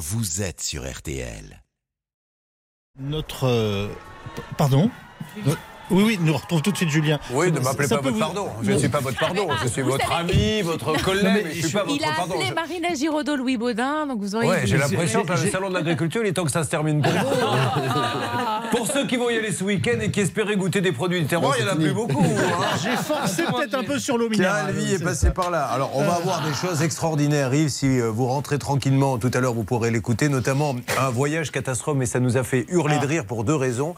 vous êtes sur RTL. Notre. euh, pardon? Oui, oui, nous retrouve tout de suite Julien. Oui, ne m'appelez pas votre vous- pardon. Je ne suis pas votre pardon. Je suis vous votre savez ami, votre collègue, mais mais je suis pas Il votre a pardon. appelé Je- Marina Giraudot, Louis Baudin, donc vous. Ouais, j'ai l'impression que le salon de l'agriculture, il est temps que ça se termine pour vous. Pour ceux qui vont y aller ce week-end et qui espéraient goûter des produits du terroir, il n'y en a plus beaucoup. hein. J'ai forcé peut-être un peu sur l'eau minérale. Calvi est c'est passé par là. Alors, on va avoir des choses extraordinaires, Yves. Si euh, vous rentrez tranquillement, tout à l'heure, vous pourrez l'écouter, notamment un voyage catastrophe, mais ça nous a fait hurler de rire pour deux raisons.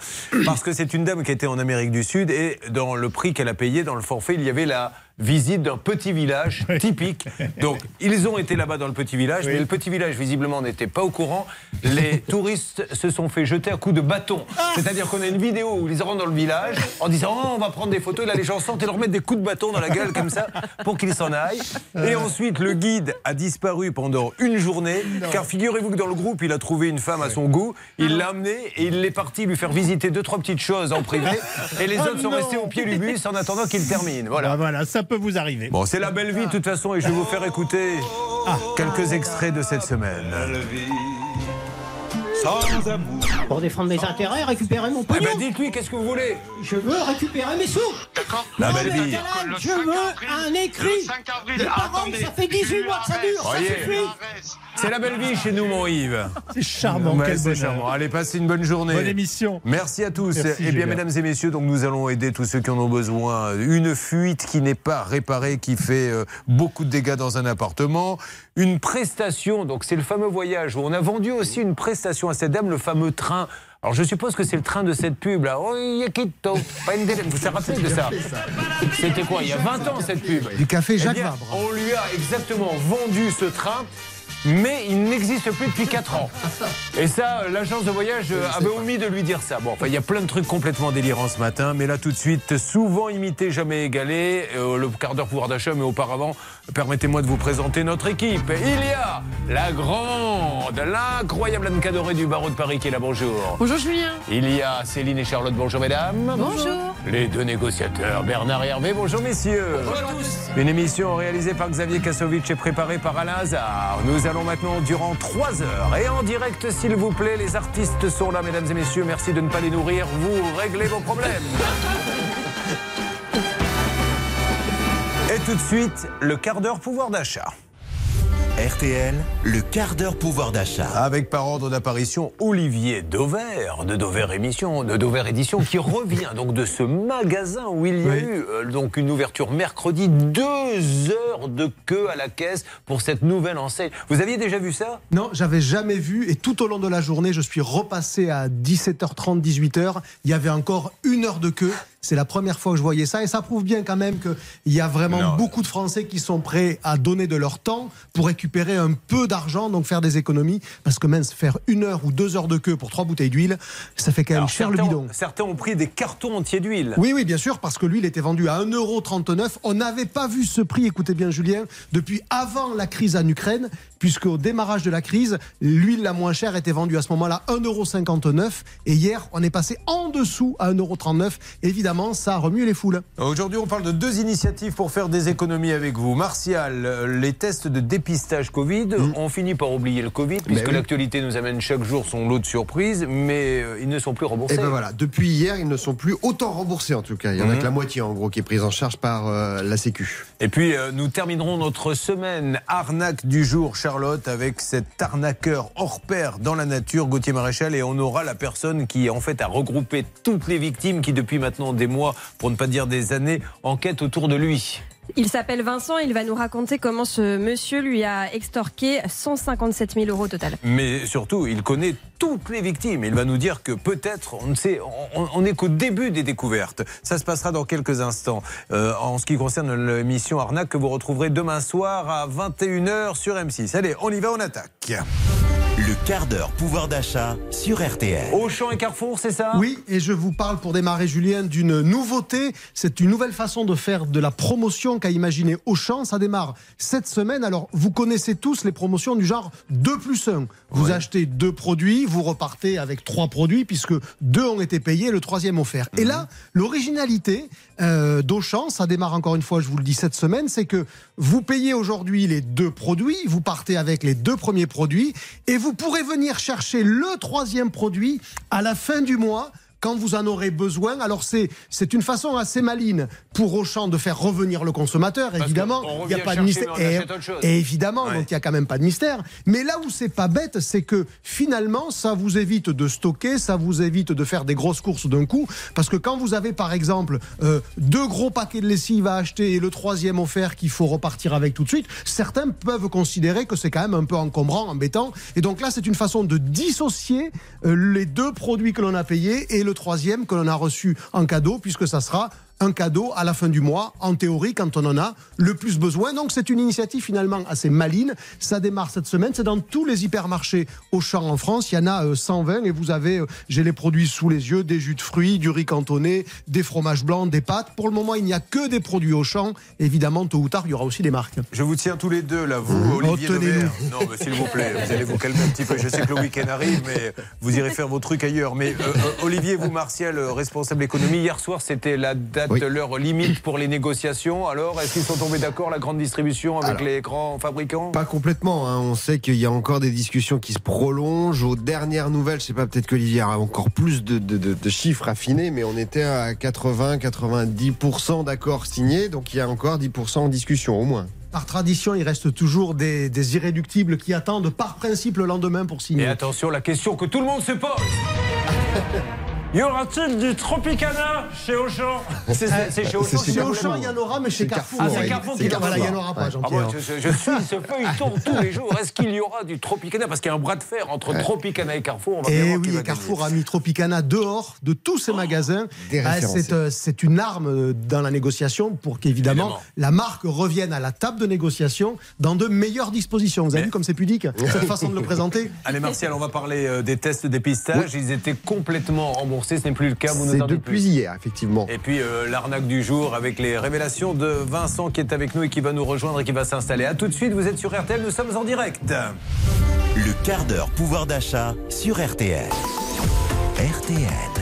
Parce que c'est une dame qui était en Amérique du Sud et dans le prix qu'elle a payé, dans le forfait, il y avait la visite d'un petit village typique. Donc, ils ont été là-bas dans le petit village, mais le petit village, visiblement, n'était pas au courant. Les touristes se sont fait jeter à coups de bâton. C'est-à-dire qu'on a une vidéo où ils rentrent dans le village en disant Oh, on va prendre des photos. Et là, les gens sortent et leur mettent des coups de bâton dans la gueule comme ça pour qu'ils s'en aillent. Et ensuite, le guide a disparu pendant une journée. Car figurez-vous que dans le groupe, il a trouvé une femme à son goût. Il l'a amenée et il est parti lui faire visiter deux, trois petites choses en privé. Et les Ah autres sont non. restés au pied du bus en attendant qu'il termine. Voilà. Ah, voilà, ça peut vous arriver. Bon, c'est la belle vie de toute façon et je vais vous faire écouter quelques extraits de cette semaine. Pour défendre mes intérêts, récupérer mon Eh pognon. ben dites-lui, qu'est-ce que vous voulez Je veux récupérer mes sous. La belle vie. Je veux un écrit. Les parents, ça fait 18 mois que ça dure, ça suffit. C'est la belle vie chez nous, mon Yves. C'est charmant, Ouais, c'est bonheur. charmant. Allez, passez une bonne journée. Bonne émission. Merci à tous. Merci, eh bien, Julien. mesdames et messieurs, donc nous allons aider tous ceux qui en ont besoin. Une fuite qui n'est pas réparée, qui fait euh, beaucoup de dégâts dans un appartement. Une prestation, donc c'est le fameux voyage où on a vendu aussi une prestation à dame, le fameux train. Alors je suppose que c'est le train de cette pub là. Oh. Vous vous rappelez de ça C'était quoi Il y a 20 ans cette pub. Du café Eh Jacques bien, Vabre. On lui a exactement vendu ce train. Mais il n'existe plus depuis 4 ans. Et ça, l'agence de voyage euh, avait omis de lui dire ça. Bon, enfin, il y a plein de trucs complètement délirants ce matin, mais là tout de suite, souvent imité, jamais égalé. Euh, le quart d'heure pouvoir d'achat, mais auparavant, permettez-moi de vous présenter notre équipe. Il y a la grande, l'incroyable Anne Cadoré du barreau de Paris qui est là. Bonjour. Bonjour Julien. Il y a Céline et Charlotte. Bonjour mesdames. Bonjour. Les deux négociateurs, Bernard et Hervé. Bonjour messieurs. Une émission réalisée par Xavier Kasovic et préparée par Alain Hazard. Nous allons maintenant durant trois heures et en direct s'il vous plaît. Les artistes sont là mesdames et messieurs. Merci de ne pas les nourrir. Vous réglez vos problèmes. Et tout de suite, le quart d'heure pouvoir d'achat. RTL, le quart d'heure pouvoir d'achat. Avec par ordre d'apparition Olivier Dauvert de Dauvert Émission, de Dauvert Édition, qui revient donc de ce magasin où il y a Oui. eu euh, donc une ouverture mercredi, deux heures de queue à la caisse pour cette nouvelle enseigne. Vous aviez déjà vu ça? Non, j'avais jamais vu. Et tout au long de la journée, je suis repassé à 17h30, 18h. Il y avait encore une heure de queue. C'est la première fois que je voyais ça. Et ça prouve bien quand même qu'il y a vraiment Non. beaucoup de Français qui sont prêts à donner de leur temps pour récupérer un peu d'argent, donc faire des économies. Parce que même faire une heure ou deux heures de queue pour trois bouteilles d'huile, ça fait quand même Alors, cher le bidon. certains ont pris des cartons entiers d'huile. Oui, oui, bien sûr, parce que l'huile était vendue à 1,39€. On n'avait pas vu ce prix, écoutez bien Julien, depuis avant la crise en Ukraine, puisque au démarrage de la crise, l'huile la moins chère était vendue à ce moment-là 1,59€. Et hier, on est passé en dessous à 1,39€. Évidemment, ça a remué les foules. Aujourd'hui, on parle de deux initiatives pour faire des économies avec vous. Martial, euh, les tests de dépistage Covid, on finit par oublier le Covid, puisque Mm. oui. l'actualité nous amène chaque jour son lot de surprises, mais euh, ils ne sont plus remboursés. Et ben voilà, depuis hier, ils ne sont plus autant remboursés en tout cas. Il y en a Mhm. que la moitié en gros qui est prise en charge par euh, la Sécu. Et puis, euh, nous terminerons notre semaine arnaque du jour, Charlotte, avec cet arnaqueur hors pair dans la nature, Gauthier Maréchal, et on aura la personne qui, en fait, a regroupé toutes les victimes qui, depuis maintenant des mois, pour ne pas dire des années, enquêtent autour de lui. Il s'appelle Vincent, il va nous raconter comment ce monsieur lui a extorqué 157 000 euros au total. Mais surtout, il connaît toutes les victimes. Il va nous dire que peut-être, on ne sait, on- on n'est qu'au début des découvertes. Ça se passera dans quelques instants. Euh, en ce qui concerne l'émission Arnaque que vous retrouverez demain soir à 21h sur M6. Allez, on y va, on attaque. Le quart d'heure pouvoir d'achat sur RTL. Auchan et Carrefour, c'est ça? Oui, et je vous parle pour démarrer, Julien, d'une nouveauté. C'est une nouvelle façon de faire de la promotion qu'a imaginé Auchan. Ça démarre cette semaine. Alors, vous connaissez tous les promotions du genre 2 plus 1. Vous achetez deux produits, vous repartez avec trois produits, puisque deux ont été payés, le troisième offert. Et là, l'originalité euh, d'Auchan, ça démarre encore une fois, je vous le dis, cette semaine, c'est que vous payez aujourd'hui les deux produits, vous partez avec les deux premiers produits et vous pourrez venir chercher le troisième produit à la fin du mois quand vous en aurez besoin. Alors c'est c'est une façon assez maline pour Auchan de faire revenir le consommateur. évidemment, il n'y a pas de mystère. Et, évidemment, Ouais. donc il y a quand même pas de mystère. Mais là où c'est pas bête, c'est que finalement, ça vous évite de stocker, ça vous évite de faire des grosses courses d'un coup, parce que quand vous avez par exemple euh, deux gros paquets de lessive à acheter et le troisième offert qu'il faut repartir avec tout de suite, certains peuvent considérer que c'est quand même un peu encombrant, embêtant. Et donc là, c'est une façon de dissocier euh, les deux produits que l'on a payés et le troisième que l'on a reçu en cadeau, puisque ça sera un cadeau à la fin du mois, en théorie, quand on en a le plus besoin. Donc c'est une initiative finalement assez maline. Ça démarre cette semaine. C'est dans tous les hypermarchés Auchan en France. Il y en a euh, 120 et vous avez, euh, j'ai les produits sous les yeux, des jus de fruits, du riz cantonné, des fromages blancs, des pâtes. Pour le moment, il n'y a que des produits Auchan. Évidemment, tôt ou tard, il y aura aussi des marques. Je vous tiens tous les deux, là, vous, Mmh. Olivier Oh. Non, mais s'il vous plaît, vous allez vous calmer un petit peu. Je sais que le week-end arrive, mais vous irez faire vos trucs ailleurs. Mais euh, euh, Olivier, vous, Martial, euh, responsable économie, hier soir, c'était la date, Oui. l'heure limite pour les négociations. Alors, est-ce qu'ils sont tombés d'accord, la grande distribution, avec Alors, les grands fabricants? Pas complètement. hein. On sait qu'il y a encore des discussions qui se prolongent. Aux dernières nouvelles, je sais pas, peut-être qu'Olivier a encore plus de, de- de- de chiffres affinés, mais on était à 80-90% d'accords signés. Donc il y a encore 10% en discussion au moins. Par tradition, il reste toujours des, des irréductibles qui attendent par principe le lendemain pour Et signer. attention, la question que tout le monde se pose. Y aura-t-il du Tropicana chez Auchan C'est chez Auchan. Chez Auchan, il y en aura, mais chez Carrefour. Ah, c'est. Carrefour C'est qui Voilà, il n'y en aura pas, Ah, Jean-Pierre. moi, je, suis ce feuilleton tous les jours. Est-ce qu'il y aura du Tropicana? Parce qu'il y a un bras de fer entre Tropicana et Carrefour. On va bien Et Eh oui, Carrefour a mis Tropicana dehors de tous ses magasins. des Ah, référencés. c'est, euh, c'est une arme euh, dans la négociation pour qu'évidemment Évidemment. la marque revienne à la table de négociation dans de meilleures dispositions. Vous avez vu comme c'est pudique cette façon de le présenter Allez, Martial, on va parler euh, des tests de dépistage. Ils étaient complètement remboursés. Ce n'est plus le cas. Vous nous C'est depuis plus. hier, effectivement. Et puis euh, l'arnaque du jour avec les révélations de Vincent qui est avec nous et qui va nous rejoindre et qui va s'installer. A tout de suite, vous êtes sur RTL, nous sommes en direct. Le quart d'heure pouvoir d'achat sur RTL. RTL.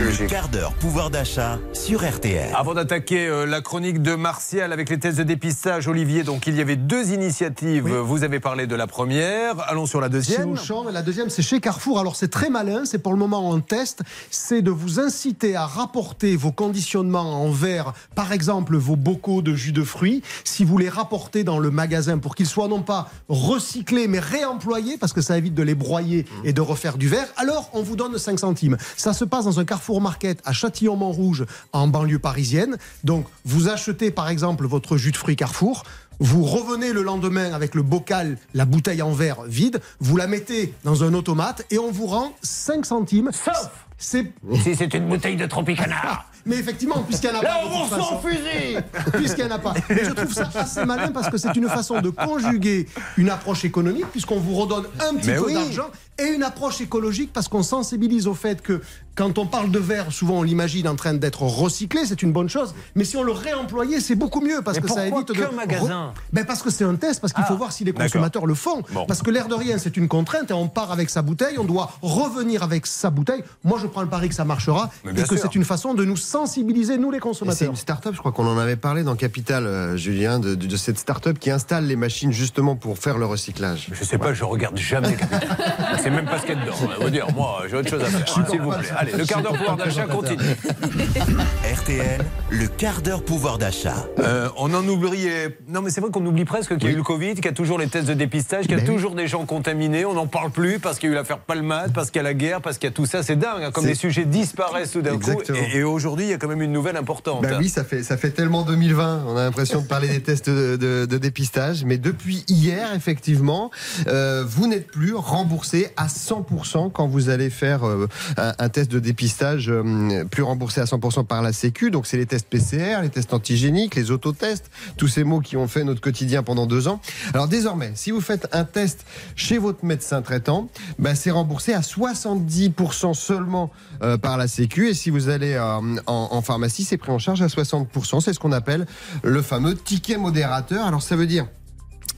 Le quart d'heure pouvoir d'achat sur RTL. Avant d'attaquer euh, la chronique de Martial avec les tests de dépistage, Olivier, donc il y avait deux initiatives. Oui. Vous avez parlé de la première. Allons sur la Chez deuxième. Auchan, et la deuxième, c'est chez Carrefour. Alors, c'est très malin, c'est pour le moment en test. C'est de vous inciter à rapporter vos conditionnements en verre, par exemple vos bocaux de jus de fruits, si vous les rapportez dans le magasin pour qu'ils soient non pas recyclés, mais réemployés, parce que ça évite de les broyer et de refaire du verre. Alors, on vous donne 5 centimes. Ça se passe dans un Carrefour Market à Châtillon-Montrouge, en banlieue parisienne. Donc, vous achetez par exemple votre jus de fruits Carrefour. Vous revenez le lendemain avec le bocal, la bouteille en verre vide, vous la mettez dans un automate et on vous rend 5 centimes. Sauf C'est. si c'est une bouteille de Tropicana. Mais effectivement, puisqu'il n'y en a Là, pas. de on façon. fusil puisqu'il n'y en a pas. Mais je trouve ça assez malin parce que c'est une façon de conjuguer une approche économique, puisqu'on vous redonne un petit Mais peu oui. d'argent, et une approche écologique parce qu'on sensibilise au fait que quand on parle de verre, souvent on l'imagine en train d'être recyclé, c'est une bonne chose. Mais si on le réemployait, c'est beaucoup mieux parce Mais que ça pourquoi évite de. qu'un magasin Ben parce que c'est un test, parce qu'il faut Ah, voir si les consommateurs le font. Bon. Parce que l'air de rien, c'est une contrainte et on part avec sa bouteille, on doit revenir avec sa bouteille. Moi, je prends le pari que ça marchera et que c'est une façon de nous sensibiliser, nous les Et C'est consommateurs. une start-up, je crois qu'on en avait parlé dans Capital, euh, Julien, de, de- de cette start-up qui installe les machines justement pour faire le recyclage. Je sais pas, je regarde jamais. Même pas ce qu'il y a dedans. On va dire, moi, j'ai autre chose à faire. S'il vous plaît. Allez, le quart d'heure pouvoir d'achat continue. RTL, le quart d'heure pouvoir d'achat. Euh, on en oubliait. Non, mais c'est vrai qu'on oublie presque qu'il y a eu le Covid, qu'il y a toujours les tests de dépistage, qu'il y a toujours des gens contaminés. On n'en parle plus parce qu'il y a eu l'affaire Palmade, parce qu'il y a la guerre, parce qu'il y a tout ça. C'est dingue, hein, comme les sujets disparaissent tout d'un coup. Exactement. Et, et aujourd'hui, il y a quand même une nouvelle importante. Bah oui, ça fait, ça fait tellement 2020. On a l'impression de parler des tests de, de- de dépistage. Mais depuis hier, effectivement, euh, vous n'êtes plus remboursé à 100% quand vous allez faire euh, un, test de dépistage, euh, plus remboursé à 100% par la Sécu. Donc, c'est les tests PCR, les tests antigéniques, les autotests, tous ces mots qui ont fait notre quotidien pendant deux ans. Alors, désormais, si vous faites un test chez votre médecin traitant, bah, c'est remboursé à 70% seulement euh, par la Sécu. Et si vous allez en pharmacie, c'est pris en charge à 60%. C'est ce qu'on appelle le fameux ticket modérateur. Alors ça veut dire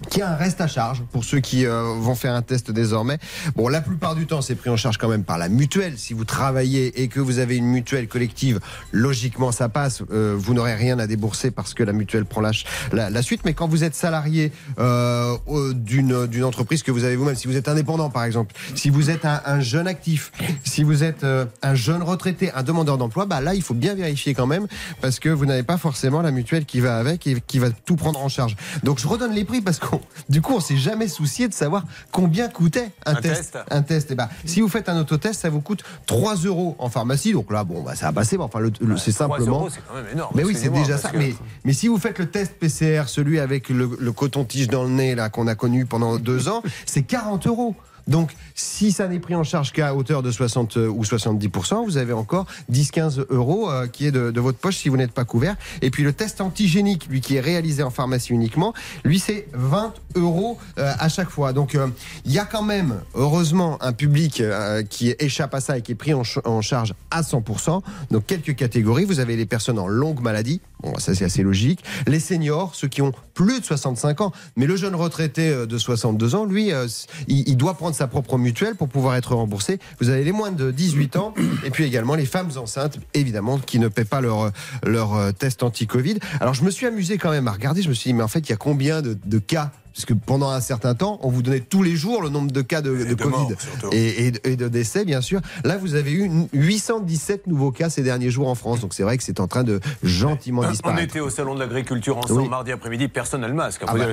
qui a un reste à charge pour ceux qui euh, vont faire un test désormais. Bon, la plupart du temps, c'est pris en charge quand même par la mutuelle. Si vous travaillez et que vous avez une mutuelle collective, logiquement, ça passe. Euh, vous n'aurez rien à débourser parce que la mutuelle prend la, la, suite. Mais quand vous êtes salarié euh, d'une entreprise que vous avez vous-même, si vous êtes indépendant par exemple, si vous êtes un, un jeune actif, si vous êtes un jeune retraité, un demandeur d'emploi, bah là, il faut bien vérifier quand même parce que vous n'avez pas forcément la mutuelle qui va avec et qui va tout prendre en charge. Donc je redonne les prix parce du coup, on s'est jamais soucié de savoir combien coûtait un, Un test. test. Un test. Et ben, si vous faites un autotest, ça vous coûte 3 euros en pharmacie. Donc là, bon, bah, ça va passer. Enfin, le, le- c'est 3 simplement. euros, c'est quand même énorme. Mais oui, c'est déjà ça. que- Mais, mais si vous faites le test PCR, celui avec le, le coton-tige dans le nez, là, qu'on a connu pendant deux ans, c'est 40 euros. Donc, si ça n'est pris en charge qu'à hauteur de 60 ou 70%, vous avez encore 10-15 euros euh, qui est de, votre poche si vous n'êtes pas couvert. Et puis le test antigénique, lui qui est réalisé en pharmacie uniquement, lui c'est 20 euros euh, à chaque fois. Donc, euh, il y a quand même, heureusement, un public euh, qui échappe à ça et qui est pris en, ch- en charge à 100%. Donc, quelques catégories. Vous avez les personnes en longue maladie. Bon, ça c'est assez logique. Les seniors, ceux qui ont plus de 65 ans. Mais le jeune retraité euh, de 62 ans, lui, euh, il doit prendre sa propre mutuelle pour pouvoir être remboursé. Vous avez les moins de 18 ans et puis également les femmes enceintes, évidemment, qui ne paient pas leur, leur euh, test anti-Covid. Alors je me suis amusé quand même à regarder. Je me suis dit, mais en fait, il y a combien de, de cas parce que pendant un certain temps, on vous donnait tous les jours le nombre de cas de, Covid et, et de- et de décès, bien sûr. Là, vous avez eu 817 nouveaux cas ces derniers jours en France. Donc c'est vrai que c'est en train de gentiment On disparaître. était au salon de l'agriculture ensemble Oui. mardi après-midi, personne n'a le masque. hein, Ah bah.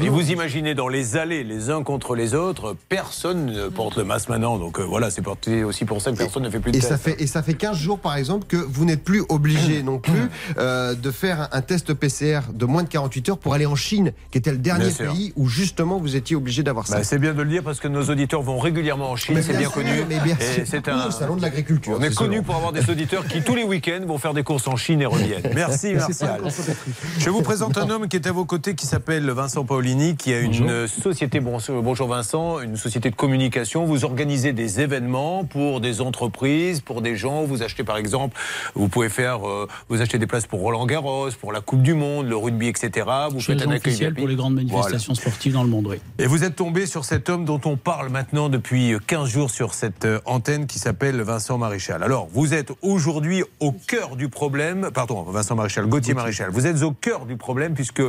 Et vous imaginez dans les allées, les uns contre les autres, personne ne porte le masque maintenant. Donc euh, voilà, c'est aussi pour ça que personne ne fait plus de Et test. ça, fait, et ça fait 15 jours, par exemple, que vous n'êtes plus obligé non plus euh, de faire un, test PCR de moins de 48 heures pour aller en Chine, qui était le dernier sûr. Pays où justement vous étiez obligé d'avoir ça. Bah, c'est bien de le dire parce que nos auditeurs vont régulièrement en Chine, c'est bien connu. Bien sûr, c'est un. salon de l'agriculture. On est connu pour avoir des auditeurs qui tous les week-ends vont faire des courses en Chine et reviennent. Merci Martial. Je vous présente un homme qui est à vos côtés qui s'appelle Vincent Paolini, qui a une société, bon, bonjour Vincent, une société de communication. Vous organisez des événements pour des entreprises, pour des gens. Vous achetez par exemple, vous pouvez faire, euh, vous achetez des places pour Roland Garros, pour la Coupe du Monde, le rugby, etc. Vous Je faites un accueil pour les grandes manifestations sportives dans le monde, oui. Et vous êtes tombé sur cet homme dont on parle maintenant depuis 15 jours sur cette euh, antenne qui s'appelle Vincent Maréchal. Alors, vous êtes aujourd'hui au cœur du problème, pardon, Vincent Maréchal, Gauthier Maréchal, vous êtes au cœur du problème puisque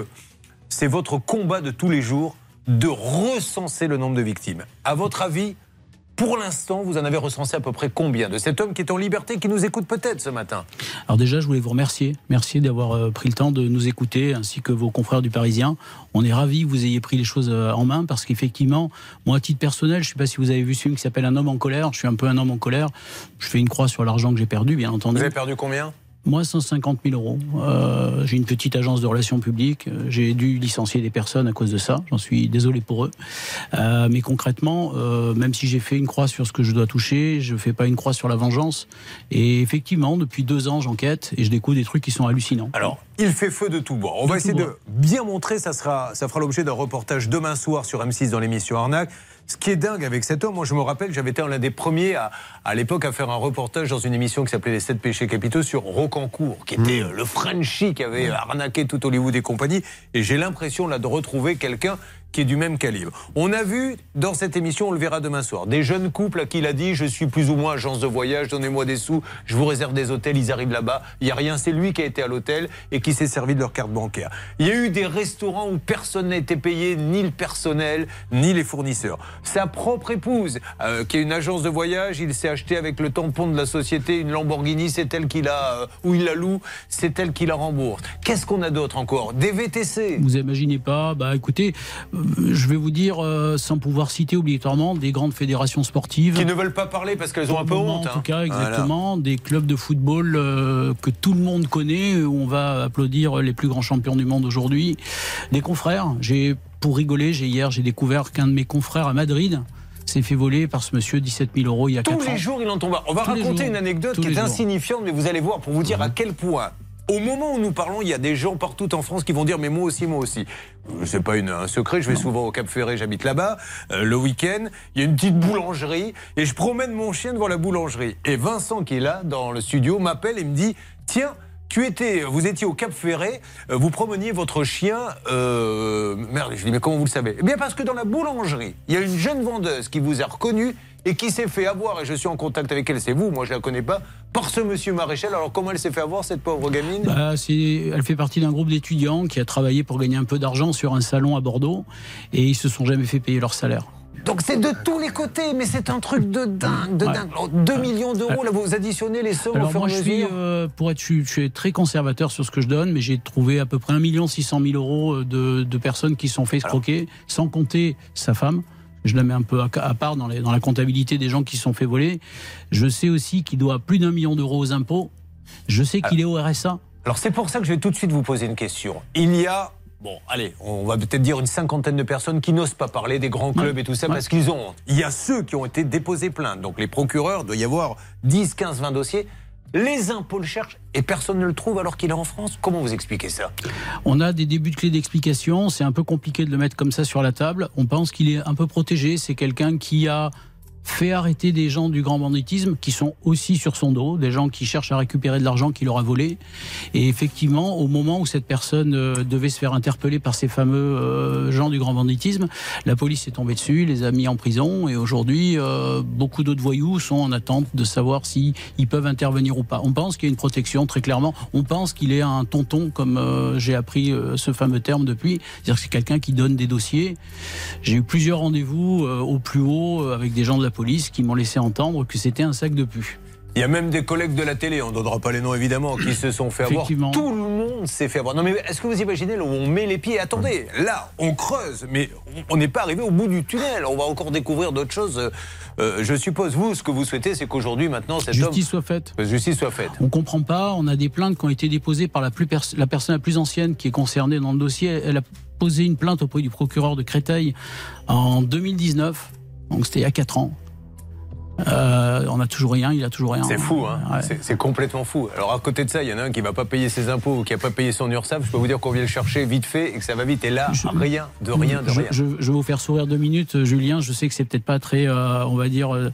c'est votre combat de tous les jours de recenser le nombre de victimes. À votre avis, pour l'instant, vous en avez recensé à peu près combien de cet homme qui est en liberté, qui nous écoute peut-être ce matin Alors déjà, je voulais vous remercier. Merci d'avoir euh, pris le temps de nous écouter, ainsi que vos confrères du Parisien. On est ravis que vous ayez pris les choses euh, en main, parce qu'effectivement, moi, à titre personnel, je ne sais pas si vous avez vu ce film qui s'appelle Un homme en colère. Je suis un peu un homme en colère. Je fais une croix sur l'argent que j'ai perdu, bien entendu. Vous avez perdu combien? Moi, 150 000 euros. Euh, j'ai une petite agence de relations publiques. Euh, J'ai dû licencier des personnes à cause de ça. J'en suis désolé pour eux. Euh, mais concrètement, euh, même si j'ai fait une croix sur ce que je dois toucher, je fais pas une croix sur la vengeance. Et effectivement, depuis deux ans, j'enquête et je découvre des trucs qui sont hallucinants. Alors, il fait feu de tout bois. On De va essayer de bien montrer, ça, sera, ça fera l'objet d'un reportage demain soir sur M6 dans l'émission Arnaque. Ce qui est dingue avec cet homme, moi je me rappelle, j'avais été l'un des premiers à, à l'époque à faire un reportage dans une émission qui s'appelait Les 7 péchés capitaux sur Rocancourt, qui était euh, le Frenchie qui avait arnaqué tout Hollywood et compagnie. Et j'ai l'impression là de retrouver quelqu'un qui est du même calibre. On a vu dans cette émission, on le verra demain soir, des jeunes couples à qui il a dit je suis plus ou moins agence de voyage, donnez-moi des sous, je vous réserve des hôtels, ils arrivent là-bas, il n'y a rien, c'est lui qui a été à l'hôtel et qui s'est servi de leur carte bancaire. Il y a eu des restaurants où personne n'a été payé, ni le personnel, ni les fournisseurs. Sa propre épouse, euh, qui est une agence de voyage, il s'est acheté avec le tampon de la société une Lamborghini, c'est elle qui la, euh, il la loue, c'est elle qui la rembourse. Qu'est-ce qu'on a d'autre encore? Des VTC. Vous imaginez pas Bah écoutez, je vais vous dire, euh, sans pouvoir citer obligatoirement, des grandes fédérations sportives. Qui ne veulent pas parler parce qu'elles ont un peu honte. En tout hein. cas, Voilà. exactement. Des clubs de football euh, que tout le monde connaît, où on va applaudir les plus grands champions du monde aujourd'hui. Des confrères. J'ai, pour rigoler, j'ai hier, j'ai découvert qu'un de mes confrères à Madrid s'est fait voler par ce monsieur 17 000 euros il y a Tous 4 ans. les jours, il en tombe. On va Tous raconter une anecdote Tous qui est insignifiante, mais vous allez voir pour vous dire à quel point. Au moment où nous parlons, il y a des gens partout en France qui vont dire mais moi aussi, moi aussi. C'est pas une- un secret, je vais souvent au Cap Ferré, j'habite là-bas. Euh, le week-end, il y a une petite boulangerie et je promène mon chien devant la boulangerie. Et Vincent qui est là dans le studio m'appelle et me dit tiens. Tu étais, vous étiez au Cap Ferré, euh, vous promeniez votre chien. Euh, merde, je dis mais comment vous le savez? Eh bien parce que dans la boulangerie, il y a une jeune vendeuse qui vous a reconnu et qui s'est fait avoir, et je suis en contact avec elle, c'est vous, moi je la connais pas, par ce monsieur Maréchal. Alors comment elle s'est fait avoir, cette pauvre gamine? Bah, Elle fait partie d'un groupe d'étudiants qui a travaillé pour gagner un peu d'argent sur un salon à Bordeaux, et ils se sont jamais fait payer leur salaire. Donc c'est de tous les côtés, mais c'est un truc de dingue, de dingue. 2 millions d'euros, là vous additionnez les sommes Alors au fur moi et à je suis, mesure euh, pour être, je suis- très conservateur sur ce que je donne, mais j'ai trouvé à peu près 1 600 000 euros de, de personnes qui sont fait escroquer, sans compter sa femme. Je la mets un peu à, part dans, les- dans la comptabilité des gens qui se sont fait voler. Je sais aussi qu'il doit plus d'un million d'euros aux impôts. Je sais qu'il est au RSA. Alors c'est pour ça que je vais tout de suite vous poser une question. Il y a, bon, allez, on va peut-être dire une cinquantaine de personnes qui n'osent pas parler des grands clubs Ouais. et tout ça Ouais. parce qu'ils ont honte. Il y a ceux qui ont été déposés plaintes. Donc les procureurs, il doit y avoir 10, 15, 20 dossiers. Les impôts le cherchent et personne ne le trouve alors qu'il est en France. Comment vous expliquez ça? On a des débuts de clés d'explication. C'est un peu compliqué de le mettre comme ça sur la table. On pense qu'il est un peu protégé. C'est quelqu'un qui a fait arrêter des gens du grand banditisme qui sont aussi sur son dos, des gens qui cherchent à récupérer de l'argent qu'il leur a volé. Et effectivement, au moment où cette personne euh, devait se faire interpeller par ces fameux euh, gens du grand banditisme, la police est tombée dessus, les a mis en prison. Et aujourd'hui, euh, beaucoup d'autres voyous sont en attente de savoir si ils peuvent intervenir ou pas. On pense qu'il y a une protection très clairement. On pense qu'il est un tonton, comme j'ai appris ce fameux terme depuis. C'est-à-dire que c'est quelqu'un qui donne des dossiers. J'ai eu plusieurs rendez-vous au plus haut avec des gens de la police qui m'ont laissé entendre que c'était un sac de pu. Il y a même des collègues de la télé, on ne donnera pas les noms évidemment, qui se sont fait avoir. Tout le monde s'est fait avoir. Non mais est-ce que vous imaginez là où on met les pieds? Attendez, là, on creuse, mais on n'est pas arrivé au bout du tunnel. On va encore découvrir d'autres choses. Euh, euh, je suppose, vous, ce que vous souhaitez, c'est qu'aujourd'hui, maintenant, cet Justice homme... soit faite. Justice soit faite. On comprend pas. On a des plaintes qui ont été déposées par la, plus pers- la personne la plus ancienne qui est concernée dans le dossier. Elle a posé une plainte auprès du procureur de Créteil en 2019. Donc c'était il y a 4 ans. Euh, on n'a toujours rien, il a toujours rien. C'est fou, hein Ouais. C'est- complètement fou. Alors à côté de ça, il y en a un qui va pas payer ses impôts ou qui a pas payé son URSAF. Je peux vous dire qu'on vient le chercher vite fait et que ça va vite. Et là, rien, de rien, de je, rien. je- je vais vous faire sourire deux minutes, euh, Julien. Je sais que c'est peut-être pas très, euh, on va dire, euh,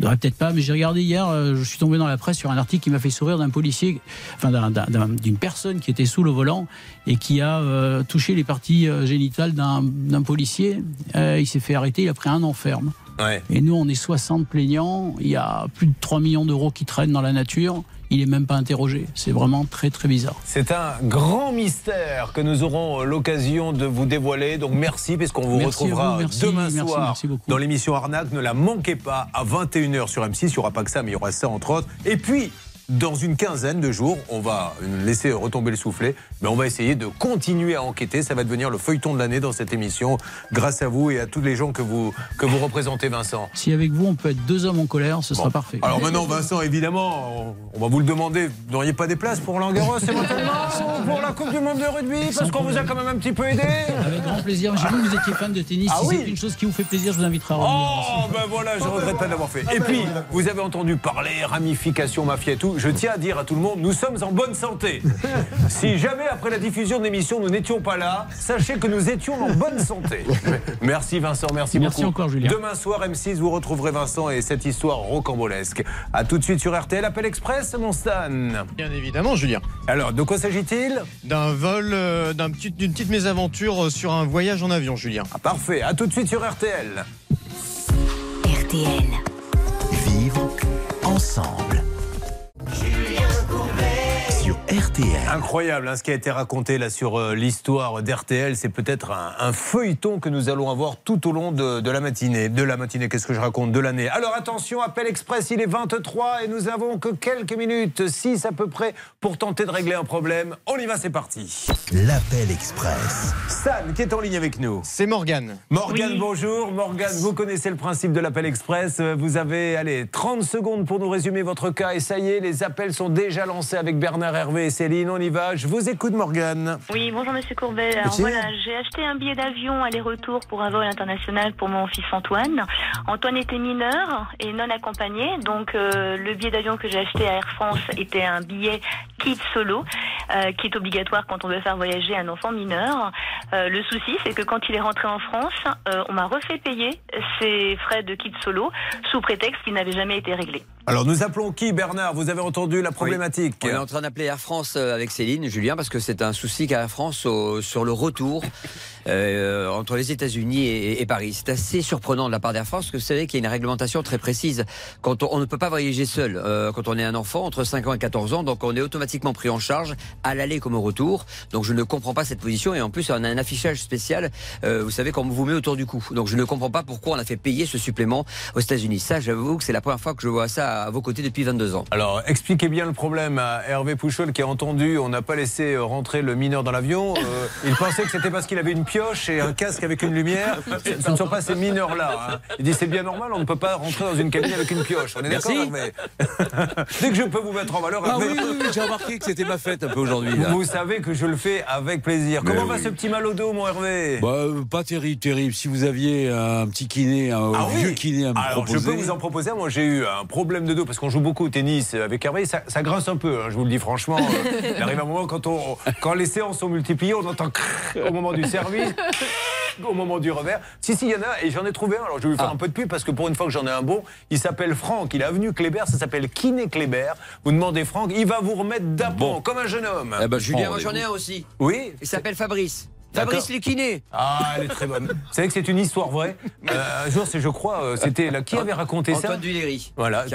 peut-être pas, mais j'ai regardé hier, euh, je suis tombé dans la presse sur un article qui m'a fait sourire d'un policier, enfin d'un- d'un- d'un- d'une personne qui était sous le volant et qui a touché les parties génitales d'un policier. Il s'est fait arrêter, il a pris un an ferme. Ouais. Et nous, on est 60 plaignants. Il y a plus de 3 millions d'euros qui traînent dans la nature. Il est même pas interrogé. C'est vraiment très très bizarre. C'est un grand mystère que nous aurons l'occasion de vous dévoiler. Donc merci, puisqu'on vous Merci retrouvera vous, merci, demain merci, soir dans l'émission Arnaque. Ne la manquez pas à 21h sur M6. Il n'y aura pas que ça, mais il y aura ça entre autres. Et puis, dans une quinzaine de jours, on va laisser retomber le soufflet, mais on va essayer de continuer à enquêter. Ça va devenir le feuilleton de l'année dans cette émission, grâce à vous et à tous les gens que vous, que vous représentez, Vincent. Si avec vous, on peut être deux hommes en colère, ce sera parfait. Alors maintenant, Vincent, évidemment, on, on va vous le demander. Vous n'auriez pas des places pour Langueros éventuellement ou pour la Coupe du Monde de rugby Parce qu'on vous a quand même un petit peu aidé. Avec grand plaisir. J'ai vu que vous étiez fan de tennis. Ah si oui. c'est une chose qui vous fait plaisir, je vous inviterai à revenir. Oh, ben voilà, je regrette pas de l'avoir fait. Et puis, vous avez entendu parler ramification, mafia et tout. Je tiens à dire à tout le monde, nous sommes en bonne santé. Si jamais, après la diffusion de l'émission, nous n'étions pas là, sachez que nous étions en bonne santé. Merci Vincent, merci, Merci beaucoup. encore, Julien. Demain soir, M6, vous retrouverez Vincent et cette histoire rocambolesque. A tout de suite sur RTL, Appel Express, mon Stan. Bien évidemment, Julien. Alors, de quoi s'agit-il? D'un vol, euh, d'un petit- d'une petite mésaventure euh, sur un voyage en avion, Julien. Ah, Parfait, à tout de suite sur RTL. RTL. Vivre ensemble. RTL. Incroyable hein, ce qui a été raconté là sur euh, l'histoire d'RTL. C'est peut-être un, un feuilleton que nous allons avoir tout au long de, de la matinée. De la matinée, qu'est-ce que je raconte De l'année? Alors attention, appel express, il est 23 et nous avons que quelques minutes, 6 à peu près, pour tenter de régler un problème. On y va, c'est parti. L'appel express. Stan, qui est en ligne avec nous? C'est Morgane. Morgane, bonjour. Morgane, vous connaissez le principe de l'appel express. Euh, Vous avez, allez, 30 secondes pour nous résumer votre cas. Et ça y est, les appels sont déjà lancés avec Bernard Hervé Céline. On y va. Je vous écoute, Morgane. Oui, bonjour Monsieur Courbet. Alors Monsieur. voilà, j'ai acheté un billet d'avion aller-retour pour un vol international pour mon fils Antoine. Antoine était mineur et non accompagné, donc euh, le billet d'avion que j'ai acheté à Air France était un billet kit solo. euh, qui est obligatoire quand on veut faire voyager un enfant mineur. Euh, le souci, c'est que quand il est rentré en France, euh, on m'a refait payer ses frais de kit solo sous prétexte qu'il n'avait jamais été réglé. Alors nous appelons qui Bernard? Vous avez entendu la problématique? On est en train d'appeler Air France euh, avec Céline, Julien, parce que c'est un souci qu'a Air France sur le retour euh, entre les États-Unis et, Paris. C'est assez surprenant de la part d'Air France, parce que vous savez qu'il y a une réglementation très précise. Quand on, ne peut pas voyager seul euh, quand on est un enfant entre 5 ans et 14 ans, donc on est automatiquement pris en charge à l'aller comme au retour. Donc je ne comprends pas cette position et en plus on a un affichage spécial, vous savez, quand on vous met autour du cou. Donc je ne comprends pas pourquoi on a fait payer ce supplément aux États-Unis. Ça, j'avoue que c'est la première fois que je vois ça à vos côtés depuis 22 ans. Alors, expliquez bien le problème à Hervé Pouchol qui a entendu, on n'a pas laissé euh, rentrer le mineur dans l'avion. Euh, il pensait que c'était parce qu'il avait une pioche et un casque avec une lumière. Ce ne sont pas ces mineurs-là. hein. Il dit c'est bien normal, on ne peut pas rentrer dans une cabine avec une pioche. On est d'accord. Hervé Dès que je peux vous mettre en valeur, Ah oui, oui, oui, j'ai remarqué que c'était ma fête un peu aujourd'hui. Vous savez que je le fais avec plaisir. Mais Comment va ce petit mal au dos, mon Hervé? Bah, euh, pas terrible, terrible. Si vous aviez un petit kiné, un Ah vieux kiné à me Alors, proposer. je peux vous en proposer. Moi, j'ai eu un problème de dos parce qu'on joue beaucoup au tennis avec Hervé. Ça, ça grince un peu, hein, je vous le dis franchement. Euh, Il arrive un moment quand, on, quand les séances sont multipliées, on entend crrr au moment du service. Au moment du revers. Si, si, il y en a, et j'en ai trouvé un. Alors, je vais vous Ah. faire un peu de pub parce que pour une fois que j'en ai un bon, il s'appelle Franck. Il est avenue Kléber, ça s'appelle Kiné Kléber. Vous demandez Franck, il va vous remettre d'aplomb, comme un jeune homme. Eh ben, Julien, j'en ai un aussi. Oui Il s'appelle Fabrice. Fabrice Luquinet. Ah, elle est très bonne. Vous savez que c'est une histoire vraie. Euh, un jour, c'est, je crois, euh, c'était là, qui avait raconté ça Antoine Duléry. Voilà,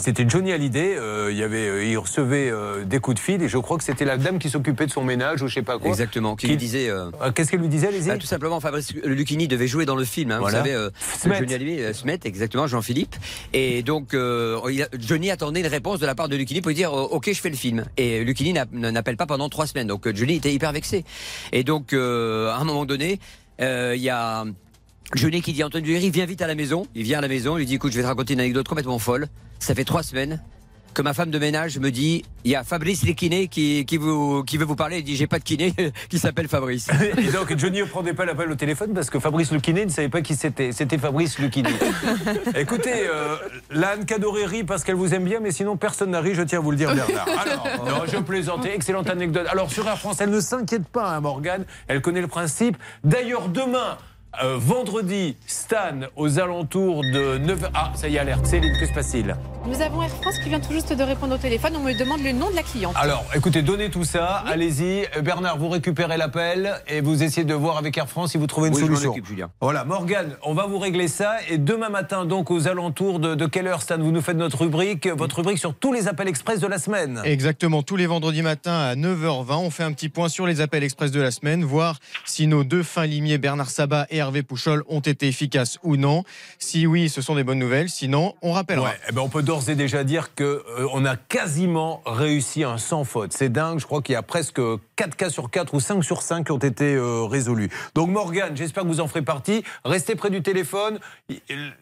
c'était Johnny Hallyday. euh, il y avait, euh, il recevait euh, des coups de fil et je crois que c'était la dame qui s'occupait de son ménage ou je sais pas quoi. Exactement, qui, lui disait. Euh, Qu'est-ce qu'elle lui disait, allez-y bah, tout simplement, Fabrice Lucchini devait jouer dans le film. hein, Voilà. Vous savez, Smet. Johnny Hallyday, Smet, exactement, Jean-Philippe. Et donc, il a- Johnny attendait une réponse de la part de Lucchini pour lui dire Ok, je fais le film. Et Lucchini n'a- n'appelle pas pendant trois semaines. Donc, Johnny était hyper vexé. Et donc, euh, à un moment donné, euh, il y a. Johnny qui dit à Antoine Duléry, viens vite à la maison. Il vient à la maison, il lui dit écoute, je vais te raconter une anecdote complètement folle. Ça fait trois semaines que ma femme de ménage me dit il y a Fabrice Lekiné qui, qui, vous, qui veut vous parler. Il dit j'ai pas de kiné qui s'appelle Fabrice. Et donc Johnny ne prenait pas l'appel au téléphone parce que Fabrice Luquinet ne savait pas qui c'était. C'était Fabrice Luquinet. Écoutez, euh, l'Anne Cadoré rit parce qu'elle vous aime bien, mais sinon personne n'a ri, je tiens à vous le dire, Bernard. Alors, non, je plaisantais, excellente anecdote. Alors sur Air France, elle ne s'inquiète pas, hein, Morgane, elle connaît le principe. D'ailleurs, demain. Euh, vendredi, Stan aux alentours de 9h. Ah, ça y est, alerte. Céline, que se passe-t-il Nous avons Air France qui vient tout juste de répondre au téléphone. On me demande le nom de la cliente. Alors, écoutez, donnez tout ça, allez-y. Euh, Bernard, vous récupérez l'appel et vous essayez de voir avec Air France si vous trouvez une Oui, solution. Julien. Voilà, Morgane, on va vous régler ça. Et demain matin, donc, aux alentours de, de quelle heure, Stan Vous nous faites notre rubrique, votre rubrique sur tous les appels express de la semaine. Exactement, tous les vendredis matins à 9h20, on fait un petit point sur les appels express de la semaine, voir si nos deux fins limiers, Bernard Sabat et Hervé Pouchol, ont été efficaces ou non. Si oui, ce sont des bonnes nouvelles, sinon, on rappellera. Ouais, eh ben on peut d'ores et déjà dire que euh, on a quasiment réussi un sans faute. C'est dingue, je crois qu'il y a presque 4 cas sur 4 ou 5 sur 5 qui ont été euh, résolus. Donc Morgane, j'espère que vous en ferez partie. Restez près du téléphone.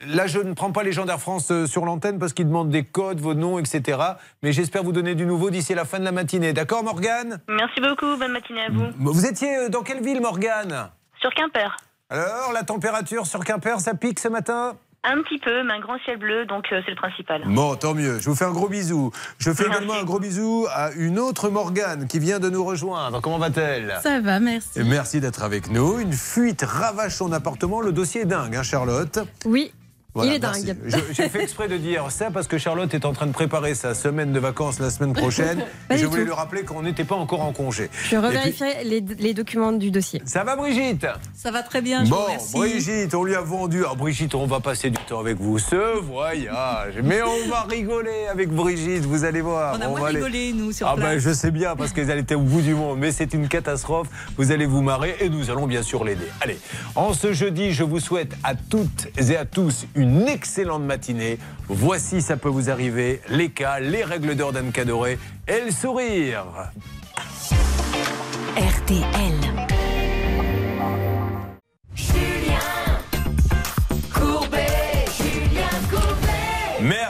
Là, je ne prends pas les gens d'Air France euh, sur l'antenne parce qu'ils demandent des codes, vos noms, etc. Mais j'espère vous donner du nouveau d'ici la fin de la matinée. D'accord, Morgane? Merci beaucoup, bonne matinée à vous. Vous étiez dans quelle ville, Morgane? Sur Quimper. Alors, la température sur Quimper, ça pique ce matin Un petit peu, mais un grand ciel bleu, donc euh, c'est le principal. Bon, tant mieux. Je vous fais un gros bisou. Je fais également un gros bisou à une autre Morgane qui vient de nous rejoindre. Comment va-t-elle? Ça va, merci. Et Merci d'être avec nous. Une fuite ravage son appartement. Le dossier est dingue, hein, Charlotte? Oui. Voilà, il est merci. dingue. J'ai fait exprès de dire ça parce que Charlotte est en train de préparer sa semaine de vacances la semaine prochaine. Et je voulais tout. lui rappeler qu'on n'était pas encore en congé. Je puis- revérifierai les, les documents du dossier. Ça va, Brigitte? Ça va très bien, je vous Bon, remercie. Brigitte, on lui a vendu. Ah, Brigitte, on va passer du temps avec vous. Ce voyage. Mais on va rigoler avec Brigitte, vous allez voir. On a moins va aller- rigolé, nous, sur Ah, place. ben, je sais bien, parce qu'elle était au bout du monde. Mais c'est une catastrophe. Vous allez vous marrer et nous allons bien sûr l'aider. Allez, en ce jeudi, je vous souhaite à toutes et à tous une excellente matinée. Voici, ça peut vous arriver, les cas, les règles d'or d'Anne Cadoré et le sourire. RTL.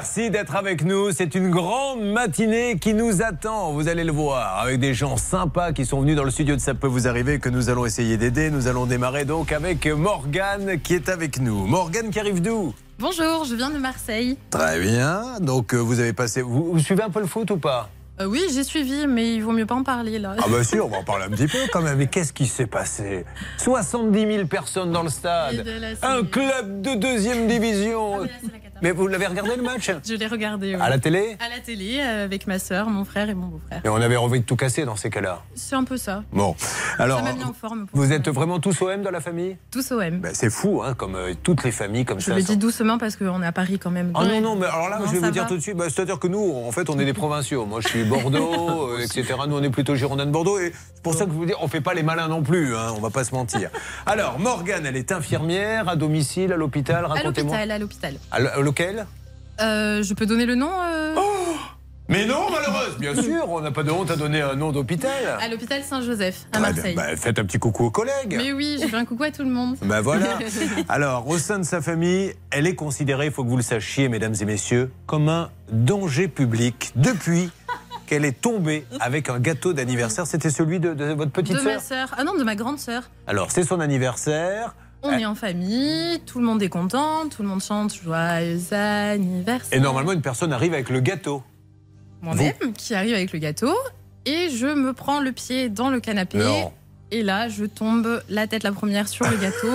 Merci d'être avec nous. C'est une grande matinée qui nous attend. Vous allez le voir avec des gens sympas qui sont venus dans le studio de Ça peut vous arriver que nous allons essayer d'aider. Nous allons démarrer donc avec Morgane qui est avec nous. Morgane qui arrive d'où? Bonjour, je viens de Marseille. Très bien. Donc euh, vous avez passé. Vous, vous suivez un peu le foot ou pas? Euh, oui, j'ai suivi, mais il vaut mieux pas en parler là. Ah bah si, on va en parler un petit peu quand même. Mais qu'est-ce qui s'est passé? 70 000 personnes dans le stade. Un club de deuxième division. mais vous l'avez regardé le match? Je l'ai regardé. oui. À la télé? À la télé, euh, avec ma sœur, mon frère et mon beau-frère. Et on avait envie de tout casser dans ces cas-là. C'est un peu ça. Bon, alors, ça mis en forme. Vous êtes vraiment tous OM dans la famille? Tous OM. Ben, C'est fou, hein, comme euh, toutes les familles comme Je ça. le sont- dis doucement parce qu'on est à Paris quand même. Ah non, non, mais alors là, Non, je vais vous dire tout de suite, bah, c'est-à-dire que nous, en fait, on est des provinciaux. Moi, je suis Bordeaux, euh, etc. Nous, on est plutôt Girondins de Bordeaux. Et c'est pour ça que je vous dis, on fait pas les malins non plus, hein, on va pas se mentir. Alors, Morgane, elle est infirmière, à domicile, à l'hôpital, À racontez-moi. l'hôpital, à l'hôpital. À l- à lequel Euh, je peux donner le nom euh, Mais non, malheureuse, bien sûr, on n'a pas de honte à donner un nom d'hôpital. À l'hôpital Saint-Joseph, à Ouais, Marseille. bah, faites un petit coucou aux collègues. Mais oui, j'ai fait un coucou à tout le monde. Ben voilà. Alors, au sein de sa famille, elle est considérée, il faut que vous le sachiez, mesdames et messieurs, comme un danger public depuis qu'elle est tombée avec un gâteau d'anniversaire. C'était celui de, de votre petite de sœur ma sœur. Ah non, de ma grande sœur. Alors, c'est son anniversaire. On est en famille, tout le monde est content, tout le monde chante joyeux anniversaire. Et normalement, une personne arrive avec le gâteau. Moi-même qui arrive avec le gâteau et je me prends le pied dans le canapé. Non. Et là, je tombe la tête la première sur le gâteau.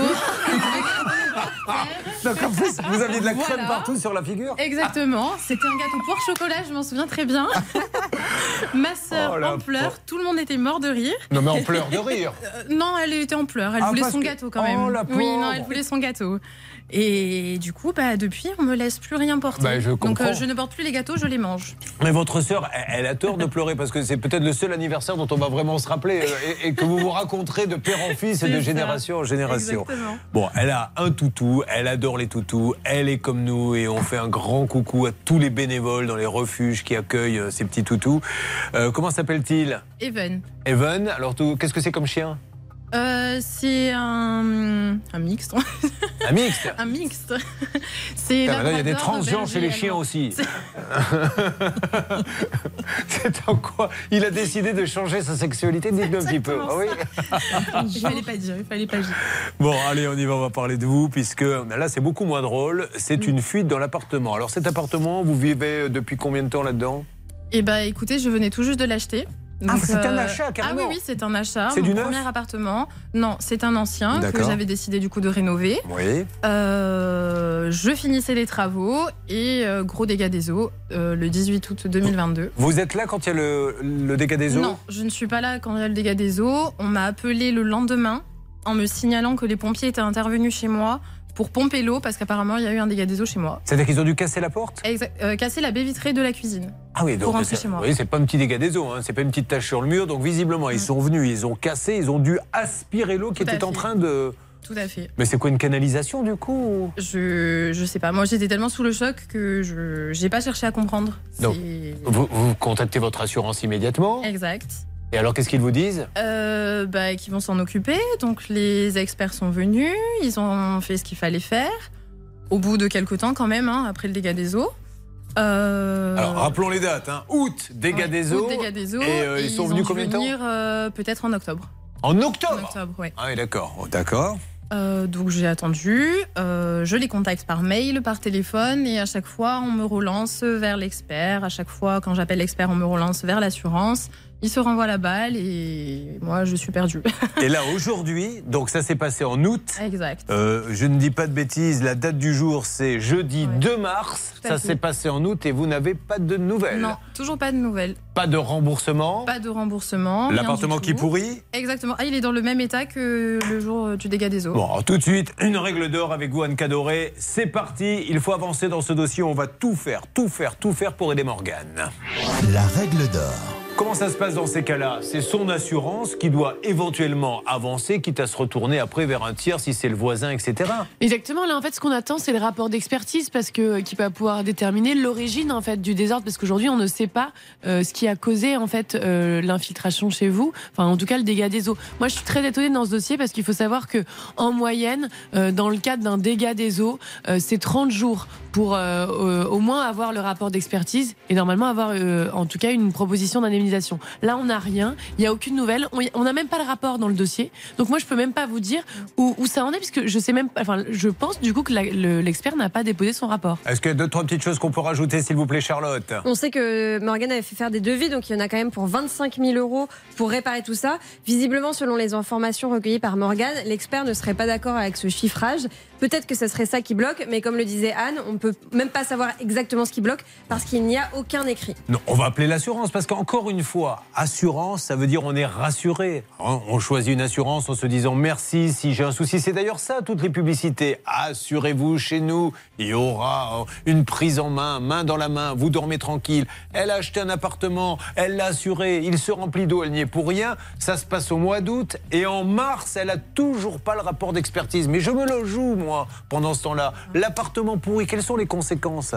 Donc, en plus, vous aviez de la crème Voilà. partout sur la figure Exactement, c'était un gâteau pour chocolat, je m'en souviens très bien. Ma sœur Oh, en pleurs, tout le monde était mort de rire. Non, mais en pleurs de rire. Euh, non, elle était en pleurs, elle Ah, voulait son que- gâteau quand Oh, même. la oui, non, elle voulait son gâteau. Et du coup, bah, depuis, on me laisse plus rien porter. Bah, je Donc comprends. euh, je ne porte plus les gâteaux, je les mange. Mais votre sœur, elle, elle a tort de pleurer parce que c'est peut-être le seul anniversaire dont on va vraiment se rappeler euh, et, et que vous vous raconterez de père en fils et de ça. génération en génération. Exactement. Bon, elle a un toutou, elle adore les toutous, elle est comme nous et on fait un grand coucou à tous les bénévoles dans les refuges qui accueillent euh, ces petits toutous. Euh, comment s'appelle-t-il? Even. Evan? Alors, tout- qu'est-ce que c'est comme chien? Euh, c'est un, un mixte. Un mixte un mixte. c'est Putain, maintenant, il y a des transgenres chez les chiens aussi. C'est en quoi Il a décidé de changer sa sexualité Dites-nous un petit peu. Ah oui Il fallait pas dire, il fallait pas dire. Bon, allez, on y va, on va parler de vous, puisque là, c'est beaucoup moins drôle. C'est une fuite dans l'appartement. Alors, cet appartement, vous vivez depuis combien de temps là-dedans? Eh bah écoutez, je venais tout juste de l'acheter. Ah, c'est un euh, achat, carrément. Ah oui, oui, c'est un achat. C'est du neuf premier appartement. Non, c'est un ancien que j'avais décidé du coup de rénover. Oui. Euh, je finissais les travaux et euh, gros dégâts des eaux le 18 août 2022. Vous êtes là quand il y a le, le dégât des eaux? Non, je ne suis pas là quand il y a le dégât des eaux. On m'a appelé le lendemain en me signalant que les pompiers étaient intervenus chez moi pour pomper l'eau parce qu'apparemment il y a eu un dégât des eaux chez moi. C'est-à-dire qu'ils ont dû casser la porte Exact- euh, casser la baie vitrée de la cuisine. Ah oui, donc Pour rentrer chez moi. Oui, c'est pas un petit dégât des eaux, hein, c'est pas une petite tache sur le mur. Donc visiblement, ils sont venus, ils ont cassé, ils ont dû aspirer l'eau qui était en train de. Tout à fait. Mais c'est quoi une canalisation du coup Je, je sais pas. Moi, j'étais tellement sous le choc que je j'ai pas cherché à comprendre. Donc, vous, vous contactez votre assurance immédiatement. Exact. Et alors, qu'est-ce qu'ils vous disent? Euh, bah, qui vont s'en occuper. Donc, les experts sont venus. Ils ont fait ce qu'il fallait faire. Au bout de quelques temps, quand même, hein, après le dégât des eaux. Euh, Alors, rappelons les dates. Hein. Août, dégâts ouais, des août, eaux. dégâts des eaux. Et euh, ils sont ont venus combien de temps venir, euh, Peut-être en octobre. En octobre En octobre, ouais. Ah oui, d'accord. Oh, d'accord. Euh, donc j'ai attendu, euh, je les contacte par mail, par téléphone, et à chaque fois on me relance vers l'expert. À chaque fois quand j'appelle l'expert, on me relance vers l'assurance. Il se renvoie la balle et moi je suis perdue. Et là, aujourd'hui, donc ça s'est passé en août. exact. Euh, je ne dis pas de bêtises, la date du jour c'est jeudi 2 mars. Ça s'est passé en août et vous n'avez pas de nouvelles. Non, toujours pas de nouvelles. Pas de remboursement. Pas de remboursement. L'appartement qui pourrit. Exactement. Ah, il est dans le même état que le jour du dégât des eaux. Bon, alors, tout de suite, une règle d'or avec vous, Anne Cadoré. C'est parti, il faut avancer dans ce dossier. On va tout faire, tout faire, tout faire pour aider Morgane. La règle d'or. Comment ça se passe dans ces cas-là? C'est son assurance qui doit éventuellement avancer, quitte à se retourner après vers un tiers si c'est le voisin, etc. Exactement. Là, en fait, ce qu'on attend, c'est le rapport d'expertise parce que qui va pouvoir déterminer l'origine en fait du désordre, parce qu'aujourd'hui, on ne sait pas euh, ce qui a causé en fait euh, l'infiltration chez vous. Enfin, en tout cas, le dégât des eaux. Moi, je suis très étonnée dans ce dossier parce qu'il faut savoir que en moyenne, euh, dans le cadre d'un dégât des eaux, euh, c'est 30 jours pour euh, euh, au moins avoir le rapport d'expertise et normalement avoir euh, en tout cas une proposition d'indemnisation Là, on n'a rien, il n'y a aucune nouvelle, on n'a même pas le rapport dans le dossier. Donc moi, je peux même pas vous dire où, où ça en est, puisque je sais même pas. Enfin, je pense du coup que le- l'expert n'a pas déposé son rapport. Est-ce qu'il y a deux, trois petites choses qu'on peut rajouter, s'il vous plaît, Charlotte? On sait que Morgan avait fait faire des devis, donc il y en a quand même pour 25 000 euros pour réparer tout ça. Visiblement, selon les informations recueillies par Morgan, l'expert ne serait pas d'accord avec ce chiffrage. Peut-être que ce serait ça qui bloque, mais comme le disait Anne, on ne peut même pas savoir exactement ce qui bloque parce qu'il n'y a aucun écrit. Non, on va appeler l'assurance parce qu'encore une fois, assurance, ça veut dire on est rassuré. Hein, On choisit une assurance en se disant merci si j'ai un souci. C'est d'ailleurs ça, toutes les publicités. Assurez-vous chez nous, il y aura euh, une prise en main, main dans la main, vous dormez tranquille. Elle a acheté un appartement, elle l'a assuré, il se remplit d'eau, elle n'y est pour rien. Ça se passe au mois d'août et en mars, elle a toujours pas le rapport d'expertise. Mais je me le joue, moi, pendant ce temps-là. L'appartement pourri, quelles sont les conséquences?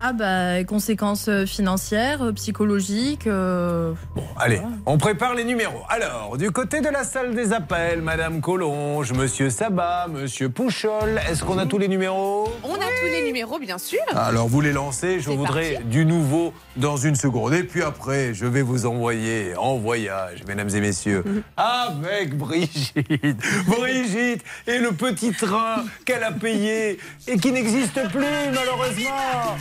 Ah bah, conséquences euh, financières, euh, psychologiques. euh, Allez, on prépare les numéros. Alors, du côté de la salle des appels, Madame Collonge, Monsieur Sabat, Monsieur Pouchol, est-ce qu'on a tous les numéros? On a tous les numéros, bien sûr. Alors, vous les lancez, je voudrais parti. du nouveau dans une seconde. Et puis après, je vais vous envoyer en voyage, mesdames et messieurs, avec Brigitte. Brigitte et le petit train qu'elle a payé et qui n'existe plus, malheureusement.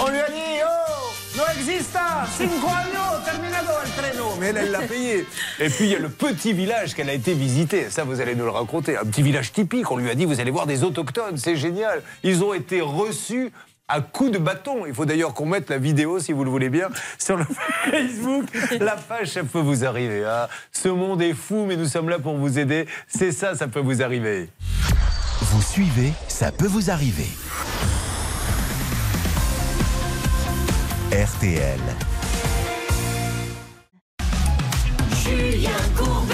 On lui a dit, oh, no exista, cinco años, terminado el treno. Mais elle, elle l'a payé. Et puis, il y a le petit village qu'elle a été visiter. Ça, vous allez nous le raconter. Un petit village typique. On lui a dit, vous allez voir des autochtones. C'est génial. Ils ont été reçus à coups de bâton. Il faut d'ailleurs qu'on mette la vidéo, si vous le voulez bien, sur le Facebook. La page, ça peut vous arriver. hein. Ce monde est fou, mais nous sommes là pour vous aider. C'est ça, ça peut vous arriver. Vous suivez, ça peut vous arriver. RTL. Julien Courbet.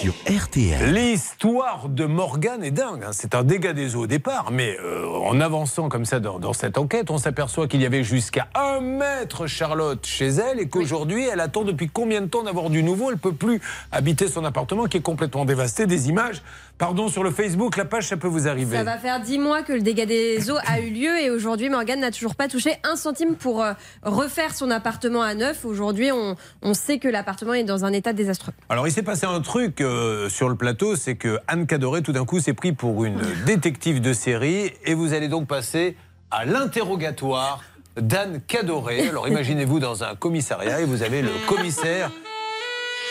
Sur RTL. L'histoire de Morgane est dingue. hein. C'est un dégât des eaux au départ, mais euh, en avançant comme ça dans, dans cette enquête, on s'aperçoit qu'il y avait jusqu'à un mètre Charlotte chez elle et qu'aujourd'hui, elle attend depuis combien de temps d'avoir du nouveau? Elle peut plus habiter son appartement qui est complètement dévasté. Des images, pardon, sur le Facebook, la page, ça peut vous arriver. Ça va faire 10 mois que le dégât des eaux a eu lieu et aujourd'hui, Morgane n'a toujours pas touché un centime pour euh, refaire son appartement à neuf. Aujourd'hui, on, on sait que l'appartement est dans un état désastreux. Alors, il s'est passé un truc euh, sur le plateau, c'est que Anne Cadoré, tout d'un coup, s'est pris pour une détective de série, et vous allez donc passer à l'interrogatoire d'Anne Cadoré. Alors, imaginez-vous dans un commissariat, et vous avez le commissaire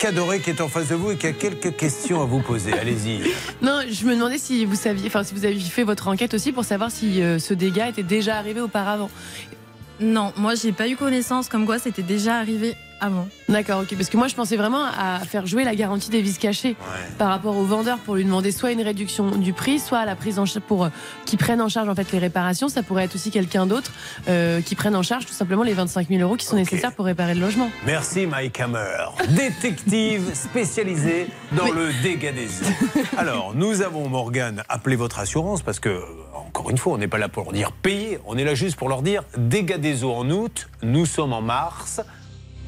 Cadoré qui est en face de vous et qui a quelques questions à vous poser. Allez-y. Non, je me demandais si vous saviez, enfin si vous aviez fait votre enquête aussi pour savoir si euh, ce dégât était déjà arrivé auparavant. Non, moi j'ai pas eu connaissance comme quoi c'était déjà arrivé avant. D'accord, ok. Parce que moi, je pensais vraiment à faire jouer la garantie des vis cachées par rapport au vendeur pour lui demander soit une réduction du prix, soit la prise en charge pour euh, qu'ils prennent en charge en fait les réparations. Ça pourrait être aussi quelqu'un d'autre euh, qui prenne en charge tout simplement les 25 000 euros qui sont nécessaires pour réparer le logement. Merci Mike Hammer, détective spécialisé dans le dégât des eaux. Alors, nous avons Morgane appelé votre assurance parce que, encore une fois, on n'est pas là pour leur dire payer, on est là juste pour leur dire dégâts des eaux en août, nous sommes en mars.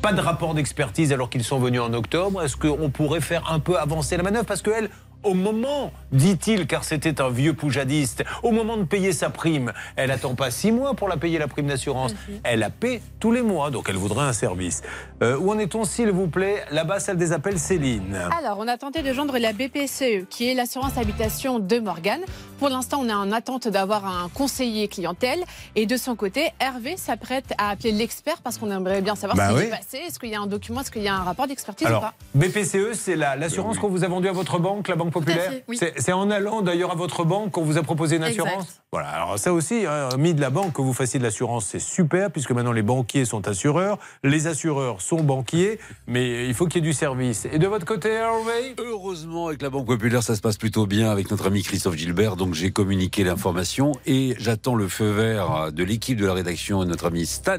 Pas de rapport d'expertise alors qu'ils sont venus en octobre. Est-ce qu'on pourrait faire un peu avancer la manœuvre? Parce qu'elle, au moment, dit-il, car c'était un vieux poujadiste, au moment de payer sa prime, elle attend pas six mois pour la payer la prime d'assurance. Elle la paie tous les mois, donc elle voudrait un service. Euh, où en est-on, s'il vous plaît? Là-bas, celle des appels, Céline. Alors, on a tenté de joindre la BPCE, qui est l'assurance habitation de Morgane. Pour l'instant, on est en attente d'avoir un conseiller clientèle. Et de son côté, Hervé s'apprête à appeler l'expert parce qu'on aimerait bien savoir Bah ce qui oui. est passé. Est-ce qu'il y a un document Est-ce qu'il y a un rapport d'expertise ou Alors, pas BPCE, c'est la- l'assurance qu'on vous a vendue à votre banque, la Banque Populaire oui. C'est en allant d'ailleurs à votre banque qu'on vous a proposé une Exact. assurance Voilà, alors ça aussi, hein, mis de la banque, que vous fassiez de l'assurance, c'est super, puisque maintenant les banquiers sont assureurs, les assureurs sont banquiers, mais il faut qu'il y ait du service. Et de votre côté, Hervé? Heureusement, avec la Banque Populaire, ça se passe plutôt bien avec notre ami Christophe Gilbert. Donc, j'ai communiqué l'information et j'attends le feu vert de l'équipe de la rédaction et notre ami Stan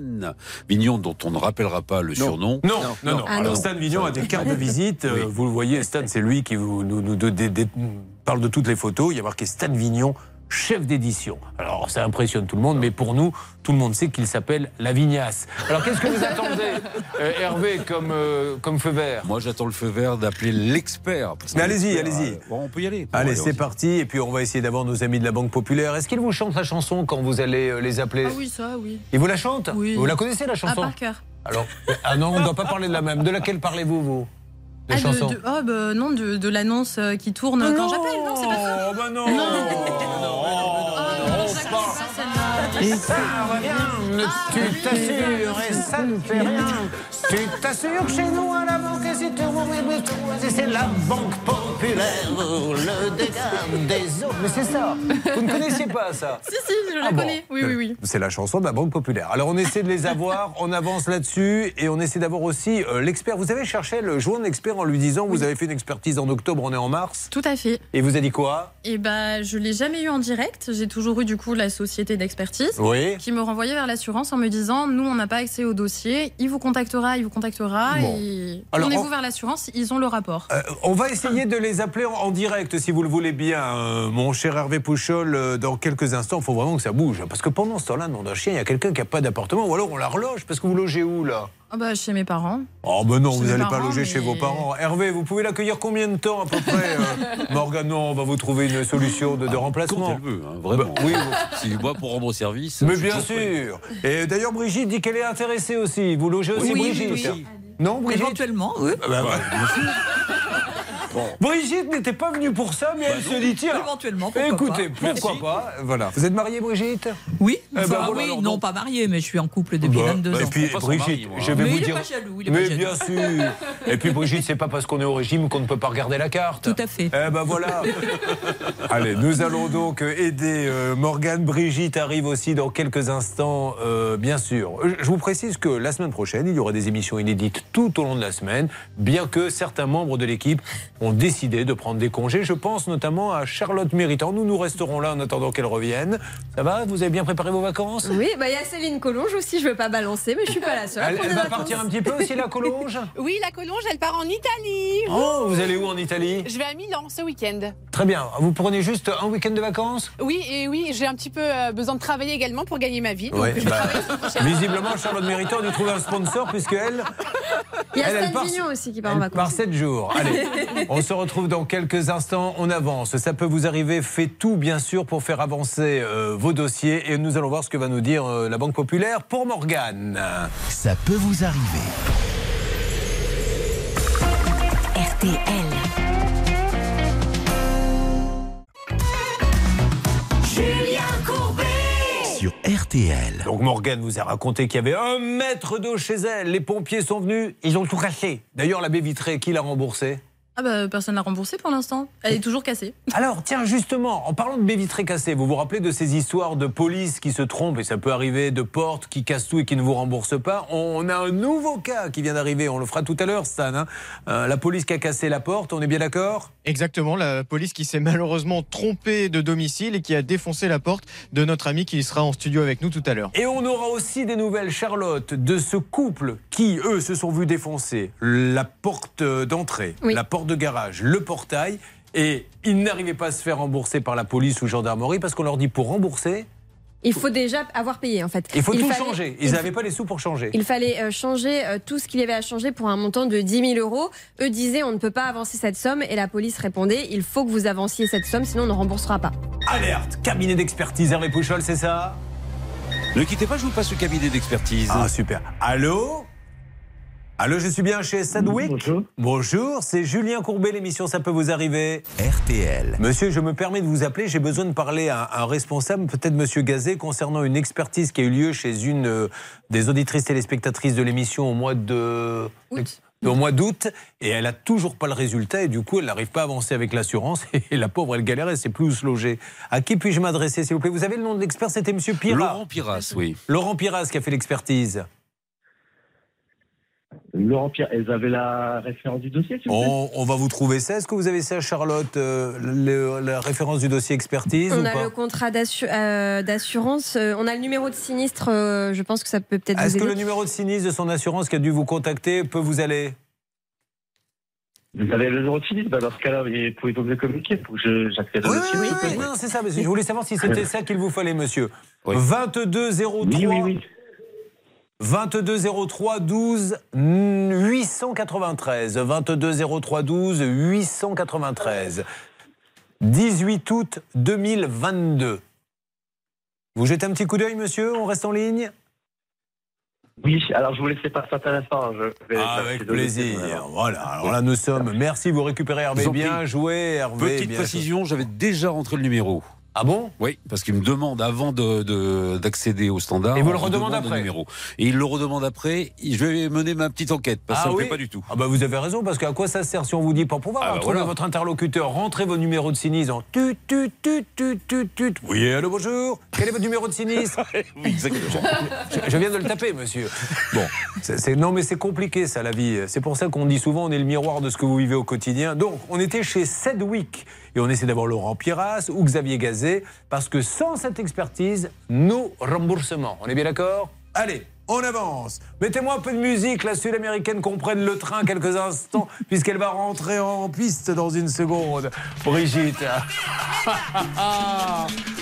Vignon, dont on ne rappellera pas le surnom. Non, non, non. Ah, Alors non. Stan Vignon a des cartes de visite. euh, Vous le voyez, Stan, c'est lui qui vous, nous, nous- de- de- de- parle de toutes les photos. Il y a marqué Stan Vignon, chef d'édition. Alors ça impressionne tout le monde, mais pour nous, tout le monde sait qu'il s'appelle La Vignasse. Alors qu'est-ce que vous attendez, euh, Hervé, comme, euh, comme feu vert? Moi, j'attends le feu vert d'appeler l'expert. Mais allez-y, allez-y. euh, Bon, on peut y aller. Allez, c'est parti. Et puis on va essayer d'avoir nos amis de la Banque Populaire. Est-ce qu'ils vous chantent la chanson quand vous allez euh, les appeler? Ah oui, ça, oui. Ils vous la chantent? Oui. Vous la connaissez la Ah, chanson? par cœur. Alors, ah non, on ne doit pas parler de la même. De laquelle parlez-vous, vous Les Ah, de, chansons? de- oh, bah, non, de, de l'annonce qui tourne quand j'appelle. Non, c'est pas ça. Oh, bah non Et ça revient, tu t'assures et ça ne fait rien. Tu t'assures chez nous à la banque et si tu c'est la banque populaire, le dégât des eaux. Mais c'est ça. Vous ne connaissiez pas ça Si, si, je la Ah bon. connais. Oui, oui, oui. C'est la chanson de la Banque Populaire. Alors on essaie de les avoir, on avance là-dessus et on essaie d'avoir aussi euh, l'expert. Vous avez cherché le joint expert en lui disant vous avez fait une expertise en octobre, on est en mars. Tout à fait. Et vous a dit quoi? Et bah, je l'ai jamais eu en direct. J'ai toujours eu du coup la société d'expertise Oui. qui me renvoyait vers l'assurance en me disant nous on n'a pas accès au dossier, il vous contactera, il vous contactera Bon. et tournez-vous on- vers l'assurance, ils ont le rapport. Euh, on va essayer de les appeler en, en direct si vous le voulez bien, euh, mon cher Hervé Pouchol, euh, dans quelques instants. Il faut vraiment que ça bouge. Parce que pendant ce temps-là, nom d'un chien, il y a quelqu'un qui n'a pas d'appartement ou alors on la reloge parce que vous logez où là? Ah bah chez mes parents. Oh ben non, Chez vous n'allez pas loger chez vos parents. Hervé, vous pouvez l'accueillir combien de temps à peu près euh, Morgane, non, on va vous trouver une solution de, de remplacement. Quand elle veut, hein, vraiment. Bah, oui, Si moi, pour rendre service. mais bien prêt. sûr. Et d'ailleurs, Brigitte dit qu'elle est intéressée aussi. Vous logez aussi Oui, Brigitte oui. Non, Brigitte Éventuellement, oui. Ah bah, Brigitte n'était pas venue pour ça, mais elle se dit tiens. Éventuellement, pourquoi Écoutez, pas. pourquoi Merci. pas Voilà. Vous êtes mariée, Brigitte? Oui, Eh ben enfin, voilà, oui alors non, donc- pas marié, mais je suis en couple depuis Bah, 22 bah, ans. Et puis, Brigitte, je vais Mais vous il est dire. pas jaloux, il est mais pas bien sûr. Et puis, Brigitte, c'est pas parce qu'on est au régime qu'on ne peut pas regarder la carte. Tout à fait. Eh ben voilà. Allez, nous allons donc aider euh, Morgane. Brigitte arrive aussi dans quelques instants, euh, bien sûr. Je vous précise que la semaine prochaine, il y aura des émissions inédites tout au long de la semaine, bien que certains membres de l'équipe ont décidé de prendre des congés. Je pense notamment à Charlotte Méritant. Nous, nous resterons là en attendant qu'elle revienne. Ça va? Vous avez bien préparé vos vacances? Oui, bah il y a Céline Collonge aussi, je veux pas balancer, mais je suis pas la seule. à Elle, elle va vacances. partir un petit peu aussi, la Collonge? Oui, la Collonge, elle part en Italie. Oh, vous allez où en Italie? Je vais à Milan ce week-end. Très bien. Vous prenez juste un week-end de vacances? Oui, et oui, j'ai un petit peu euh, besoin de travailler également pour gagner ma vie. Donc Ouais, je vais bah, visiblement, Charlotte Méritant a dû trouver un sponsor puisqu'elle Il y a Elle, elle Stan part- Vignon aussi qui part en elle part vacances. 7 jours. Allez, on se retrouve dans quelques instants. On avance. Ça peut vous arriver. Faites tout, bien sûr, pour faire avancer euh, vos dossiers. Et nous allons voir ce que va nous dire euh, la Banque Populaire pour Morgane. Ça peut vous arriver. RTL. Julien Courbet sur RTL. Donc Morgane vous a raconté qu'il y avait un mètre d'eau chez elle. Les pompiers sont venus, ils ont tout cassé. D'ailleurs, la baie vitrée, qui l'a remboursée Ah bah personne l'a remboursé pour l'instant. Elle est toujours cassée. Alors, tiens, justement, en parlant de baies vitrées cassées, vous vous rappelez de ces histoires de police qui se trompent, et ça peut arriver, de portes qui cassent tout et qui ne vous remboursent pas On a un nouveau cas qui vient d'arriver, on le fera tout à l'heure, Stan. hein. Euh, la police qui a cassé la porte, on est bien d'accord? Exactement, la police qui s'est malheureusement trompée de domicile et qui a défoncé la porte de notre ami qui sera en studio avec nous tout à l'heure. Et on aura aussi des nouvelles, Charlotte, de ce couple qui, eux, se sont vus défoncer la porte euh, d'entrée, Oui. la porte de garage, le portail, et ils n'arrivaient pas à se faire rembourser par la police ou gendarmerie parce qu'on leur dit pour rembourser, Il faut déjà avoir payé en fait. il faut tout fallait- changer. il Ils n'avaient pas les sous pour changer. Il fallait euh, changer euh, tout ce qu'il y avait à changer pour un montant de 10 000 euros. Eux disaient on ne peut pas avancer cette somme et la police répondait il faut que vous avanciez cette somme sinon on ne remboursera pas. Alerte, cabinet d'expertise Hervé Pouchol, c'est ça? Ne quittez pas, je vous passe le cabinet d'expertise. Ah, super. Allô? Allô, je suis bien chez Sadwick Bonjour. Bonjour, c'est Julien Courbet, l'émission Ça peut vous arriver. RTL. Monsieur, je me permets de vous appeler, j'ai besoin de parler à un responsable, peut-être Monsieur Gazet, concernant une expertise qui a eu lieu chez une euh, des auditrices téléspectatrices de l'émission au mois de... Au mois d'août, et elle a toujours pas le résultat, et du coup, elle n'arrive pas à avancer avec l'assurance, et la pauvre, elle galère, elle sait plus où se loger. À qui puis-je m'adresser, s'il vous plaît? Vous avez le nom de l'expert, c'était Monsieur Piras. Laurent Piras, oui. Laurent Piras qui a fait l'expertise. Laurent Pierre, elles avaient la référence du dossier, plaît On, on va vous trouver ça. Est-ce que vous avez ça, Charlotte, euh, le- la référence du dossier expertise On ou a pas le contrat euh, d'assurance, euh, on a le numéro de sinistre, euh, je pense que ça peut peut-être Est-ce que le numéro de sinistre de son assurance qui a dû vous contacter peut vous aller Vous avez le numéro de sinistre bah, Dans ce cas-là, vous pouvez vous me le communiquer pour que j'accède au Oui, dossier oui, oui, non, c'est ça. que Je voulais savoir si c'était ça qu'il vous fallait, monsieur. 2203 Oui, oui, oui. 2203 12 893. 2203 12 893. 18 août 2022. Vous jetez un petit coup d'œil, monsieur On reste en ligne? Oui, alors je vous laissais pas ça à la fin. Je vais Ah, avec plaisir. Voilà. Alors là, nous sommes. Merci, vous récupérez Hervé. Bien joué, Hervé. Petite bien précision, j'avais déjà rentré le numéro. Ah bon? Oui, parce qu'il me demande avant de- de- d'accéder au standard. Et vous le on me redemande demande après? numéro. Et il le redemande après. Je vais mener ma petite enquête parce que ça Ah ne me oui plaît pas du tout. Ah bah vous avez raison, parce qu'à quoi ça sert si on vous dit pour pouvoir Ah bah retrouver voilà. votre interlocuteur, rentrez vos numéros de sinistre en tut tut tut tut tut tut. Oui, allô, bonjour. Quel est votre numéro de sinistre Oui, exactement. je, je viens de le taper, monsieur. Bon, c'est- non mais c'est compliqué ça la vie. C'est pour ça qu'on dit souvent on est le miroir de ce que vous vivez au quotidien. Donc on était chez Sedwick et on essaie d'avoir Laurent Piras ou Xavier Gazet parce que sans cette expertise, nos remboursements. On est bien d'accord? Allez. On avance. Mettez-moi un peu de musique, la sud-américaine comprenne le train quelques instants, puisqu'elle va rentrer en piste dans une seconde. Brigitte.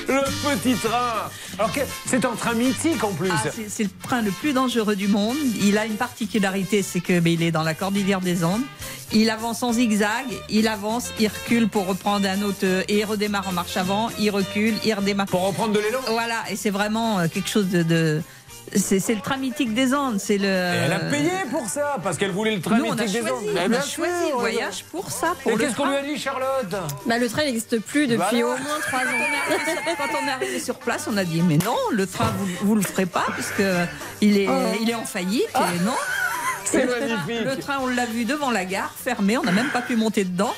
le petit train. Alors c'est un train mythique en plus. Ah, c'est- le train le plus dangereux du monde. Il a une particularité, c'est que il est dans la cordillère des Andes. Il avance en zigzag, il avance, il recule pour reprendre un autre euh, et il redémarre en marche avant, il recule, il redémarre. Pour reprendre de l'élan. Voilà, et c'est vraiment euh, quelque chose de. de- c'est le train mythique des Andes. C'est le. Et elle a payé pour ça, parce qu'elle voulait le train Nous, mythique des choisi, Andes. on a choisi sûr, le voyage pour ça, pour Et le qu'est-ce qu'on lui train. a dit, Charlotte? Bah, le train n'existe plus depuis Voilà. au moins trois ans. Quand on est arrivé sur- place, on a dit mais non, le train vous, vous le ferez pas puisque il est, il est en faillite et non. C'est Et le train- magnifique. Le train, on l'a vu devant la gare, fermé, on n'a même pas pu monter dedans.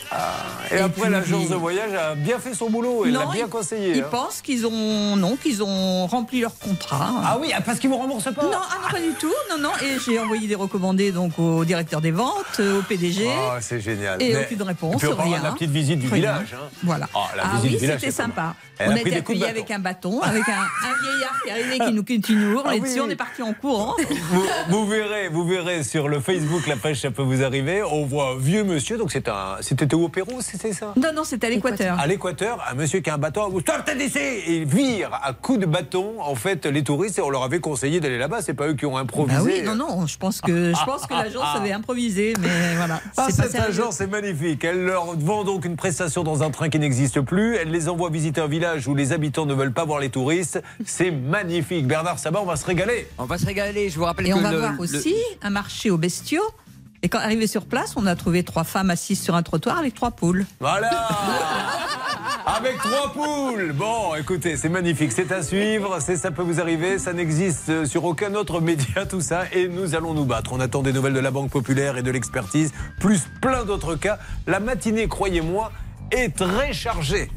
Et, après, l'agence de voyage a bien fait son boulot. Elle l'a bien conseillé. Ils hein. pensent qu'ils ont non, qu'ils ont rempli leur contrat. Ah oui, ah, parce qu'ils vous remboursent pas Non, ah non, pas du tout. Non, non. Et j'ai envoyé des recommandés donc au directeur des ventes, euh, au PDG. Ah, c'est génial. Et Mais- aucune réponse, Et rien. la petite visite du Rien. village. hein. Voilà. Ah, la Ah visite oui, c'était sympa. Elle on a a été accueillis avec un bâton, avec un, un vieillard qui arrivait, qui nous, qui nous hurlait Ah oui, dessus. On est parti en courant. Vous, vous verrez, vous verrez sur le Facebook la pêche, ça peut vous arriver. On voit un vieux monsieur, donc c'est un, c'était au Pérou, c'était ça? Non, non, c'était à l'équateur. À l'équateur, un monsieur qui a un bâton, vous sortez d'ici Et il vire à coups de bâton, en fait, les touristes, et on leur avait conseillé d'aller là-bas. C'est pas eux qui ont improvisé. Ah oui, non, non, je pense que, je pense que l'agence avait improvisé, mais voilà. Ah, cette agence est magnifique. Elle leur vend donc une prestation dans un train qui n'existe plus. Elle les envoie visiter un village où les habitants ne veulent pas voir les touristes. C'est magnifique. Bernard Sabat, on va se régaler. On va se régaler. Je vous rappelle Et que on va le- voir le- aussi un marché aux bestiaux. Et quand arrivé sur place, on a trouvé trois femmes assises sur un trottoir avec trois poules. Voilà Avec trois poules Bon, écoutez, c'est magnifique, c'est à suivre, c'est ça peut vous arriver, ça n'existe sur aucun autre média, tout ça, et nous allons nous battre. On attend des nouvelles de la Banque Populaire et de l'expertise, plus plein d'autres cas. La matinée, croyez-moi, est très chargée.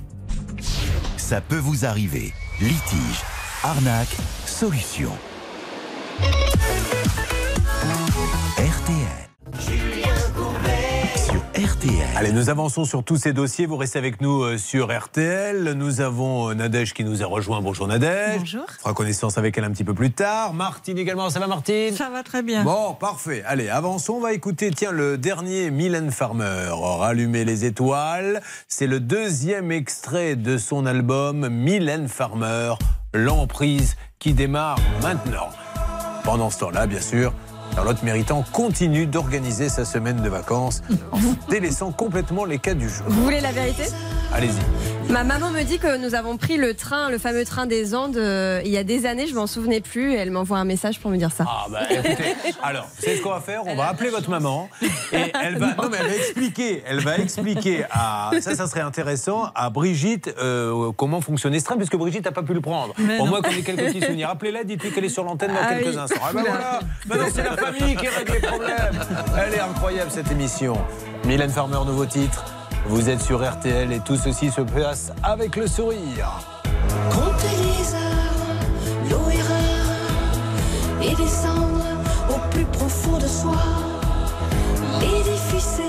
Ça peut vous arriver. Litige, arnaque, solution. RTL. RTL. Allez, nous avançons sur tous ces dossiers. Vous restez avec nous euh, sur RTL. Nous avons euh, Nadège qui nous a rejoint. Bonjour Nadège. Bonjour. On fera connaissance avec elle un petit peu plus tard. Martine également. Ça va Martine? Ça va très bien. Bon, parfait. Allez, avançons. On va écouter, tiens, le dernier Mylène Farmer, Rallumer les étoiles. C'est le deuxième extrait de son album Mylène Farmer, L'emprise, qui démarre maintenant. Pendant ce temps-là, bien sûr, Charlotte Méritant continue d'organiser sa semaine de vacances en délaissant complètement les cas du jour. Vous voulez la vérité Allez-y. Ma maman me dit que nous avons pris le train, le fameux train des Andes, euh, il y a des années, je m'en souvenais plus. Et elle m'envoie un message pour me dire ça. Ah bah écoutez, alors, vous savez ce qu'on va faire? On va appeler votre maman et elle va, non, mais elle va expliquer, elle va expliquer à, ça, ça serait intéressant, à Brigitte euh, comment fonctionnait ce train, puisque Brigitte n'a pas pu le prendre. Au moins qu'on ait quelques petits souvenirs. Appelez-la, dites-lui qu'elle est sur l'antenne dans Ah quelques oui. instants. Ah ben voilà, maintenant c'est la famille qui règle les problèmes. Elle est incroyable cette émission. Mylène Farmer, nouveau titre. Vous êtes sur RTL et tout ceci se passe avec le sourire. Compter les heures, l'eau erreur et descendre au plus profond de soi. L'édifice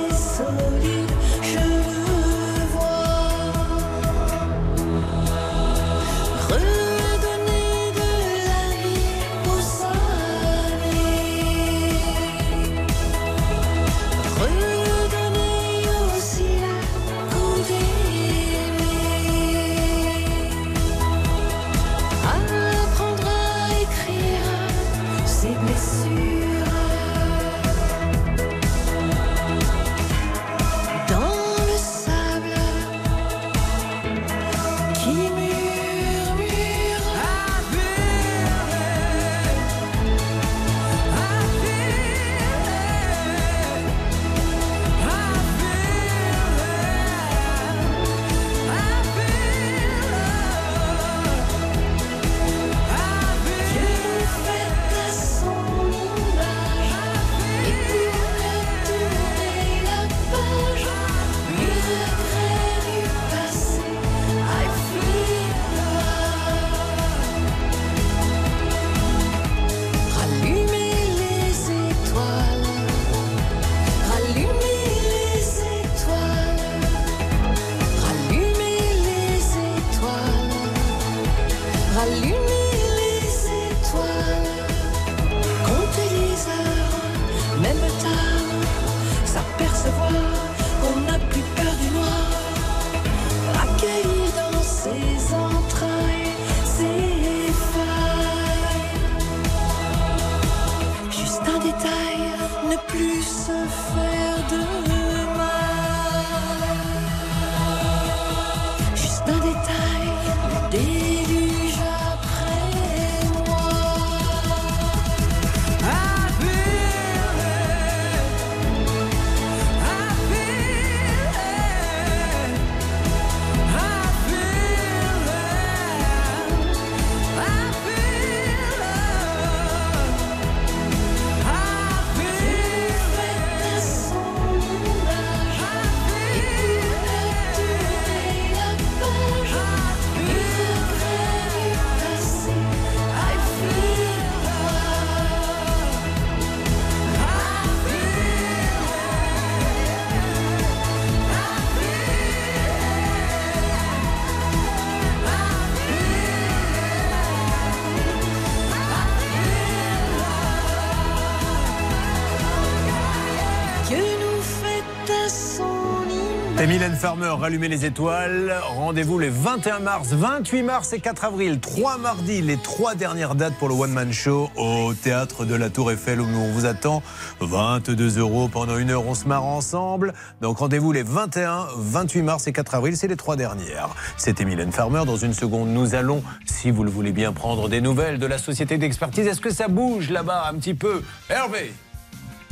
Farmer, rallumez les étoiles. Rendez-vous les 21 mars, 28 mars et 4 avril. Trois mardis, les trois dernières dates pour le One Man Show au théâtre de la Tour Eiffel où on vous attend. 22 euros pendant une heure, on se marre ensemble. Donc rendez-vous les 21, 28 mars et 4 avril, c'est les trois dernières. C'était Mylène Farmer. Dans une seconde, nous allons, si vous le voulez bien, prendre des nouvelles de la société d'expertise. Est-ce que ça bouge là-bas un petit peu? Hervé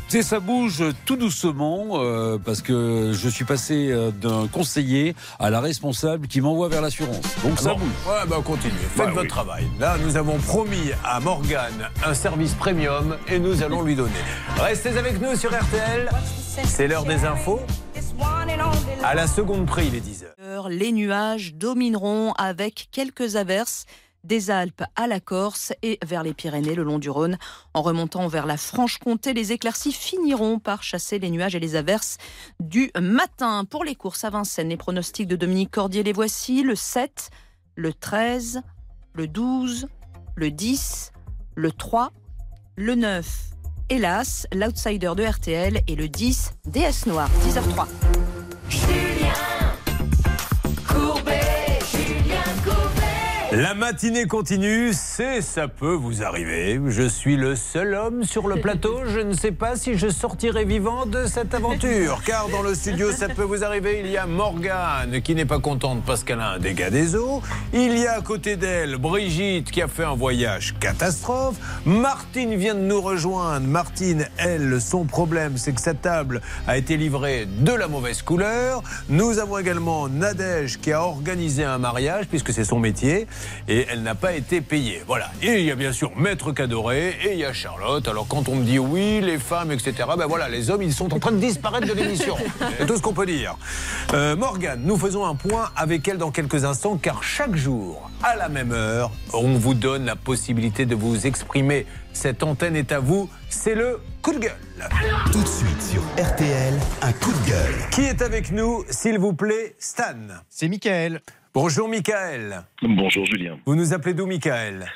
Ça bouge tout doucement euh, parce que je suis passé euh, d'un conseiller à la responsable qui m'envoie vers l'assurance. Donc ça Bon. bouge. Ouais, bah continuez. Faites Bah votre oui. travail. Là, nous avons promis à Morgane un service premium et nous allons lui donner. Restez avec nous sur RTL. C'est l'heure des infos. À la seconde près, il est 10 heures. Les nuages domineront avec quelques averses des Alpes à la Corse et vers les Pyrénées le long du Rhône. En remontant vers la Franche-Comté, les éclaircies finiront par chasser les nuages et les averses du matin. Pour les courses à Vincennes, les pronostics de Dominique Cordier, les voici. Le 7, le 13, le 12, le 10, le 3, le 9. Hélas, l'outsider de RTL est le 10 DS Noir, 10h03. La matinée continue, c'est ça peut vous arriver. Je suis le seul homme sur le plateau. Je ne sais pas si je sortirai vivant de cette aventure. Car dans le studio, ça peut vous arriver. Il y a Morgane qui n'est pas contente parce qu'elle a un dégât des eaux. Il y a à côté d'elle Brigitte qui a fait un voyage catastrophe. Martine vient de nous rejoindre. Martine, elle, son problème, c'est que sa table a été livrée de la mauvaise couleur. Nous avons également Nadège qui a organisé un mariage puisque c'est son métier et elle n'a pas été payée. Voilà. Et il y a bien sûr Maître Cadoré et il y a Charlotte. Alors quand on me dit oui, les femmes, etc., ben voilà, les hommes, ils sont en train de disparaître de l'émission. C'est tout ce qu'on peut dire. Euh, Morgane, nous faisons un point avec elle dans quelques instants car chaque jour, à la même heure, on vous donne la possibilité de vous exprimer. Cette antenne est à vous. C'est le coup de gueule. Tout de suite sur RTL, un coup de gueule. Qui est avec nous, s'il vous plaît, Stan? C'est Michael. Bonjour Michael. Bonjour Julien. Vous nous appelez d'où Michael?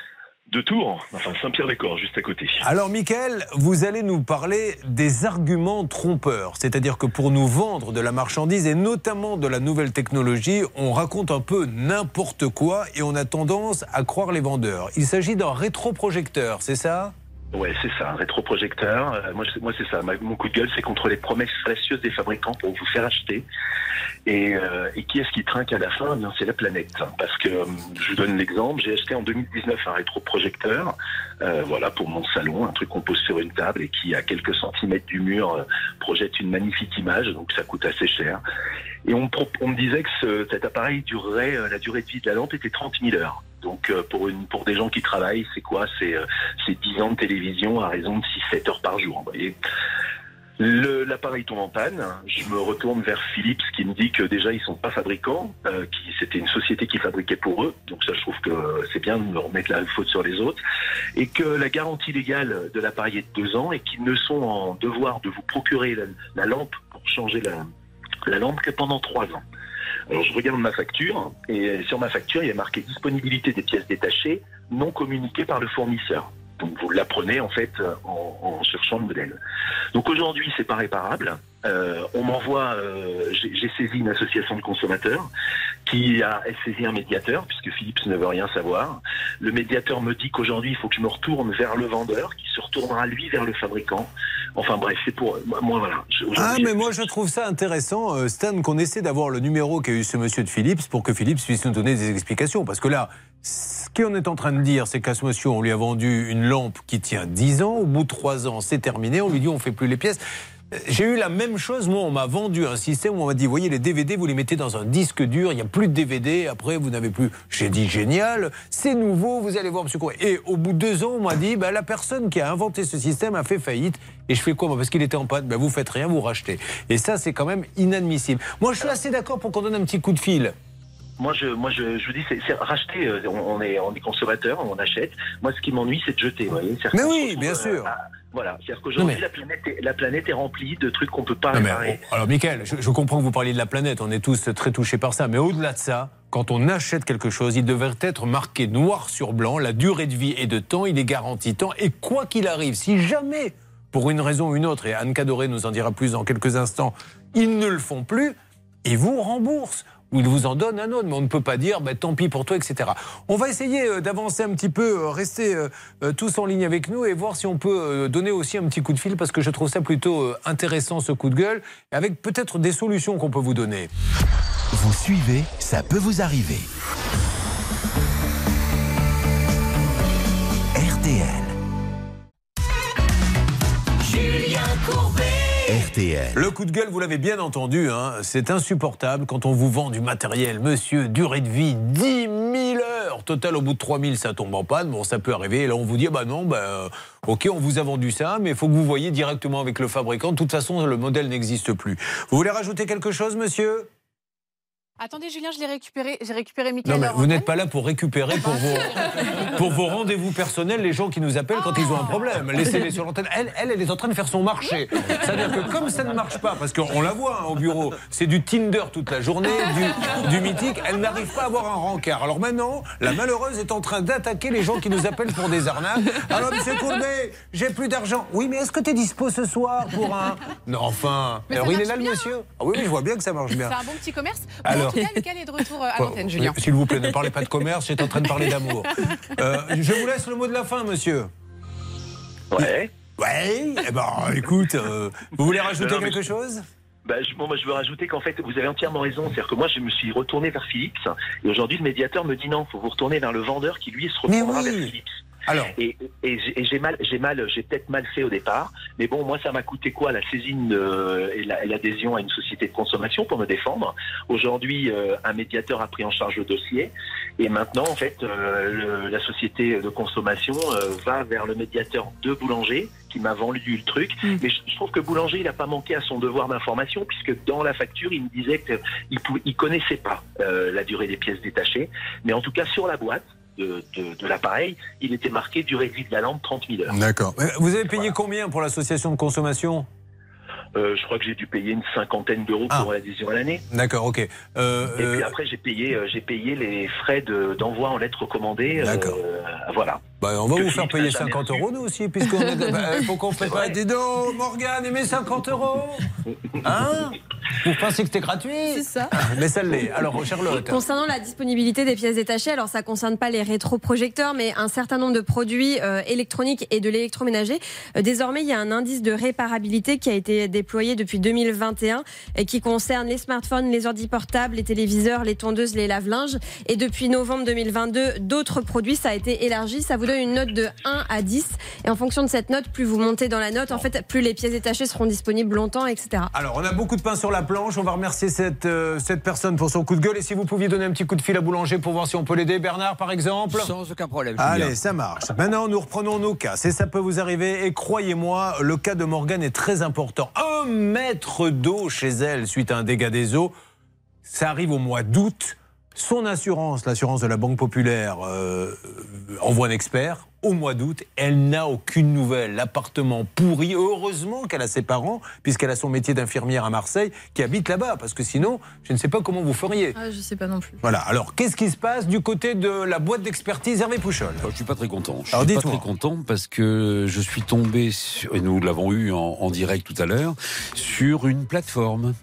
De Tours, enfin Saint-Pierre-les-Corps, juste à côté. Alors, Michael, vous allez nous parler des arguments trompeurs. C'est-à-dire que pour nous vendre de la marchandise et notamment de la nouvelle technologie, on raconte un peu n'importe quoi et on a tendance à croire les vendeurs. Il s'agit d'un rétroprojecteur, c'est ça? Ouais, c'est ça, un rétroprojecteur. Euh, moi, c'est- moi, c'est ça. Mon coup de gueule, c'est contre les promesses fallacieuses des fabricants pour vous faire acheter. Et, euh, et qui est-ce qui trinque à la fin? Eh C'est la planète. Parce que, euh, je vous donne l'exemple, j'ai acheté en 2019 un rétroprojecteur, euh, voilà, pour mon salon, un truc qu'on pose sur une table et qui, à quelques centimètres du mur, euh, projette une magnifique image, donc ça coûte assez cher. Et on, on me disait que ce- cet appareil durerait, la durée de vie de la lampe était 30 000 heures. Donc euh, pour, une, pour des gens qui travaillent, c'est quoi? C'est euh, c'est 10 ans de télévision à raison de 6-7 heures par jour. Vous voyez L'appareil tombe en panne. Je me retourne vers Philips qui me dit que déjà ils sont pas fabricants, euh, c'était une société qui fabriquait pour eux. Donc ça, je trouve que c'est bien de me remettre la faute sur les autres, et que la garantie légale de l'appareil est de deux ans et qu'ils ne sont en devoir de vous procurer la, la lampe pour changer la, la lampe que pendant trois ans. Alors je regarde ma facture et sur ma facture il y a marqué disponibilité des pièces détachées non communiquées par le fournisseur. Donc vous l'apprenez en fait en, en cherchant le modèle. Donc aujourd'hui c'est pas réparable. Euh, on m'envoie, euh, j'ai saisi une association de consommateurs qui a saisi un médiateur puisque Philips ne veut rien savoir. Le médiateur me dit qu'aujourd'hui il faut que je me retourne vers le vendeur qui se retournera lui vers le fabricant. Enfin bref c'est pour moi moi, voilà. Ah, mais moi je trouve ça intéressant, euh, Stan, qu'on essaie d'avoir le numéro qu'a eu ce monsieur de Philips pour que Philips puisse nous donner des explications. Parce que là, ce qu'on est en train de dire, c'est qu'à ce monsieur, on lui a vendu une lampe qui tient 10 ans. Au bout de 3 ans, c'est terminé. On lui dit, on fait plus les pièces. J'ai eu la même chose, moi, on m'a vendu un système où on m'a dit, voyez, les DVD, vous les mettez dans un disque dur, il n'y a plus de DVD, après, vous n'avez plus. J'ai dit, génial, c'est nouveau, vous allez voir, monsieur. Et au bout de deux ans, on m'a dit, bah, la personne qui a inventé ce système a fait faillite. Et je fais quoi moi Parce qu'il était en panne, bah, vous faites rien, vous rachetez. Et ça, c'est quand même inadmissible. Moi, je suis assez d'accord pour qu'on donne un petit coup de fil. Moi, je, moi, je, je vous dis, c'est racheter. euh, On, on est, on est consommateur, on achète. Moi, ce qui m'ennuie, c'est de jeter. vous voyez. C'est-à-dire Mais oui, bien euh, sûr. à- voilà. C'est-à-dire qu'aujourd'hui, mais- la, planète est, la planète est remplie de trucs qu'on peut pas Non, mais, réparer. alors, Michael, je, je comprends que vous parliez de la planète, on est tous très touchés par ça, mais au-delà de ça, quand on achète quelque chose, il devrait être marqué noir sur blanc, la durée de vie et de temps, il est garanti temps, et quoi qu'il arrive, si jamais, pour une raison ou une autre, et Anne Cadoré nous en dira plus dans quelques instants, ils ne le font plus, il vous rembourse ou il vous en donne un autre, mais on ne peut pas dire bah, tant pis pour toi, etc. On va essayer euh, d'avancer un petit peu, euh, rester euh, tous en ligne avec nous et voir si on peut donner aussi un petit coup de fil parce que je trouve ça plutôt intéressant ce coup de gueule, avec peut-être des solutions qu'on peut vous donner. Vous suivez, ça peut vous arriver. Le coup de gueule, vous l'avez bien entendu, hein, c'est insupportable quand on vous vend du matériel. Monsieur, durée de vie, 10 000 heures. Total, au bout de 3 000, ça tombe en panne. Bon, ça peut arriver. Et là, on vous dit, bah non, bah, euh, ok, on vous a vendu ça, mais il faut que vous voyez directement avec le fabricant. De toute façon, le modèle n'existe plus. Vous voulez rajouter quelque chose, monsieur? Attendez, Julien, je l'ai récupéré. J'ai récupéré Non, Michael. mais hors vous n'êtes pas là pour récupérer pour vos, pour vos rendez-vous personnels les gens qui nous appellent quand ils ont un problème. Laissez-les sur l'antenne. Elle, elle, elle est en train de faire son marché. C'est-à-dire que comme ça ne marche pas, parce qu'on la voit hein, au bureau, c'est du Tinder toute la journée, du, du mythique, elle n'arrive pas à avoir un rencard. Alors maintenant, la malheureuse est en train d'attaquer les gens qui nous appellent pour des arnaques. Alors, monsieur Courbet, j'ai plus d'argent. Oui, mais est-ce que tu es dispo ce soir pour un. Non, enfin. Mais Alors, il est là, le monsieur Ah oui, oui, je vois bien que ça marche bien. C'est un bon petit commerce. Bon, Alors. Est de retour euh, à l'antenne, Julien. S'il vous plaît, ne parlez pas de commerce, j'étais en train de parler d'amour. Euh, je vous laisse le mot de la fin, monsieur. Ouais. Ouais, eh ben, écoute, euh, vous voulez rajouter Non, quelque chose? Bah, je, bon, moi, je veux rajouter qu'en fait, vous avez entièrement raison. C'est-à-dire que moi, je me suis retourné vers Philips. Et aujourd'hui, le médiateur me dit non, faut vous retourner vers le vendeur qui, lui, se retournera oui. vers Philips. Alors Et, et j'ai- et j'ai mal, j'ai mal, j'ai peut-être mal fait au départ. Mais bon, moi, ça m'a coûté quoi la saisine de- et la- et l'adhésion à une société de consommation pour me défendre? Aujourd'hui, euh, un médiateur a pris en charge le dossier. Et maintenant, en fait, euh, le- la société de consommation euh, va vers le médiateur de Boulanger qui m'a vendu le truc. Mais je, je trouve que Boulanger, il n'a pas manqué à son devoir d'information puisque dans la facture, il me disait qu'il il connaissait pas euh, la durée des pièces détachées. Mais en tout cas, sur la boîte de, de- de l'appareil, il était marqué durée de vie de la lampe 30 000 heures. D'accord. Euh, Vous avez payé combien pour l'association de consommation? Euh, je crois que j'ai dû payer une cinquantaine d'euros pour l'adhésion à l'année. D'accord, ok. Euh, Et puis après, j'ai payé, j'ai payé les frais de- d'envoi en lettres recommandées. euh, voilà. Bah, on va Que vous faire payer n'a jamais 50 reçu. euros, nous aussi, puisqu'on est. bah, faut qu'on prépare. Dis donc, Morgane, et mes 50 euros Hein Vous pensez que c'était gratuit C'est ça. Mais ça l'est. Alors, Charlotte. Concernant la disponibilité des pièces détachées, alors ça concerne pas les rétroprojecteurs, mais un certain nombre de produits euh, électroniques et de l'électroménager. Euh, désormais, il y a un indice de réparabilité qui a été déployé depuis 2021 et qui concerne les smartphones, les ordi portables, les téléviseurs, les tondeuses, les lave-linges. Et depuis novembre 2022, d'autres produits, ça a été élargi. Ça vous une note de 1 à 10. Et en fonction de cette note, plus vous montez dans la note, en fait, plus les pièces détachées seront disponibles longtemps, etc. Alors, on a beaucoup de pain sur la planche. On va remercier cette, euh, cette personne pour son coup de gueule. Et si vous pouviez donner un petit coup de fil à Boulanger pour voir si on peut l'aider, Bernard, par exemple Sans aucun problème. Allez, ça marche. Maintenant, nous reprenons nos cas. C'est ça peut vous arriver. Et croyez-moi, le cas de Morgane est très important. Un mètre d'eau chez elle suite à un dégât des eaux. Ça arrive au mois d'août. Son assurance, l'assurance de la Banque Populaire, euh, envoie un expert au mois d'août. Elle n'a aucune nouvelle. L'appartement pourri. Heureusement qu'elle a ses parents, puisqu'elle a son métier d'infirmière à Marseille, qui habite là-bas. Parce que sinon, je ne sais pas comment vous feriez. Ah, je sais pas non plus. Voilà. Alors, qu'est-ce qui se passe du côté de la boîte d'expertise Hervé Pouchol Je suis pas très content. Je Alors, suis pas très content parce que je suis tombé, sur, et nous l'avons eu en, en direct tout à l'heure, sur une plateforme.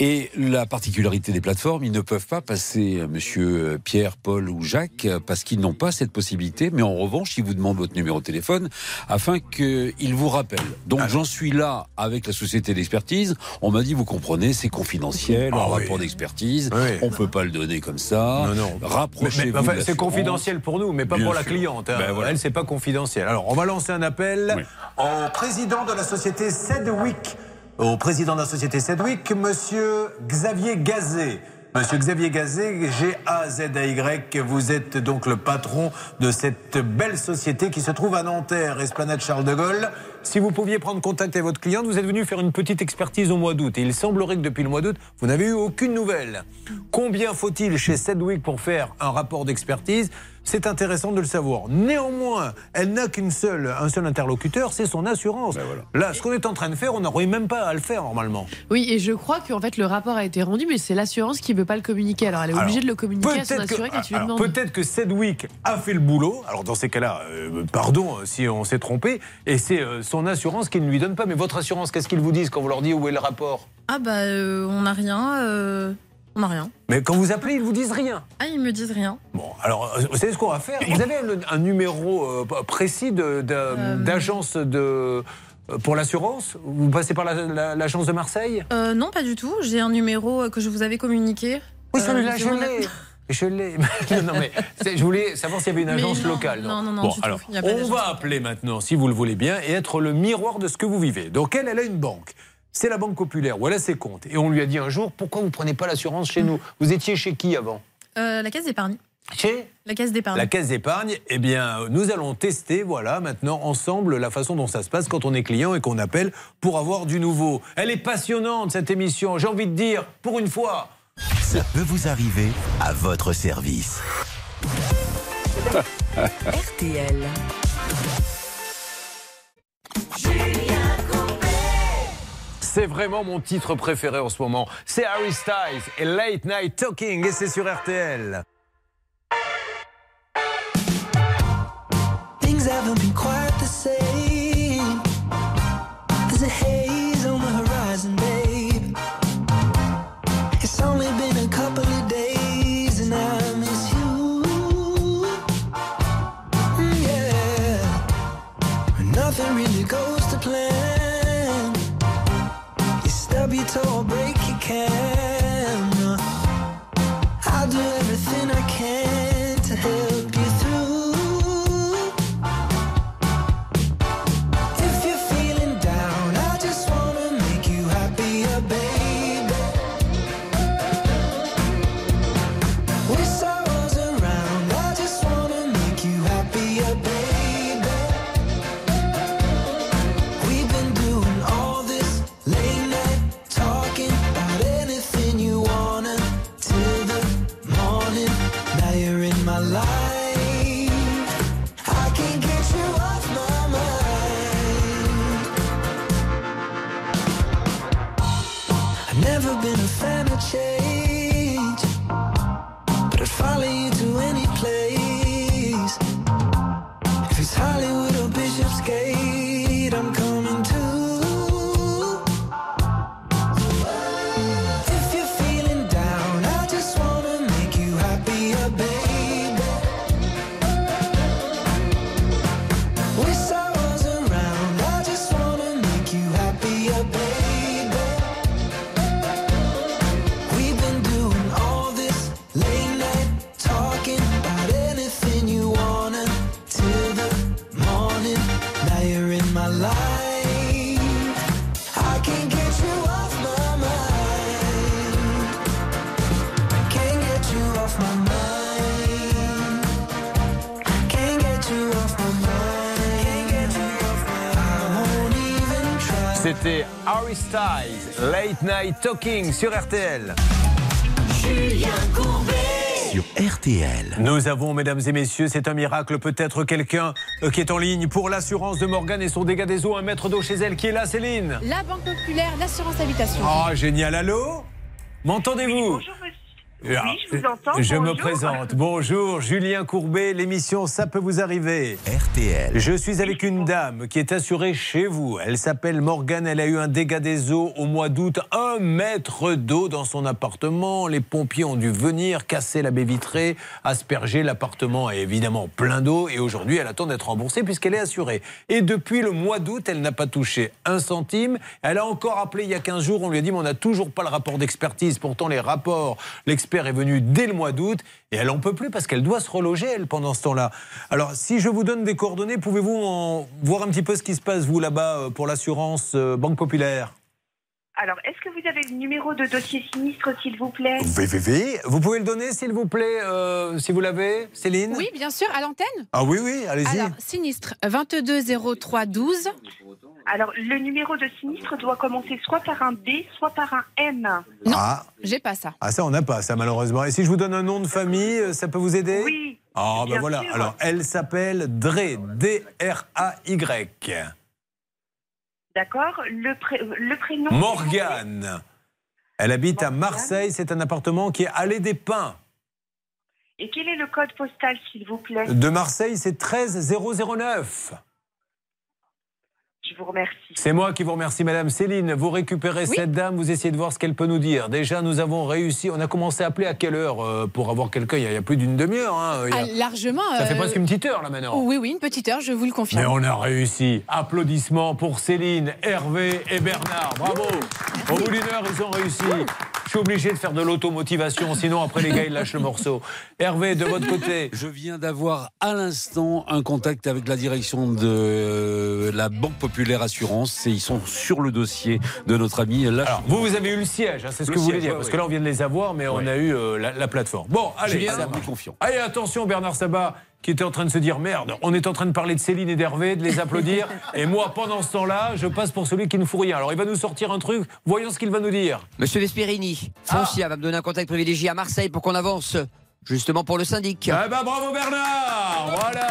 Et la particularité des plateformes, ils ne peuvent pas passer euh, Monsieur Pierre, Paul ou Jacques euh, parce qu'ils n'ont pas cette possibilité. Mais en revanche, ils vous demandent votre numéro de téléphone afin qu'ils vous rappellent. Donc j'en suis là avec la société d'expertise. On m'a dit, vous comprenez, c'est confidentiel, un Ah oui. rapport d'expertise. Oui. On peut pas le donner comme ça. Non, non. Rapprochez-vous. Enfin, c'est confidentiel pour nous, mais pas Bien pour la cliente. hein. Ben voilà. Elle, c'est pas confidentiel. Alors, on va lancer un appel au président de la société Sedwick. Au président de la société Sedwick, monsieur Xavier Gazet. Monsieur Xavier Gazet, G-A-Z-A-Y, vous êtes donc le patron de cette belle société qui se trouve à Nanterre, Esplanade Charles de Gaulle. Si vous pouviez prendre contact avec votre cliente, vous êtes venu faire une petite expertise au mois d'août. Et il semblerait que depuis le mois d'août, vous n'avez eu aucune nouvelle. Combien faut-il chez Sedwick pour faire un rapport d'expertise? C'est intéressant de le savoir. Néanmoins, elle n'a qu'une seule, un seul interlocuteur, c'est son assurance. Là, ce qu'on est en train de faire, on n'aurait même pas à le faire normalement. Oui, et je crois qu'en fait le rapport a été rendu, mais c'est l'assurance qui veut pas le communiquer. Alors elle est obligée de le communiquer à son peut-être que- assuré quand tu lui demandes. Peut-être que Sedwick a fait le boulot. Alors dans ces cas-là, euh, pardon euh, si on s'est trompé. Et c'est euh, son assurance qu'ils ne lui donnent pas. Mais votre assurance, qu'est-ce qu'ils vous disent quand vous leur dites où est le rapport? Ah bah euh, on n'a rien, euh, on n'a rien. Mais quand vous appelez, ils vous disent rien. Ah ils me disent rien. Bon, alors, euh, vous savez ce qu'on va faire Vous avez un, un numéro euh, précis de- de- d'agence de, euh, pour l'assurance Vous passez par la- la- l'agence de Marseille Euh, non pas du tout, j'ai un numéro euh, que je vous avais communiqué. Oui, Euh, celui-là, je 09. l'ai. Je l'ai. non, mais je voulais savoir s'il y avait une agence non, locale. non, non, non, Bon, alors, on va appeler maintenant, si vous le voulez bien, et être le miroir de ce que vous vivez. Donc, elle, elle a une banque. C'est la Banque Populaire, où elle a ses comptes. Et on lui a dit un jour, pourquoi vous ne prenez pas l'assurance chez nous? Vous étiez chez qui avant? Euh, la caisse d'épargne. Chez? La caisse d'épargne. la caisse d'épargne, eh bien, nous allons tester, voilà, maintenant, ensemble, la façon dont ça se passe quand on est client et qu'on appelle pour avoir du nouveau. Elle est passionnante, cette émission, j'ai envie de dire, pour une fois. Ça peut vous arriver à votre service. RTL. C'est vraiment mon titre préféré en ce moment. C'est Harry Styles et Late Night Talking, et c'est sur RTL. C'était Harry Styles, Late Night Talking sur RTL. Julien Courbet. Sur RTL. Nous avons, mesdames et messieurs, c'est un miracle, peut-être quelqu'un euh, qui est en ligne pour l'assurance de Morgane et son dégât des eaux, un mètre d'eau chez elle qui est là, Céline. La Banque Populaire, l'assurance habitation. Ah, génial, allô? M'entendez-vous? Bonjour, monsieur. Ah, Oui, je vous entends. Je me Bonjour. présente. Bonjour, Julien Courbet. L'émission Ça peut vous arriver. RTL. Je suis avec une dame qui est assurée chez vous. Elle s'appelle Morgane. Elle a eu un dégât des eaux au mois d'août. Un mètre d'eau dans son appartement. Les pompiers ont dû venir casser la baie vitrée, asperger. L'appartement est évidemment plein d'eau. Et aujourd'hui, elle attend d'être remboursée puisqu'elle est assurée. Et depuis le mois d'août, elle n'a pas touché un centime. Elle a encore appelé il y a 15 jours. On lui a dit, mais on n'a toujours pas le rapport d'expertise. Pourtant, les rapports, l'expert est venu dès le mois d'août. Et elle en peut plus parce qu'elle doit se reloger, elle, pendant ce temps-là. Alors, si je vous donne des coordonnées, pouvez-vous en voir un petit peu ce qui se passe, vous, là-bas, euh, pour l'assurance euh, Banque Populaire? Alors, est-ce que vous avez le numéro de dossier sinistre, s'il vous plaît? VVV. Vous pouvez le donner, s'il vous plaît, euh, si vous l'avez, Céline? Oui, bien sûr, à l'antenne. Ah oui, oui, allez-y. Alors, sinistre 220312. Alors, le numéro de sinistre doit commencer soit par un D, soit par un M. Ah. J'ai pas ça. Ah, ça, on n'a pas, ça, malheureusement. Et si je vous donne un nom de famille, euh, ça peut vous aider? Oui. Ah, ben voilà. sûr. Alors, elle s'appelle Dre, D-R-A-Y. D'accord le, pré- le prénom Morgane. Elle habite à Marseille. C'est un appartement qui est allée des Pins. Et quel est le code postal, s'il vous plaît? De Marseille, c'est 13009. Je vous remercie. C'est moi qui vous remercie, Madame Céline. Vous récupérez Oui. cette dame, vous essayez de voir ce qu'elle peut nous dire. Déjà, nous avons réussi. On a commencé à appeler à quelle heure euh, pour avoir quelqu'un il, y a- il y a plus d'une demi-heure. hein. A- Ah, largement. Ça fait euh, presque une petite heure là maintenant. Oui, oui, une petite heure, je vous le confirme. Mais on a réussi. Applaudissements pour Céline, Hervé et Bernard. Bravo. Au bout d'une heure, ils ont réussi. Je suis obligé de faire de l'automotivation, sinon après les gars, ils lâchent le morceau. Hervé, de votre côté. Je viens d'avoir à l'instant un contact avec la direction de la Banque Populaire Assurance et ils sont sur le dossier de notre ami. Là, Alors, vous, vous avez eu le siège, hein, c'est ce Le que vous voulez dire, ouais, parce ouais. que là, on vient de les avoir, mais on a eu euh, la, la plateforme. Bon, allez, ça confiant. Allez, attention, Bernard Sabat, qui était en train de se dire merde, on est en train de parler de Céline et d'Hervé, de les applaudir, et moi, pendant ce temps-là, je passe pour celui qui ne fout rien. Alors, il va nous sortir un truc, voyons ce qu'il va nous dire. Monsieur Vesperini, Foncia va me donner un contact privilégié à Marseille pour qu'on avance, justement pour le syndic. Ah bah bravo Bernard Voilà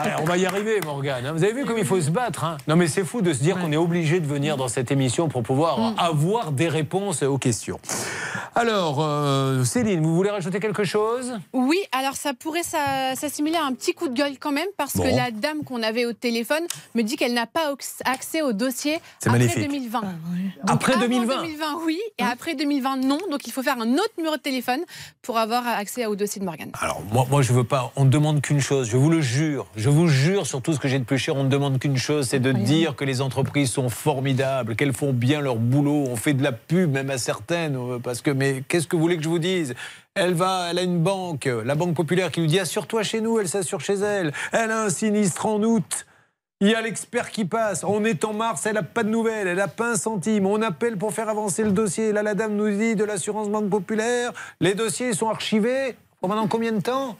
Allez, On va y arriver Morgane. hein. Vous avez vu comme il faut se battre hein Non mais c'est fou de se dire qu'on est obligé de venir dans cette émission pour pouvoir Mm. avoir des réponses aux questions. Alors, euh, Céline, vous voulez rajouter quelque chose? Oui, alors ça pourrait s'a- s'assimiler à un petit coup de gueule quand même, parce Bon. que la dame qu'on avait au téléphone me dit qu'elle n'a pas accès au dossier après magnifique. 2020. Donc, Après avant 2020 2020, oui, et après 2020, non. Donc il faut faire un autre numéro de téléphone pour avoir accès au dossier Alors, moi, moi, je veux pas. On ne demande qu'une chose, je vous le jure. Je vous jure sur tout ce que j'ai de plus cher, on ne demande qu'une chose c'est de dire que les entreprises sont formidables, qu'elles font bien leur boulot. On fait de la pub, même à certaines. euh, Parce que, mais qu'est-ce que vous voulez que je vous dise? Elle va, elle a une banque, la Banque Populaire, qui lui dit assure-toi chez nous, elle s'assure chez elle. Elle a un sinistre en août. Il y a l'expert qui passe. On est en mars, elle n'a pas de nouvelles, elle n'a pas un centime. On appelle pour faire avancer le dossier. Là, la dame nous dit de l'assurance Banque Populaire, les dossiers sont archivés. Pour maintenant combien de temps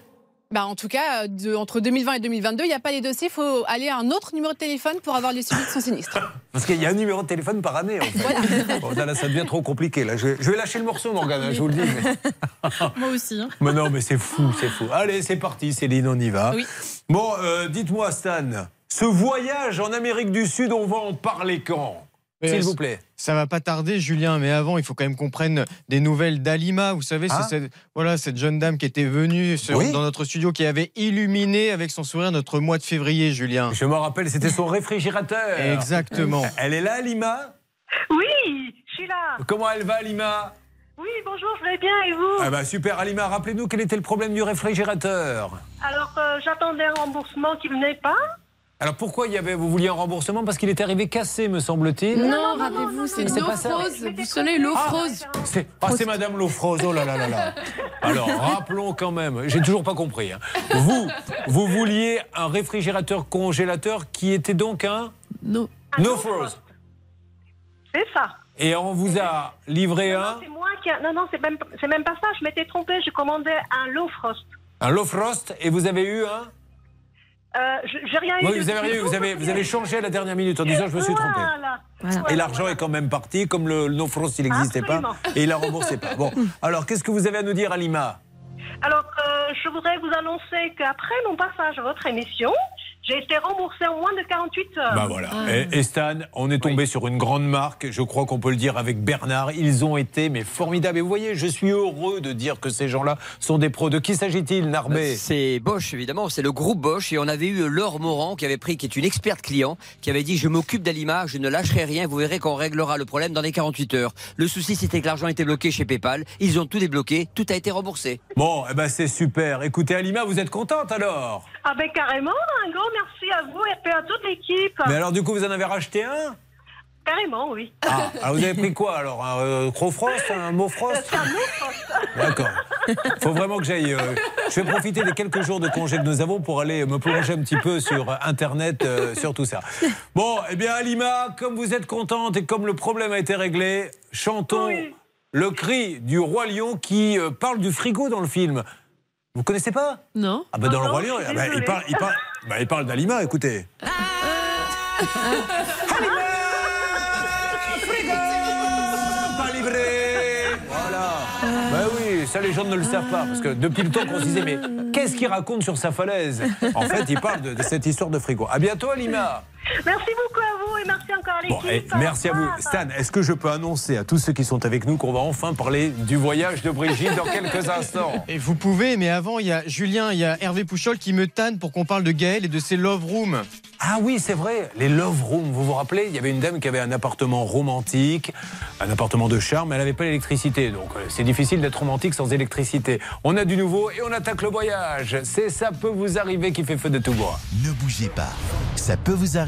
Bah, en tout cas, de- entre 2020 et 2022, il n'y a pas les dossiers. Il faut aller à un autre numéro de téléphone pour avoir le suivi de son sinistre. Parce qu'il y a un numéro de téléphone par année, en fait. Bon, là, là, ça devient trop compliqué. Là. Je, vais, je vais lâcher le morceau, Morgane, hein, je vous le dis. Mais, Moi aussi. hein. mais non, mais c'est fou, c'est fou. Allez, c'est parti, Céline, on y va. Oui. Bon, euh, dites-moi, Stan, ce voyage en Amérique du Sud, on va en parler quand? S'il vous plaît. Ça va pas tarder, Julien, mais avant, il faut quand même qu'on prenne des nouvelles d'Alima. Vous savez, Ah. c'est cette, voilà, cette jeune dame qui était venue sur- Oui. dans notre studio, qui avait illuminé avec son sourire notre mois de février, Julien. Je me rappelle, c'était son réfrigérateur. Exactement. Elle est là, Lima Oui, je suis là. Comment elle va, Lima Oui, bonjour, je vais bien et vous? Ah bah super, Alima, rappelez-nous quel était le problème du réfrigérateur. Alors, euh, j'attendais un remboursement qui venait pas. Alors pourquoi il y avait, vous vouliez un remboursement Parce qu'il est arrivé cassé, me semble-t-il. Non, rappelez-vous, c'est C'est l'eau pas ça. frose. Vous sonnez l'eau frose. C'est ah, c'est Madame Lofrose, oh là là là là. Alors, rappelons quand même, j'ai toujours pas compris. hein. Vous, vous vouliez un réfrigérateur congélateur qui était donc un No. No Froze. C'est ça. Et on vous a livré Non, un, c'est moi qui. a- Non, non, c'est même, c'est même pas ça. Je m'étais trompée. Je commandais un low frost. un Low Frost et vous avez eu un j'ai rien eu. Oui, vous avez rien eu, vous avez, vous avez changé à la dernière minute en disant je me suis trompé. Voilà. Et l'argent est quand même parti, comme le, le No Frost il n'existait pas, et il la remboursé pas. Bon, alors qu'est-ce que vous avez à nous dire, Alima? Alors, euh, je voudrais vous annoncer qu'après mon passage à votre émission, j'ai été remboursée en moins de 48 heures. Bah voilà. Et, et Stan, on est tombé sur une grande marque, je crois qu'on peut le dire avec Bernard. Ils ont été mais formidables. Et vous voyez, je suis heureux de dire que ces gens-là sont des pros. De qui s'agit-il, Narbé C'est Bosch, évidemment, c'est le groupe Bosch. Et on avait eu Laure Morand qui avait pris, qui est une experte client, qui avait dit Je m'occupe d'Alima, je ne lâcherai rien, vous verrez qu'on réglera le problème dans les 48 heures. Le souci, c'était que l'argent était bloqué chez PayPal. Ils ont tout débloqué, tout a été remboursé. Bon, eh ben c'est super. Écoutez, Alima, vous êtes contente alors? Ah ben carrément, un grand merci à vous et puis à toute l'équipe. Mais alors, du coup, vous en avez racheté un? Carrément, oui. ah, alors, vous avez pris quoi alors? Un euh, Crofrost Un Mofrost C'est un low frost. D'accord. faut vraiment que j'aille. euh, je vais profiter des quelques jours de congé que nous avons pour aller me plonger un petit peu sur Internet, euh, sur tout ça. Bon, eh bien, Alima, comme vous êtes contente et comme le problème a été réglé, chantons le cri du Roi Lion qui euh, parle du frigo dans le film. Vous connaissez pas? Non. Ah, bah dans le Roi Lion, ah bah, il parle, il parle, bah, il parle d'Alima, écoutez. Pas livré Voilà Bah oui, ça les gens ne le savent pas, parce que depuis le temps qu'on se disait, mais qu'est-ce qu'il raconte sur sa falaise? En fait, il parle de, de cette histoire de frigo. À bientôt, Alima Merci beaucoup à vous et merci encore à Bon, l'équipe. et merci à vous. Stan, est-ce que je peux annoncer à tous ceux qui sont avec nous qu'on va enfin parler du voyage de Brigitte dans quelques instants? Et vous pouvez, mais avant, il y a Julien, il y a Hervé Pouchol qui me tanne pour qu'on parle de Gaël et de ses love rooms. Ah Ah oui, c'est vrai, les love rooms. Vous vous rappelez, il y avait une dame qui avait un appartement romantique, un appartement de charme, mais elle n'avait pas l'électricité. Donc euh, c'est difficile d'être romantique sans électricité. On a du nouveau et on attaque le voyage. C'est ça peut vous arriver qui fait feu de tout bois. Ne bougez pas. Ça peut vous arriver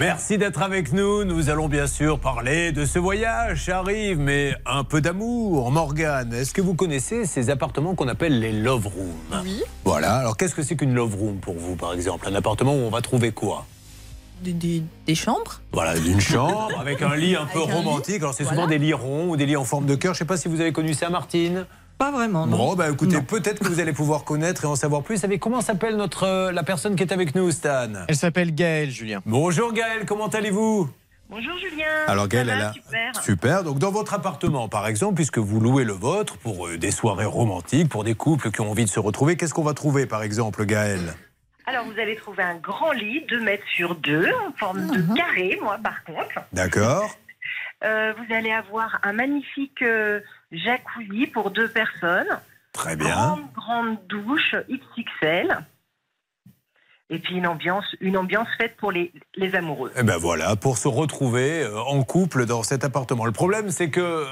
Merci d'être avec nous. Nous allons bien sûr parler de ce voyage. Ça arrive, mais un peu d'amour. Morgane, est-ce que vous connaissez ces appartements qu'on appelle les love rooms? Oui. Voilà. Alors qu'est-ce que c'est qu'une love room pour vous, par exemple? Un appartement où on va trouver quoi? Des, des- des chambres Voilà, une chambre avec un lit un peu Avec un lit. romantique. Alors c'est souvent des lits ronds ou des lits en forme de cœur. Je ne sais pas si vous avez connu ça, Martine. Pas vraiment, non. Bon, bah écoutez, peut-être que vous allez pouvoir connaître et en savoir plus. Vous savez comment s'appelle notre euh, la personne qui est avec nous, Stan? Elle s'appelle Gaëlle, Julien. Bonjour Gaël, comment allez-vous? Bonjour Julien. Alors Ça Gaël, va, elle a... super. Super. Donc dans votre appartement, par exemple, puisque vous louez le vôtre pour euh, des soirées romantiques, pour des couples qui ont envie de se retrouver, qu'est-ce qu'on va trouver, par exemple, Gaël Alors vous allez trouver un grand lit, 2 mètres sur 2, en forme de carré, moi par contre. D'accord. Euh, vous allez avoir un magnifique euh, jacuzzi pour deux personnes. Très bien. Grande, grande douche XXL. Et puis une ambiance, une ambiance faite pour les, les amoureux. Et ben voilà, pour se retrouver euh, en couple dans cet appartement. Le problème, c'est que euh,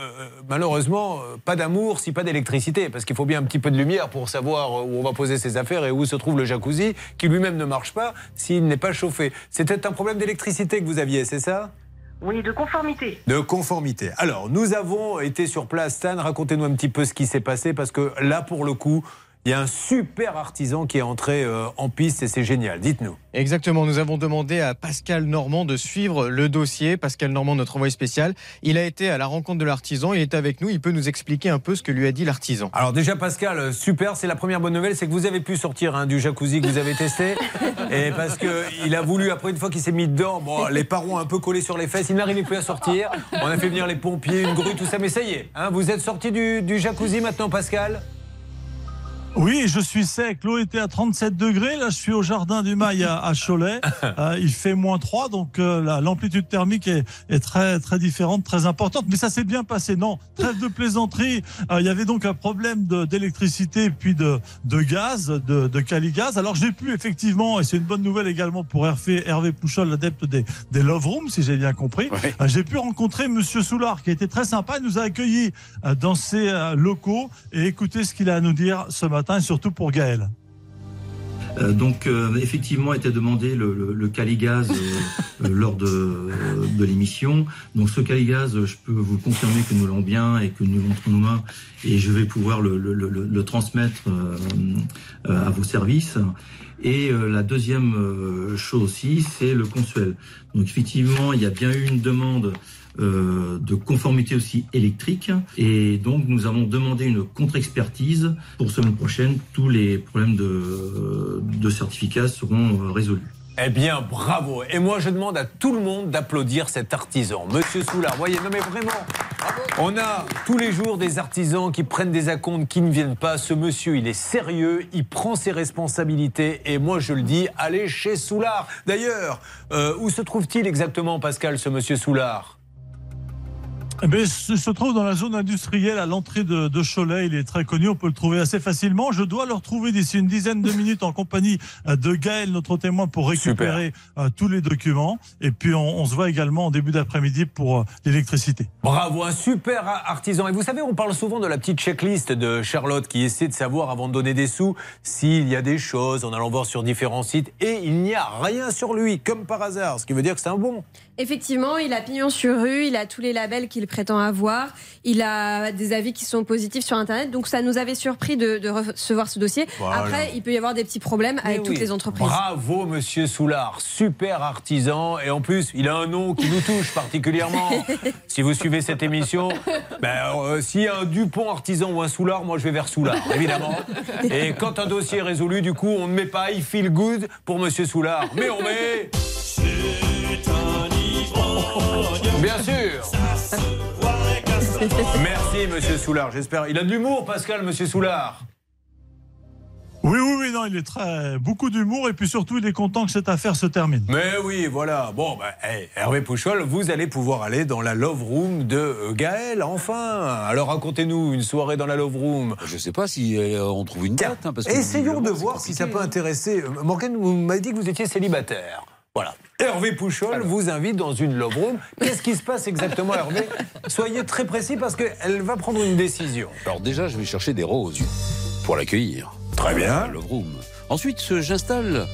malheureusement, euh, pas d'amour si pas d'électricité, parce qu'il faut bien un petit peu de lumière pour savoir où on va poser ses affaires et où se trouve le jacuzzi, qui lui-même ne marche pas s'il n'est pas chauffé. C'était un problème d'électricité que vous aviez, c'est ça? Oui, de conformité. De conformité. Alors, nous avons été sur place. Stan, racontez-nous un petit peu ce qui s'est passé, parce que là, pour le coup, il y a un super artisan qui est entré euh, en piste et c'est génial. Dites-nous. Exactement, nous avons demandé à Pascal Normand de suivre le dossier. Pascal Normand, notre envoyé spécial, il a été à la rencontre de l'artisan, il est avec nous, il peut nous expliquer un peu ce que lui a dit l'artisan. Alors déjà Pascal, euh, super, c'est la première bonne nouvelle, c'est que vous avez pu sortir hein, du jacuzzi que vous avez testé. et parce que il a voulu, après une fois qu'il s'est mis dedans, bon, les parents un peu collés sur les fesses, il n'arrivait plus à sortir. On a fait venir les pompiers, une grue, tout ça, mais ça y est, hein, vous êtes sorti du, du jacuzzi maintenant Pascal? Oui, je suis sec. L'eau était à 37 degrés. Là, je suis au jardin du Mail à, à Cholet. Euh, il fait moins 3, donc euh, la- l'amplitude thermique est, est très très différente, très importante. Mais ça s'est bien passé. Non, trêve de plaisanterie. Euh, il y avait donc un problème d'électricité puis de, de gaz, de, de Caligaz. Alors j'ai pu effectivement, et c'est une bonne nouvelle également pour Hervé, Hervé Pouchol, l'adepte des, des Love Rooms, si j'ai bien compris. J'ai pu rencontrer Monsieur Soulard, qui a été très sympa. Il nous a accueillis dans ses locaux et écouter ce qu'il a à nous dire ce matin, surtout pour Gaël. Euh, donc euh, effectivement était demandé le, le, le Caligaz euh, euh, lors de, de l'émission. Donc ce Caligaz, je peux vous confirmer que nous l'avons bien et que nous l'avons entre nos mains et je vais pouvoir le, transmettre à vos services. Et la deuxième chose aussi, c'est le consuel. Donc effectivement, il y a bien eu une demande euh, de conformité aussi électrique. Et donc, nous avons demandé une contre-expertise pour semaine prochaine. Tous les problèmes de, de certificat seront euh, résolus. Eh bien, bravo. Et moi, je demande à tout le monde d'applaudir cet artisan. Monsieur Soulard, voyez, non mais vraiment, on a tous les jours des artisans qui prennent des acomptes, qui ne viennent pas. Ce monsieur, il est sérieux, il prend ses responsabilités. Et moi, je le dis, allez chez Soulard. D'ailleurs, euh, où se trouve-t-il exactement, Pascal, ce monsieur Soulard? Eh ben, se, se trouve dans la zone industrielle à l'entrée de, de Cholet. Il est très connu, on peut le trouver assez facilement. Je dois le retrouver d'ici une dizaine de minutes en compagnie euh, de Gaël, notre témoin, pour récupérer euh, tous les documents. Et puis on, on se voit également en début d'après-midi pour euh, l'électricité. Bravo, un super artisan. Et vous savez, on parle souvent de la petite checklist de Charlotte qui essaie de savoir avant de donner des sous s'il y a des choses en allant voir sur différents sites. Et il n'y a rien sur lui, comme par hasard, ce qui veut dire que c'est un bon. Effectivement, il a pignon sur rue, il a tous les labels qu'il prétend avoir, il a des avis qui sont positifs sur Internet, donc ça nous avait surpris de, de recevoir ce dossier. Voilà. Après, il peut y avoir des petits problèmes avec toutes les entreprises. Bravo, monsieur Soulard. Super artisan. Et en plus, il a un nom qui nous touche particulièrement. si vous suivez cette émission, ben, euh, s'il y a un Dupont artisan ou un Soulard, moi je vais vers Soulard, évidemment. Et quand un dossier est résolu, du coup, on ne met pas I feel good pour monsieur Soulard, mais on met. Bien sûr. Merci, monsieur Soulard. J'espère. Il a de l'humour, Pascal, monsieur Soulard. Oui, oui, oui, non, il est très. beaucoup d'humour et puis surtout, il est content que cette affaire se termine. Mais oui, voilà. Bon, bah, hey, Hervé Pouchol, vous allez pouvoir aller dans la Love Room de euh, Gaël, enfin. Alors racontez-nous une soirée dans la Love Room. Je sais pas si euh, on trouve une date. hein, parce que Essayons de voir si ça peut hein. intéresser. Euh, Morgane, vous m'avez dit que vous étiez célibataire. Voilà. Hervé Pouchol vous invite dans une love room. Qu'est-ce qui se passe exactement, Hervé? Soyez très précis parce qu'elle va prendre une décision. Alors déjà, je vais chercher des roses pour l'accueillir. Très bien. Love room. Ensuite, j'installe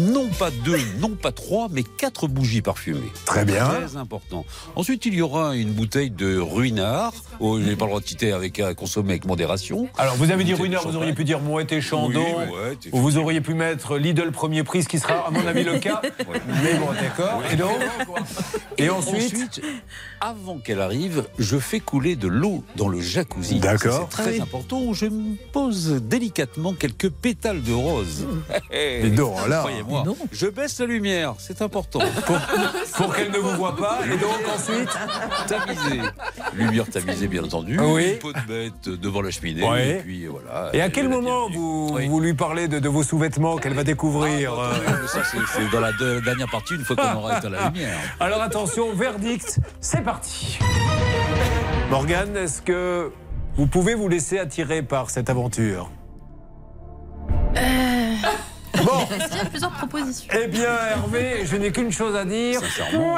non pas deux, non pas trois, mais quatre bougies parfumées. Très bien. Très important. Ensuite, il y aura une bouteille de ruinard. Oh, je n'ai pas le droit de citer avec à consommer avec modération. Alors, vous avez dit Ruinard, vous auriez pu dire Mouette et Chandon. Oui, Mouette, ou vous auriez pu mettre Lidl premier prix, ce qui sera, à mon avis, le cas. Mais bon, d'accord. Et donc Et ensuite avant qu'elle arrive, je fais couler de l'eau dans le jacuzzi. D'accord. C'est très Ah oui. important. où Je me pose délicatement quelques pétales de rose. Dis donc, là. Croyez-moi. Donc. Je baisse la lumière, c'est important. Pour, pour qu'elle ne vous voit pas. Et donc, ensuite Tamisée. Lumière tamisée, bien entendu. Oui. Une peau de bête devant la cheminée. Ouais. Et puis voilà. Et à quel moment vous, vous lui parlez de, de vos sous-vêtements qu'elle va découvrir euh, Ça, c'est dans la de- dernière partie, une fois qu'on aura éteint la lumière. Alors attention, verdict, c'est parti. Morgane, est-ce que vous pouvez vous laisser attirer par cette aventure? Bon. Eh bien, Hervé, je n'ai qu'une chose à dire. Sincèrement.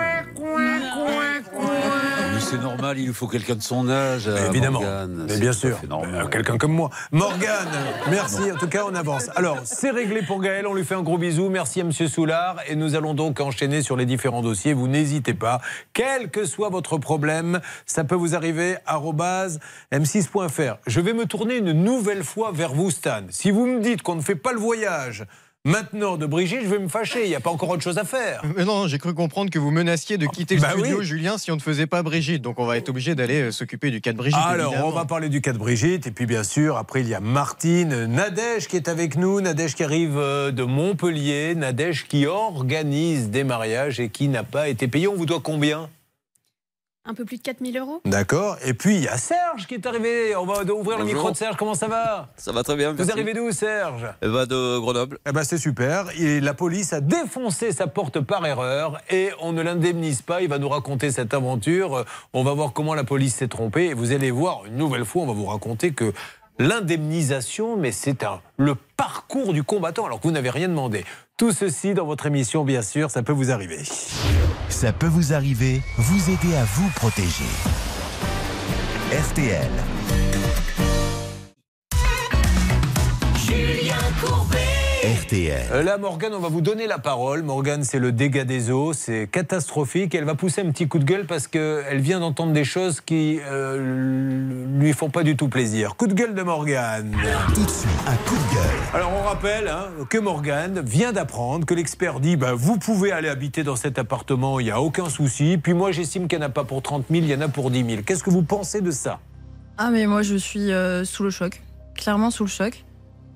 Mais c'est normal, il nous faut quelqu'un de son âge. à Évidemment. Morgane. Mais bien sûr. Euh, Quelqu'un comme moi. Morgane, merci. En tout cas, on avance. Alors, c'est réglé pour Gaël. On lui fait un gros bisou. Merci à Monsieur Soulard. Et nous allons donc enchaîner sur les différents dossiers. Vous n'hésitez pas. Quel que soit votre problème, ça peut vous arriver. arobase m6.fr. Je vais me tourner une nouvelle fois vers vous, Stan. Si vous me dites qu'on ne fait pas le voyage maintenant de Brigitte, je vais me fâcher. Il n'y a pas encore autre chose à faire. Mais non, j'ai cru comprendre que vous menaciez de quitter le Bah studio, oui. Julien, si on ne faisait pas Brigitte. Donc on va être obligé d'aller euh, s'occuper du cas de Brigitte. Alors, évidemment. on va parler du cas de Brigitte. Et puis, bien sûr, après, il y a Martine, Nadège qui est avec nous. Nadège qui arrive euh, de Montpellier. Nadège qui organise des mariages et qui n'a pas été payé. On vous doit combien? Un peu plus de 4000 euros D'accord. Et puis, il y a Serge qui est arrivé. On va ouvrir le micro de Serge. Comment ça va? Ça va très bien. Vous merci. arrivez d'où, Serge? Eh ben, De Grenoble. Eh ben, c'est super. Et la police a défoncé sa porte par erreur et on ne l'indemnise pas. Il va nous raconter cette aventure. Euh, On va voir comment la police s'est trompée. Et vous allez voir, une nouvelle fois, on va vous raconter que l'indemnisation, mais c'est un, le parcours du combattant alors que vous n'avez rien demandé. Tout ceci dans votre émission, bien sûr, ça peut vous arriver. Ça peut vous arriver, vous aider à vous protéger. RTL. Julien Courbet. RTL. Euh, Là, Morgane, on va vous donner la parole. Morgane, c'est le dégât des eaux, c'est catastrophique. Elle va pousser un petit coup de gueule parce qu'elle vient d'entendre des choses qui euh, lui font pas du tout plaisir. Coup de gueule de Morgane. Tout de suite, un coup de gueule. Alors, on rappelle hein, que Morgane vient d'apprendre que l'expert dit bah, vous pouvez aller habiter dans cet appartement, il n'y a aucun souci. Puis moi, j'estime qu'il n'y en a pas pour 30 000, il y en a pour 10 000. Qu'est-ce que vous pensez de ça? Ah, mais moi, je suis euh, sous le choc. Clairement sous le choc.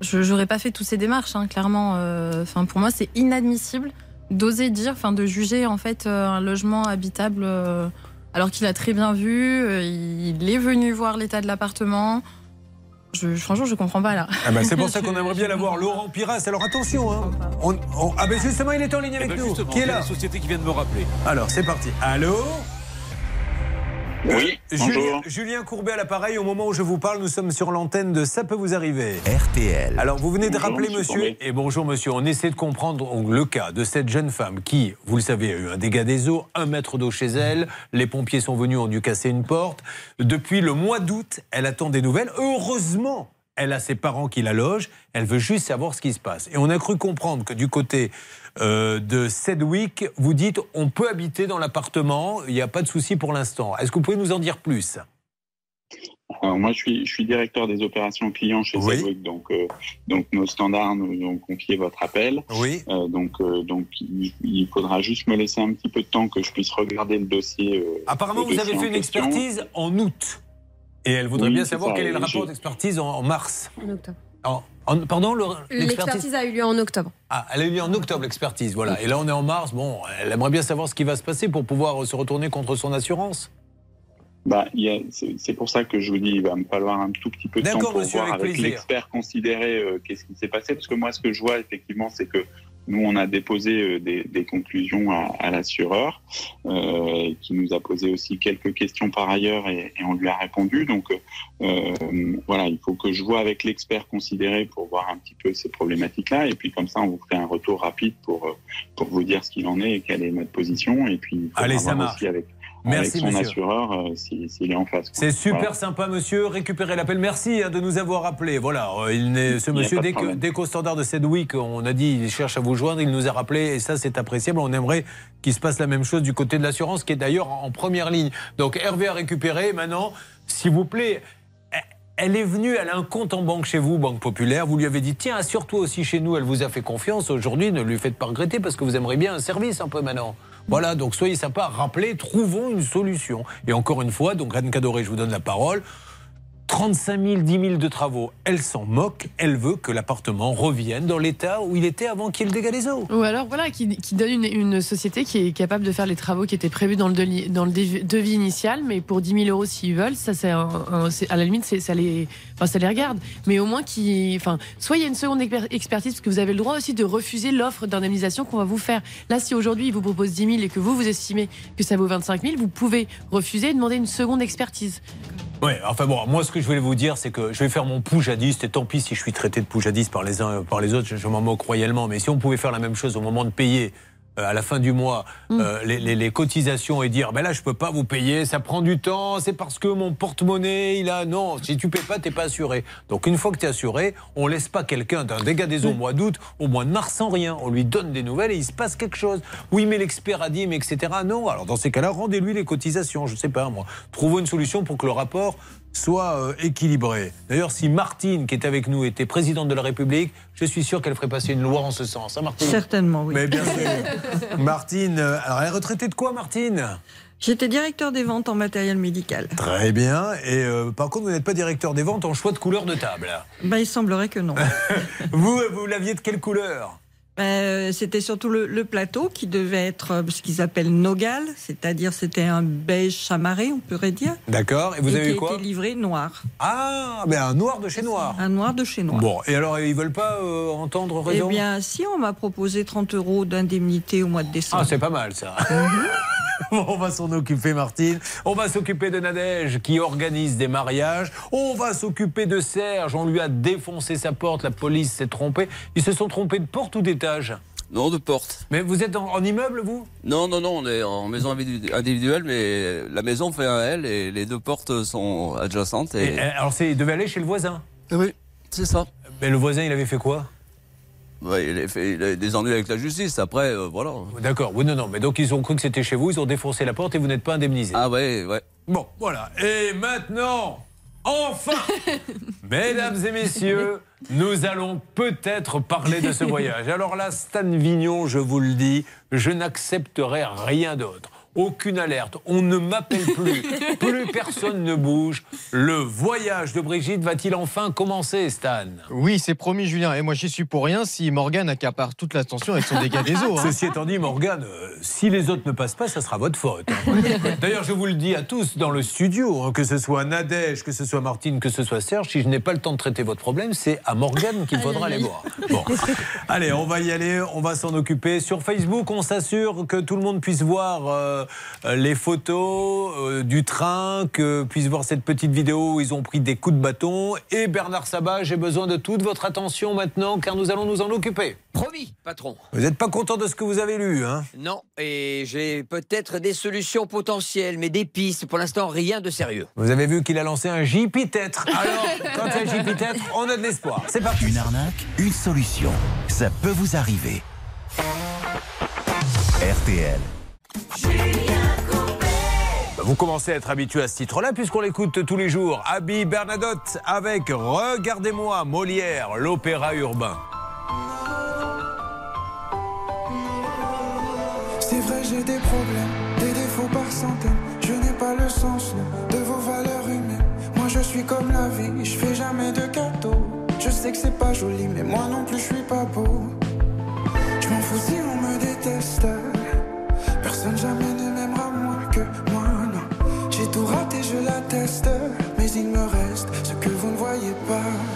Je n'aurais pas fait toutes ces démarches, hein, clairement. euh, Enfin, pour moi, c'est inadmissible d'oser dire, enfin, de juger en fait euh, un logement habitable euh, alors qu'il a très bien vu. euh, il est venu voir l'état de l'appartement. Je, franchement, je comprends pas là. Ah bah, C'est pour ça qu'on aimerait bien l'avoir, Laurent Piras. Alors attention, hein. On- on- ah ben justement, il est en ligne Eh avec ben, nous. Qui est là la société qui vient de me rappeler. Alors, c'est parti. Allô? Oui, Julien, bonjour. Julien Courbet à l'appareil. Au moment où je vous parle, nous sommes sur l'antenne de Ça peut vous arriver. RTL. Alors, vous venez de Bonjour, rappeler, monsieur monsieur, et bonjour, monsieur. On essaie de comprendre le cas de cette jeune femme qui, vous le savez, a eu un dégât des eaux, un mètre d'eau chez elle. Les pompiers sont venus, ont dû casser une porte. Depuis le mois d'août, elle attend des nouvelles. Heureusement, elle a ses parents qui la logent. Elle veut juste savoir ce qui se passe. Et on a cru comprendre que du côté euh, de Sedwick, vous dites on peut habiter dans l'appartement, il n'y a pas de souci pour l'instant. Est-ce que vous pouvez nous en dire plus? Alors moi, je suis, je suis directeur des opérations clients chez Oui. Donc, euh, donc nos standards nous ont confié votre appel. Oui. Euh, donc, euh, donc il, il faudra juste me laisser un petit peu de temps que je puisse regarder le dossier. euh, Apparemment, le vous avez fait une question. expertise en août. Et elle voudrait Oui, bien savoir ça, quel est le rapport d'expertise en, en mars. En octobre. En- en- pardon, le- l'expertise a eu lieu en octobre. Ah, elle a eu lieu en octobre, l'expertise, voilà. Et là, on est en mars. Bon, elle aimerait bien savoir ce qui va se passer pour pouvoir se retourner contre son assurance. Bah, c'est pour ça que je vous dis, il va me falloir un tout petit peu de temps D'accord, pour monsieur, voir avec l'expert considérer euh, qu'est-ce qui s'est passé. Parce que moi, ce que je vois effectivement, c'est que nous, on a déposé euh, des, des conclusions à, à l'assureur, euh, qui nous a posé aussi quelques questions par ailleurs et, et on lui a répondu. Donc euh, voilà, il faut que je vois avec l'expert considéré pour voir un petit peu ces problématiques-là. Et puis comme ça, on vous fait un retour rapide pour, euh, pour vous dire ce qu'il en est et quelle est notre position. Et puis il faudra Allez, ça marche. aussi avec, Merci, avec son monsieur. assureur euh, si- s'il est en face. quoi. C'est super Voilà. sympa, monsieur. Récupérez l'appel. Merci hein, de nous avoir appelé. Voilà, euh, il n'est- ce Il monsieur, que- dès qu'au standard de Sedwick, on a dit il cherche à vous joindre, il nous a rappelé et ça, c'est appréciable. On aimerait qu'il se passe la même chose du côté de l'assurance, qui est d'ailleurs en première ligne. Donc, Hervé a récupéré. Maintenant, s'il vous plaît. Elle est venue, elle a un compte en banque chez vous, Banque Populaire. Vous lui avez dit, tiens, assure-toi aussi chez nous. Elle vous a fait confiance. Aujourd'hui, ne lui faites pas regretter parce que vous aimeriez bien un service un peu maintenant. Voilà, donc soyez sympa, rappelez, trouvons une solution. Et encore une fois, donc Anne Cadoré, je vous donne la parole. 35 000, 10 000 de travaux. Elle s'en moque. Elle veut que l'appartement revienne dans l'état où il était avant qu'il le dégât des eaux. Ou alors, voilà, qui, donne une, société qui est capable de faire les travaux qui étaient prévus dans le, dans le devis, initial, mais pour 10 000 euros s'ils veulent, ça, c'est à la limite, ça les, enfin, ça les regarde. Mais au moins, qui, enfin, soit il y a une seconde exper- expertise, parce que vous avez le droit aussi de refuser l'offre d'indemnisation qu'on va vous faire. Là, si aujourd'hui, il vous propose 10 000 et que vous, vous estimez que ça vaut 25 000, vous pouvez refuser et demander une seconde expertise. Ouais, enfin bon, moi ce que je voulais vous dire, c'est que je vais faire mon poujadiste, et tant pis si je suis traité de poujadiste par les uns par les autres, je, je m'en moque royalement, mais si on pouvait faire la même chose au moment de payer. Euh, à la fin du mois, euh, les, les- les cotisations et dire ben là je peux pas vous payer, ça prend du temps, c'est parce que mon porte-monnaie il a non, si tu paies pas t'es pas assuré. Donc une fois que tu es assuré, on laisse pas quelqu'un d'un dégât des eaux au mois d'août, au mois de mars sans rien, on lui donne des nouvelles et il se passe quelque chose. Oui mais l'expert a dit mais etc. Non, alors dans ces cas-là rendez-lui les cotisations, je sais pas moi, trouvons une solution pour que le rapport soit euh, équilibré. D'ailleurs, si Martine, qui est avec nous, était présidente de la République, je suis sûr qu'elle ferait passer une loi en ce sens. Hein, Martine? Certainement, oui. Mais bien sûr. Martine, euh, alors elle est retraitée de quoi, Martine? J'étais directeur des ventes en matériel médical. Très bien. Et euh, par contre, vous n'êtes pas directeur des ventes en choix de couleur de table. Ben, il semblerait que non. vous, vous l'aviez de quelle couleur? Ben, c'était surtout le, le plateau qui devait être euh, ce qu'ils appellent nogal, c'est-à-dire c'était un beige chamarré, on pourrait dire. D'accord. Et vous avez qui eu quoi était livré noir. Ah, ben un noir de chez noir. Un noir de chez noir. Bon, et alors ils veulent pas euh, entendre Eh raison? bien, si on m'a proposé 30 euros d'indemnité au mois de décembre. Ah, c'est pas mal ça. Bon, on va s'en occuper, Martine. On va s'occuper de Nadège qui organise des mariages. On va s'occuper de Serge. On lui a défoncé sa porte. La police s'est trompée. Ils se sont trompés de porte ou d'étage? Non, de porte. Mais vous êtes en, en immeuble, vous? Non, non, non, on est en maison individu- individuelle, mais la maison fait un L et les deux portes sont adjacentes. Et... Et, euh, Alors, il devait aller chez le voisin? Oui, c'est ça. Mais le voisin, il avait fait quoi? Ouais, il, a fait, il a des ennuis avec la justice. Après, euh, voilà. D'accord, oui, non, non. Mais donc, ils ont cru que c'était chez vous. Ils ont défoncé la porte et vous n'êtes pas indemnisé. Ah, ouais, ouais. Bon, voilà. Et maintenant, enfin, mesdames et messieurs, nous allons peut-être parler de ce voyage. Alors là, Stan Vignon, je vous le dis, je n'accepterai rien d'autre. Aucune alerte, on ne m'appelle plus, plus personne ne bouge. Le voyage de Brigitte va-t-il enfin commencer, Stan? Oui, c'est promis, Julien. Et moi, j'y suis pour rien si Morgane accapare toute l'attention avec son dégât des eaux. hein. Ceci étant dit, Morgane, euh, si les autres ne passent pas, ça sera votre faute. hein. D'ailleurs, je vous le dis à tous dans le studio, hein, que ce soit Nadège, que ce soit Martine, que ce soit Serge, si je n'ai pas le temps de traiter votre problème, c'est à Morgane qu'il faudra aller voir. Bon. Allez, on va y aller, on va s'en occuper. Sur Facebook, on s'assure que tout le monde puisse voir euh, les photos euh, du train, que puisse voir cette petite vidéo où ils ont pris des coups de bâton. Et Bernard Sabat, j'ai besoin de toute votre attention maintenant, car nous allons nous en occuper. Promis, patron. Vous n'êtes pas content de ce que vous avez lu, hein? Non, et j'ai peut-être des solutions potentielles, mais des pistes. Pour l'instant, rien de sérieux. Vous avez vu qu'il a lancé un JP-Têtre. Alors, quand il y a un JP-Têtre, on a de l'espoir. C'est parti. Une arnaque, une solution. Ça peut vous arriver. RTL. Vous commencez à être habitué à ce titre-là, puisqu'on l'écoute tous les jours. Abby Bernadotte avec Regardez-moi, Molière, l'opéra urbain. C'est vrai, j'ai des problèmes, des défauts par centaines. Je n'ai pas le sens de vos valeurs humaines. Moi, je suis comme la vie, je fais jamais de cadeaux. Je sais que c'est pas joli, mais moi non plus, je suis pas beau. Je m'en fous si on me déteste. mais il me reste ce que vous ne voyez pas.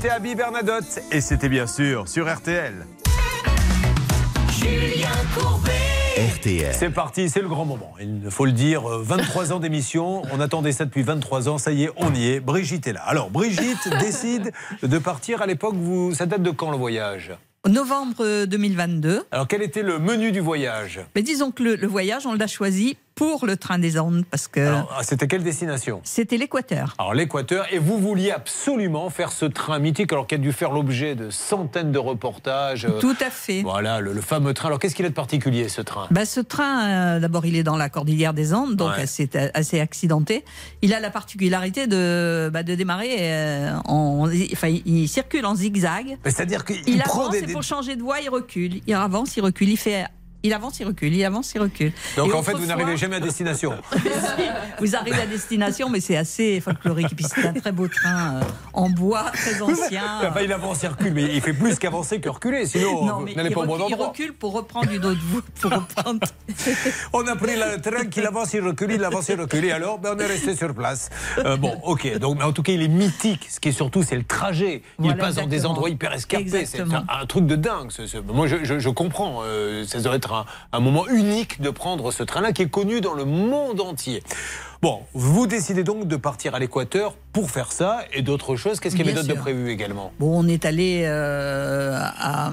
C'était Abby Bernadotte et c'était bien sûr sur RTL. Julien Courbet. RTL. C'est parti, c'est le grand moment. Il faut le dire, euh, 23 ans d'émission. On attendait ça depuis 23 ans. Ça y est, on y est. Brigitte est là. Alors, Brigitte décide de partir à l'époque. Vous, ça date de quand le voyage? Novembre 2022. Alors, quel était le menu du voyage? Mais disons que le, le voyage, on l'a choisi pour le train des Andes parce que ah, C'était quelle destination c'était l'Équateur. Alors l'Équateur, et vous vouliez absolument faire ce train mythique, alors qu'il a dû faire l'objet de centaines de reportages. euh, Tout à fait. Voilà, le, le fameux train. Alors qu'est-ce qu'il a de particulier ce train? Bah, ce train, euh, d'abord, il est dans la cordillère des Andes, donc Ouais. assez, assez accidenté. Il a la particularité de, bah, de démarrer euh, en. Enfin, il, circule en zigzag. C'est-à-dire qu'il Il prend avance des, et des- pour changer de voie, il recule. Il avance, il recule. Il fait. Il avance, il recule, il avance, il recule. Donc Et en fait, vous n'arrivez jamais à destination. Vous arrivez à destination, mais c'est assez folklorique. Et puis c'est un très beau train euh, en bois, très ancien. Enfin, il avance, il recule, mais il fait plus qu'avancer que reculer, sinon Non, vous n'allez pas au bon recule, il endroit. recule pour reprendre une autre voie. Pour reprendre. On a pris le train qu'il avance, il recule, il avance, il recule. Et alors, ben, on est resté sur place. Euh, bon, ok. Donc, mais en tout cas, il est mythique. Ce qui est surtout, c'est le trajet. Il Voilà, passe dans des endroits hyper escarpés. C'est un, un truc de dingue. ce- ce- Moi, je, je- je comprends. euh, ça doit être un, moment unique de prendre ce train-là qui est connu dans le monde entier. Bon, vous décidez donc de partir à l'Équateur pour faire ça et d'autres choses. Qu'est-ce qu'il y avait d'autre de prévu également? Bon, on est allé, euh, à-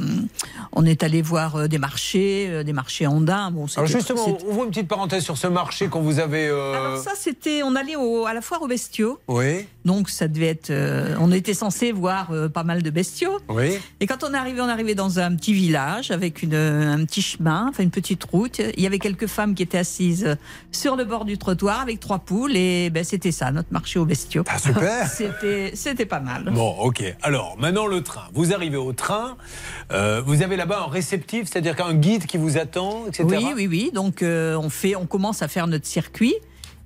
on est allé voir euh, des marchés, euh, des marchés andins. Bon, Alors justement, on voit une petite parenthèse sur ce marché qu'on vous avait... euh, Alors ça, c'était, on allait au- à la foire aux bestiaux. Oui, Donc ça devait être, euh, on était censé voir pas mal de bestiaux. oui. Et quand on est arrivé, on est arrivé dans un petit village avec une, un petit chemin, enfin une petite route. Il y avait quelques femmes qui étaient assises sur le bord du trottoir avec trois poules et ben, c'était ça, notre marché aux bestiaux. Ah, super. C'était, pas mal. Bon, ok. Alors, maintenant le train. Vous arrivez au train. euh, vous avez là-bas un réceptif, c'est-à-dire qu'un guide qui vous attend, etc. Oui, oui, oui. Donc euh, on fait, on commence à faire notre circuit.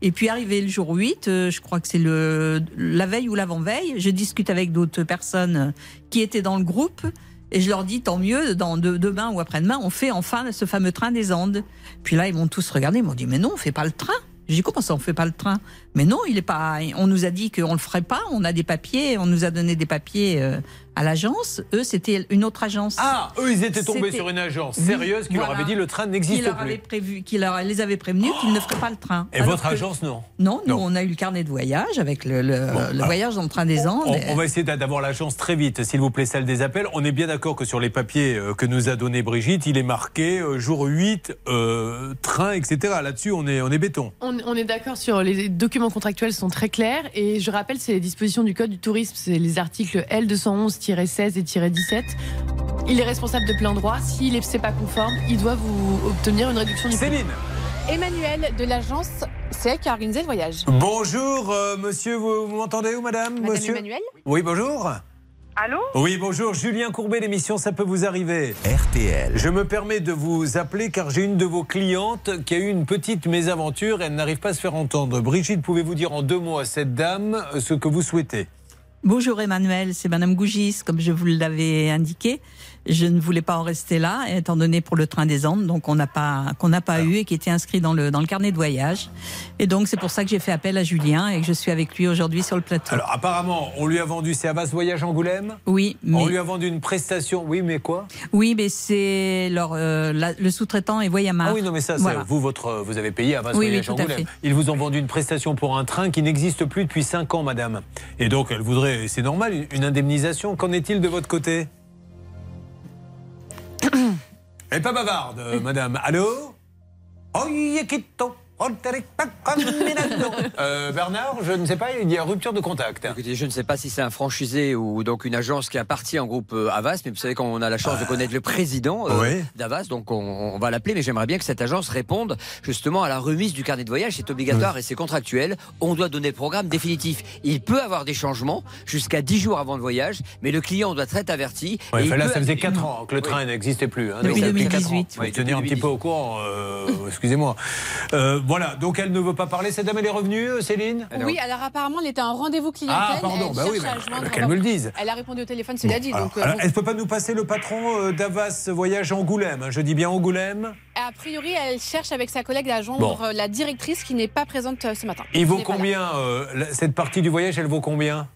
Et puis arrivé le jour 8, euh, je crois que c'est le la veille ou l'avant-veille, je discute avec d'autres personnes qui étaient dans le groupe et je leur dis tant mieux, dans de- demain ou après-demain, on fait enfin ce fameux train des Andes. Puis là, ils m'ont tous regardé, ils m'ont dit mais non, on fait pas le train. J'ai dit comment ça on fait pas le train Mais non, il est pas. On nous a dit qu'on le ferait pas. On a des papiers. On nous a donné des papiers euh, à l'agence. Eux, c'était une autre agence. Ah, eux, ils étaient tombés sur une agence sérieuse qui leur avait dit le train Qui n'existe leur plus. avait prévu, qui leur les avait prévenus qu'ils ne feraient pas le train. Et Alors votre que- agence, non Non, nous on a eu le carnet de voyage avec le, le- le alors, voyage dans le train des Andes. On, on va essayer d'a- d'avoir l'agence très vite, s'il vous plaît, celle des appels. On est bien d'accord que sur les papiers euh, que nous a donné Brigitte, il est marqué euh, jour 8, euh, train, etc. Là-dessus, on est, on est béton. On, on est d'accord sur les documents contractuels sont très clairs et je rappelle c'est les dispositions du code du tourisme, c'est les articles L211-16 et 17. Il est responsable de plein droit. S'il n'est pas conforme, il doit vous obtenir une réduction du Céline Emmanuel de l'agence, c'est qui a organisé le voyage. Bonjour, euh, monsieur, vous, vous m'entendez ou madame Madame monsieur Emmanuel? Oui, bonjour. Allô Oui, bonjour, Julien Courbet, l'émission Ça peut vous arriver. RTL. Je me permets de vous appeler car j'ai une de vos clientes qui a eu une petite mésaventure et elle n'arrive pas à se faire entendre. Brigitte, pouvez-vous dire en deux mots à cette dame euh, ce que vous souhaitez? Bonjour Emmanuel, c'est Madame Gougis, comme je vous l'avais indiqué. Je ne voulais pas en rester là, étant donné pour le train des Andes, donc on n'a pas qu'on n'a pas eu et qui était inscrit dans le dans le carnet de voyage. Et donc c'est pour ça que j'ai fait appel à Julien et que je suis avec lui aujourd'hui sur le plateau. Alors apparemment, on lui a vendu, c'est Avas Voyage Angoulême Oui, mais On lui a vendu une prestation, oui, mais quoi? Oui, mais c'est leur euh, la- le sous-traitant est Voyamar. Ah oui, non, mais ça, c'est- Voilà. vous, votre, vous avez payé Avas Oui, oui, Voyage à Angoulême. Ils vous ont vendu une prestation pour un train qui n'existe plus depuis 5 ans, madame. Et donc, elle voudrait, c'est normal, une indemnisation. Qu'en est-il de votre côté? Est pas bavarde, euh, madame. Allô? Oye, quito, Euh, Bernard, je ne sais pas, il y a rupture de contact. Écoutez, je ne sais pas si c'est un franchisé ou donc une agence qui appartient au groupe euh, Avas, mais vous savez qu'on a la chance de connaître le président euh, Oui. d'Avas, donc on, on va l'appeler, mais j'aimerais bien que cette agence réponde justement à la remise du carnet de voyage. C'est obligatoire et c'est contractuel. On doit donner le programme définitif. Il peut avoir des changements jusqu'à 10 jours avant le voyage, mais le client doit être averti. Ouais, et là, peut ça faisait annuler. 4 ans que le train n'existait plus. hein, Depuis donc ça fait 2018. quatre ans. Faut Oui, tenir un petit peu au courant. euh, Excusez-moi. Voilà, donc elle ne veut pas parler. Cette dame, elle est revenue, euh, Céline Oui, alors apparemment, elle était en rendez-vous clientèle. Ah, pardon, elle bah oui, qu'elle me le dise. Elle a répondu au téléphone, cela dit. Alors, donc, euh, alors, bon. elle ne peut pas nous passer le patron euh, d'Avas Voyage Angoulême. hein, Je dis bien Angoulême. A priori, elle cherche avec sa collègue à joindre Bon. euh, la directrice qui n'est pas présente ce matin. Il vaut combien euh, la- Cette partie du voyage, elle vaut combien?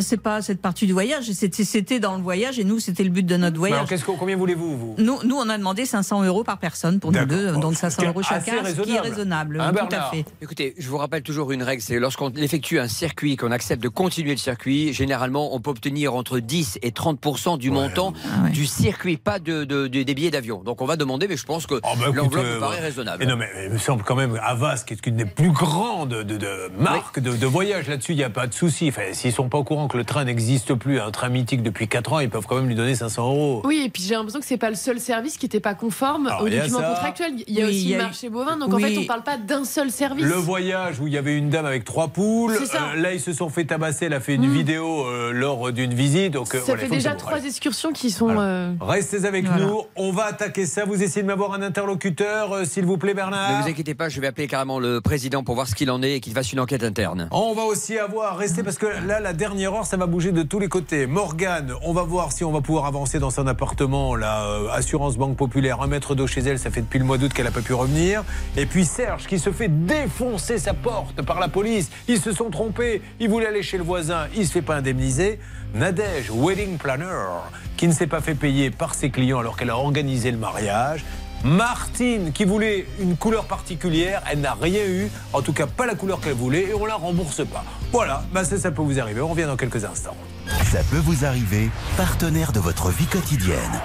C'est pas cette partie du voyage, c'était dans le voyage et nous c'était le but de notre Alors, voyage. que- combien voulez-vous, vous? Nous, nous, on a demandé 500 euros par personne pour nous deux, Bon, donc ce 500 qui est euros chacun, ce qui est raisonnable. Hein, tout à fait. Écoutez, je vous rappelle toujours une règle, c'est lorsqu'on effectue un circuit, qu'on accepte de continuer le circuit, généralement on peut obtenir entre 10 et 30% du montant Ah du circuit, pas de, de- de- des billets d'avion. Donc on va demander, mais je pense que Oh, bah, l'enveloppe euh, paraît raisonnable. et non, mais il me semble quand même Avas, qui est une des plus grandes de, de marques de, de voyage là-dessus, il n'y a pas de souci. Enfin, S'ils sont pas au courant que le train n'existe plus, un train mythique depuis 4 ans, ils peuvent quand même lui donner 500 euros. Oui, et puis j'ai l'impression que c'est pas le seul service qui n'était pas conforme Alors, aux il y a documents contractuels. Il y a Oui, aussi y a le eu- marché bovin, donc en fait on parle pas d'un seul service. Le voyage où il y avait une dame avec trois poules, euh, là ils se sont fait tabasser, elle a fait une Mm. vidéo euh, lors d'une visite. Donc, euh, Ça voilà, fait déjà trois excursions qui sont. euh, Restez avec Voilà. nous, on va attaquer ça. Vous essayez de m'avoir un interlocuteur, euh, s'il vous plaît, Bernard Ne vous inquiétez pas, je vais appeler carrément le président pour voir ce qu'il en est et qu'il fasse une enquête interne. On va aussi avoir, rester parce que là, la dernière ça va bouger de tous les côtés. Morgane, on va voir si on va pouvoir avancer dans son appartement. La euh, Assurance Banque Populaire, un mètre d'eau chez elle, ça fait depuis le mois d'août qu'elle n'a pas pu revenir. Et puis Serge qui se fait défoncer sa porte par la police. Ils se sont trompés. Il voulait aller chez le voisin. Il se fait pas indemniser. Nadège, wedding planner, qui ne s'est pas fait payer par ses clients alors qu'elle a organisé le mariage. Martine qui voulait une couleur particulière, elle n'a rien eu, en tout cas pas la couleur qu'elle voulait et on la rembourse pas. Voilà, bah ça, ça peut vous arriver, on revient dans quelques instants. Ça peut vous arriver, partenaire de votre vie quotidienne.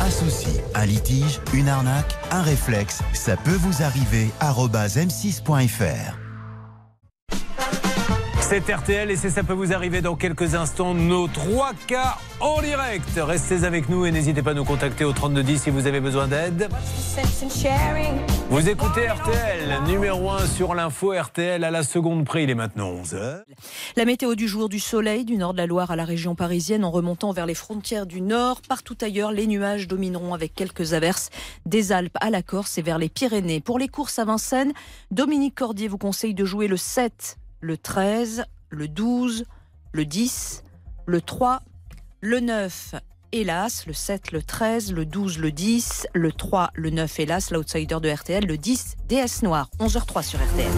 Un souci, un litige, une arnaque, un réflexe, ça peut vous arriver. arobase m6.fr. C'est RTL et c'est ça peut vous arriver dans quelques instants. Nos trois cas en direct. Restez avec nous et n'hésitez pas à nous contacter au 3210 si vous avez besoin d'aide. Vous écoutez RTL, numéro 1 sur l'info RTL à la seconde près. Il est maintenant 11h. La météo du jour, du soleil du nord de la Loire à la région parisienne en remontant vers les frontières du nord. Partout ailleurs, les nuages domineront avec quelques averses des Alpes à la Corse et vers les Pyrénées. Pour les courses à Vincennes, Dominique Cordier vous conseille de jouer le 7, le 13, le 12, le 10, le 3, le 9 hélas. Le 7, le 13, le 12, le 10, le 3, le 9, hélas. L'outsider de RTL, le 10, DS Noir. 11h03 sur RTL.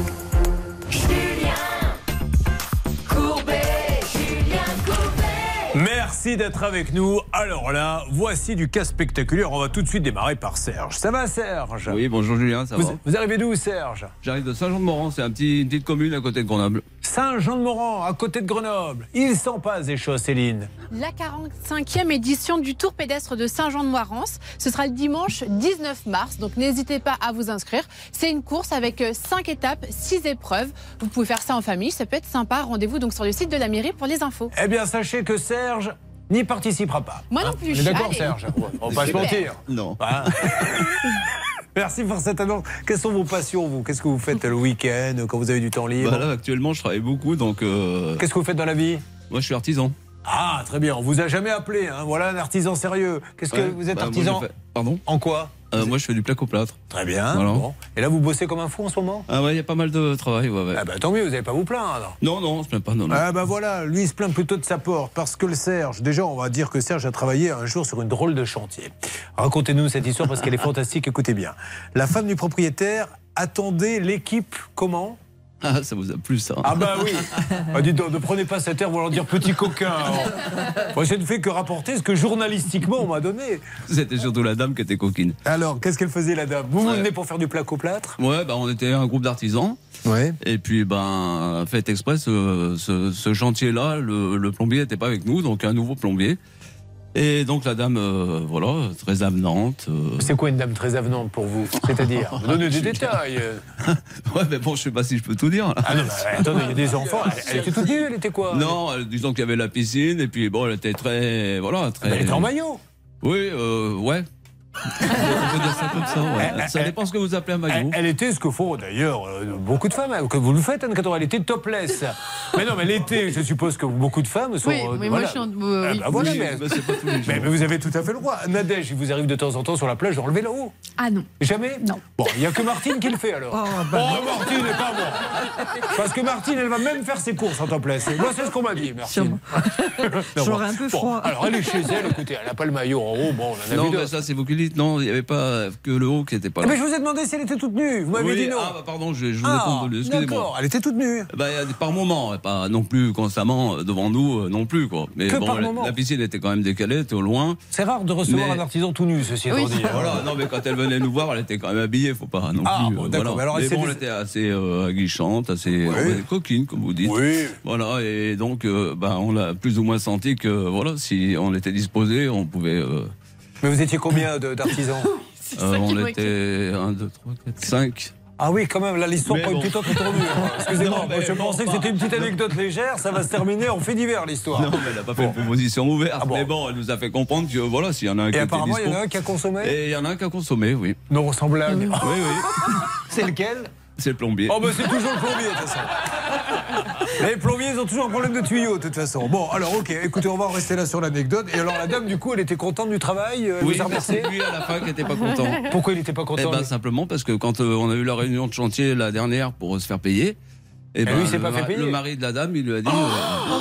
Merci d'être avec nous. Alors là, voici du cas spectaculaire. On va tout de suite démarrer par Serge. Ça va, Serge? Oui, bonjour Julien, ça vous, va? vous arrivez d'où, Serge? J'arrive de Saint-Jean-de-Moran, c'est un petit, une petite commune à côté de Grenoble. Saint-Jean-de-Moran, à côté de Grenoble. Il s'en passe des choses, Céline. La 45e édition du Tour pédestre de Saint-Jean-de-Moirance. Ce sera le dimanche 19 mars, donc n'hésitez pas à vous inscrire. C'est une course avec 5 étapes, 6 épreuves. Vous pouvez faire ça en famille, ça peut être sympa. Rendez-vous donc sur le site de la mairie pour les infos. Eh bien, sachez que Serge n'y participera pas. Moi non plus. On est d'accord. Serge On va pas se mentir. Non. Hein Merci pour cette annonce. Quelles sont vos passions, vous? Qu'est-ce que vous faites le week-end, quand vous avez du temps libre? Bah là, actuellement, je travaille beaucoup, donc. euh, Qu'est-ce que vous faites dans la vie? Moi, je suis artisan. Ah, très bien. On vous a jamais appelé. Hein. Voilà un artisan sérieux. Qu'est-ce que vous êtes Bah, artisan Pardon? En quoi? Euh, Moi, je fais du plaque-au-plâtre. Très bien. Voilà. Bon. Et là, vous bossez comme un fou en ce moment? Ah ouais, il y a pas mal de travail, ouais, ouais. Ah bah tant mieux, vous n'allez pas vous plaindre. Non, non, on se plaint pas, non, non. Ah bah voilà, lui il se plaint plutôt de sa porte parce que le Serge, déjà on va dire que Serge a travaillé un jour sur une drôle de chantier. Racontez-nous cette histoire parce qu'elle est fantastique, écoutez bien. La femme du propriétaire attendait l'équipe comment? Ah, ça vous a plu, ça Ah bah oui ah, Dites donc, ne prenez pas cet air voulant dire petit coquin. alors. Moi je ne fais que rapporter ce que journalistiquement on m'a donné. C'était surtout la dame qui était coquine. Alors, qu'est-ce qu'elle faisait la dame? Vous vous venez pour faire du au plâtre? Ouais, bah, on était un groupe d'artisans. Ouais. Et puis, ben, fait exprès, ce, ce- ce chantier-là, le, le plombier n'était pas avec nous, donc un nouveau plombier. Et donc la dame, euh, voilà, très avenante. euh, C'est quoi une dame très avenante pour vous C'est-à-dire? Donnez des détails. Ouais, mais bon, je sais pas si je peux tout dire. Ah non, attendez, il y a des enfants. Elle, elle était toute nue, elle était quoi? Non, disons qu'il y avait la piscine, et puis bon, elle était très. Voilà, très. Elle était en maillot. Oui, euh, ouais. On peut dire ça comme ça, ouais. Ça dépend ce que vous appelez un maillot. Elle, elle était ce que font d'ailleurs euh, beaucoup de femmes, hein, que vous le faites, Anne Caton, elle était topless. mais non, mais elle était, je suppose que beaucoup de femmes sont. Oui, euh, mais moi, je suis en- euh, Ah bah voilà, Oui, mais, bah, c'est pas tous les jours. mais, mais vous avez tout à fait le droit. Nadège, il vous arrive de temps en temps sur la plage d'enlever là-haut Ah non. Jamais Non. Bon, il n'y a que Martine qui le fait alors. Oh, Martine et pas moi. Parce que Martine, elle va même faire ses courses en topless. Moi, c'est ce qu'on m'a dit, Martine. J'aurais un peu Bon, froid. alors, elle est chez elle, écoutez, elle n'a pas le maillot en haut. Bon, on en a Non, vu ça, c'est vous qui le dites. Non, il n'y avait pas que le haut qui n'était pas Eh là. ben, je vous ai demandé si elle était toute nue. Vous m'avez Oui, dit non. Ah, bah, pardon, je, je vous Ah, ai. D'accord, elle était toute nue. Bah, par moment, pas non plus constamment euh, devant nous, euh, non plus quoi. Mais Que bon, par la, moment. la piscine était quand même décalée, elle était au loin. C'est rare de recevoir Mais- un artisan tout nu, ceci étant Oui, dit. hein. voilà. Non, mais quand elle venait nous voir, elle était quand même habillée, faut pas non Ah, plus. bon, euh, d'accord. voilà. Mais alors, elle mais bon, des- elle était assez euh, aguichante, assez euh, coquine, comme vous dites. Oui. Voilà, et donc, euh, bah, on a plus ou moins senti que, voilà, si on était disposé, on pouvait. Mais vous étiez combien d'artisans euh, on était 1, 2, 3, 4, 5. Ah oui, quand même, là, l'histoire prend une bon. toute autre tournure. hein. Excusez-moi, je bon, pensais que c'était une petite anecdote légère, ça va se terminer en fait divers, l'histoire. Non, mais elle n'a pas fait une proposition ouverte. Mais bon, elle nous a fait comprendre que, voilà, s'il y en a un qui Et apparemment, il y en a un qui a consommé Et il y en a un qui a consommé, oui. Non, sans blague. Oui, oui. C'est lequel? C'est le plombier. Oh, bah c'est toujours le plombier, de toute façon. Les plombiers, ils ont toujours un problème de tuyau, de toute façon. Bon, alors, ok, écoutez, on va en rester là sur l'anecdote. Et alors, la dame, du coup, elle était contente du travail euh, Elle Oui, c'est lui à la fin qui n'était pas content. Pourquoi il n'était pas Eh content ben, lui simplement parce que quand euh, on a eu la réunion de chantier la dernière pour se faire payer, eh Et ben, lui, il s'est le, pas fait ma- payer. le mari de la dame, il lui a dit. Oh,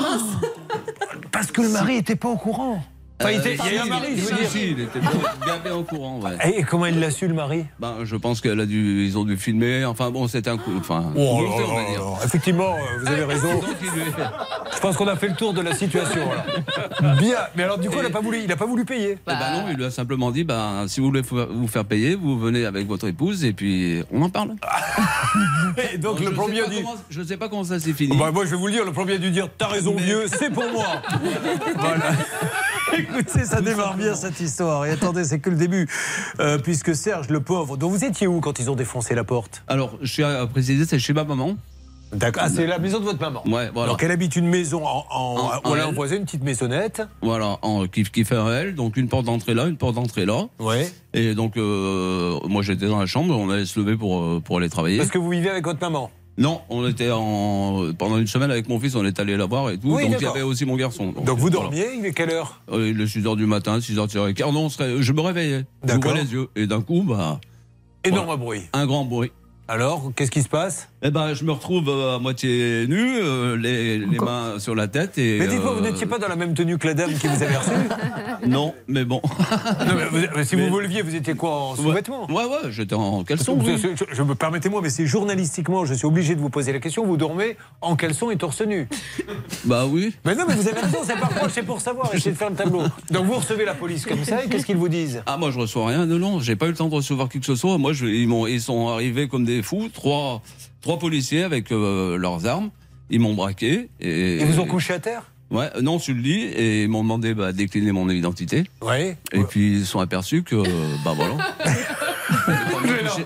Parce que le mari n'était pas au courant. Enfin, il, était- il y a eu un mari, je veux si, dire. si, il était bien, au courant. Ouais. Et comment il l'a su, le mari? Ben, je pense qu'elle a dû, ils ont dû filmer. Enfin bon, c'était un coup. Enfin, Oh on va dire. Effectivement, euh, vous avez raison. Je pense qu'on a fait le tour de la situation. là. Bien. Mais alors, du coup, il n'a pas voulu, il a pas voulu payer. Eh ben non, il lui a simplement dit, ben, si vous voulez vous faire payer, vous venez avec votre épouse et puis on en parle. Et donc, je le a dit. comment- Je ne sais pas comment ça s'est fini. Bah, moi, je vais vous le dire, le plombier a dû dire T'as raison, vieux, c'est pour moi. voilà. Écoutez, ça démarre bien cette histoire. Et attendez, c'est que le début. Euh, puisque Serge, le pauvre, dont vous étiez où quand ils ont défoncé la porte? Alors, je suis à préciser, c'est chez ma maman. D'accord. Ah, c'est la maison de votre maman. Ouais, voilà. Donc, elle habite une maison en. en, En- voilà, voisin, une petite maisonnette. Voilà, en qui, qui fait L, donc une porte d'entrée là, une porte d'entrée là. Ouais. Et donc, euh, moi j'étais dans la chambre, on allait se lever pour, euh, pour aller travailler. Parce que vous vivez avec votre maman. Non, on était en, pendant une semaine avec mon fils, on est allé la voir et tout. Oui, donc il y avait aussi mon garçon. Donc, vous voilà. dormiez, il est quelle heure Euh, Il est 6h du matin, 6h car non, on serait- je me réveillais. D'accord. Les yeux. Et d'un coup, bah, Énorme bruit. un grand bruit. Alors, qu'est-ce qui se passe Eh ben, je me retrouve euh, à moitié nu, euh, les, les mains sur la tête. Et, Mais dites-moi, vous euh, n'étiez pas dans la même tenue que la dame qui vous avait reçu Non, mais bon. Non, mais vous- mais si Mais- vous vous leviez, vous étiez quoi en sous-vêtements? Ouais, ouais, j'étais en caleçon. Je, oui. je- je me permettez-moi, mais c'est journalistiquement, je suis obligé de vous poser la question. Vous dormez en caleçon et torse nu Bah oui. Mais non, mais vous avez raison, c'est pas moi, c'est pour savoir, essayer de faire le tableau. Donc vous recevez la police comme ça, et qu'est-ce qu'ils vous disent? Ah, moi, je reçois rien. Non, non, j'ai pas eu le temps de recevoir qui que ce soit. Moi, je, ils, ils sont arrivés comme des fous. Trois, trois policiers avec euh, leurs armes. Ils m'ont braqué. Et, Ils vous ont couché à terre? Ouais, non, sur le lit. Et ils m'ont demandé bah, de décliner mon identité. Ouais. Et puis, ils sont aperçus que, bah voilà.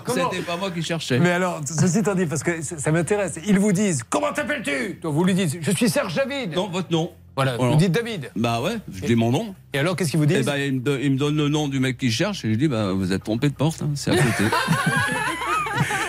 C'était pas moi qui cherchais. Mais alors, ceci étant dit, parce que ça ça m'intéresse, ils vous disent Comment t'appelles-tu? Vous lui dites Je suis Serge David. Non, votre nom. Voilà, Voilà. vous dites David. Bah ouais, je dis mon nom. Et alors, qu'est-ce qu'ils vous disent Eh ben, il me, donne, il me donne le nom du mec qui cherche et je dis bah vous êtes trompé de porte, hein, c'est à côté.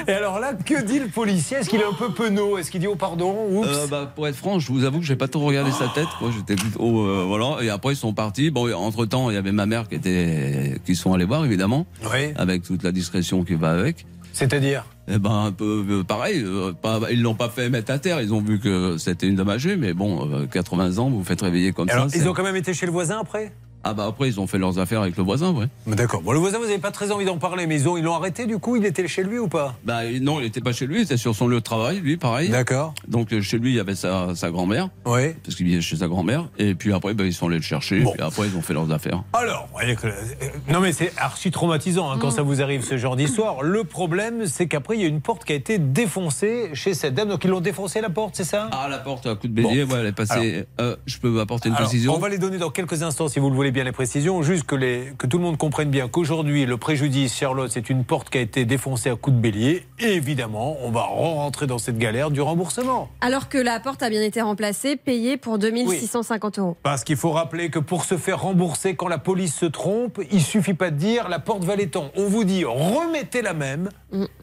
Et alors là, que dit le policier? Est-ce qu'il est un peu penaud? Est-ce qu'il dit Oh pardon? Oups Euh, bah, pour être franc, je vous avoue que j'ai pas trop regardé sa tête. J'étais plutôt euh, voilà. Et après ils sont partis. Bon, entre temps, il y avait ma mère qui était, qui sont allés voir évidemment, Oui. avec toute la discrétion qui va avec. C'est-à-dire? Eh ben un peu euh, pareil. euh, pas, ils l'ont pas fait mettre à terre. Ils ont vu que c'était une dommagée. Mais bon, euh, 80 ans, vous vous faites réveiller comme Alors, ça. ils ont quand même été chez le voisin après? Ah bah après ils ont fait leurs affaires avec le voisin, ouais. D'accord. Bon, le voisin, vous n'avez pas très envie d'en parler, mais ils ont- ils l'ont arrêté du coup Il était chez lui ou pas? Bah non, il était pas chez lui, il était sur son lieu de travail, lui, pareil. D'accord. Donc euh, chez lui, il y avait sa, sa grand-mère. Oui. Parce qu'il vivait chez sa grand-mère. Et puis après, bah, ils sont allés le chercher. Et puis après, ils ont fait leurs affaires. Alors, vous voyez que- euh, non mais c'est archi traumatisant hein, quand ça vous arrive ce genre d'histoire. Le problème, c'est qu'après il y a une porte qui a été défoncée chez cette dame. Donc ils l'ont défoncé la porte, c'est ça? Ah, la porte à coup de bélier, ouais, elle est passée. Euh, je peux apporter une Alors, précision? On va les donner dans quelques instants si vous le voulez bien les précisions. Juste que, les, que tout le monde comprenne bien qu'aujourd'hui le préjudice, Charlotte, c'est une porte qui a été défoncée à coup de bélier. Et évidemment, on va rentrer dans cette galère du remboursement. Alors que la porte a bien été remplacée, payée pour 2650 euros. Parce qu'il faut rappeler que pour se faire rembourser quand la police se trompe, il suffit pas de dire la porte valait tant. On vous dit remettez la même,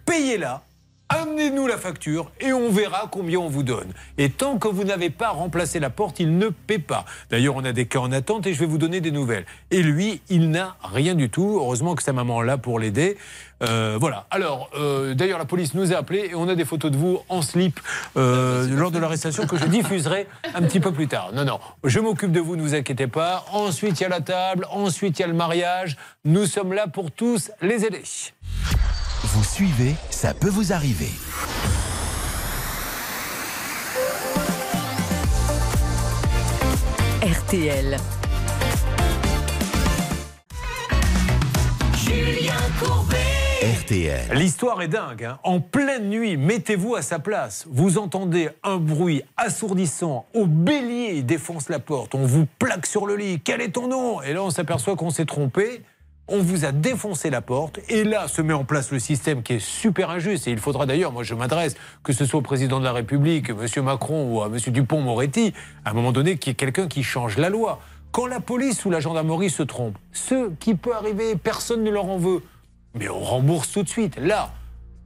payez-la. Amenez-nous la facture et on verra combien on vous donne. Et tant que vous n'avez pas remplacé la porte, il ne paie pas. D'ailleurs, on a des cas en attente et je vais vous donner des nouvelles. Et lui, il n'a rien du tout. Heureusement que sa maman est là pour l'aider. Euh, voilà. Alors, euh, d'ailleurs, la police nous a appelés et on a des photos de vous en slip euh, lors de l'arrestation que je diffuserai un petit peu plus tard. Non, non, je m'occupe de vous, ne vous inquiétez pas. Ensuite, il y a la table, ensuite, il y a le mariage. Nous sommes là pour tous les aider. Vous suivez, ça peut vous arriver. RTL. Julien Courbet. RTL. L'histoire est dingue. hein. En pleine nuit, mettez-vous à sa place. Vous entendez un bruit assourdissant. Au bélier, il défonce la porte. On vous plaque sur le lit. Quel est ton nom? Et là, on s'aperçoit qu'on s'est trompé. On vous a défoncé la porte. Et là, se met en place le système qui est super injuste. Et il faudra d'ailleurs, moi je m'adresse, que ce soit au président de la République, M. Macron ou à M. Dupont-Moretti, à un moment donné, qu'il y ait quelqu'un qui change la loi. Quand la police ou la gendarmerie se trompe, ce qui peut arriver, personne ne leur en veut. Mais on rembourse tout de suite. Là,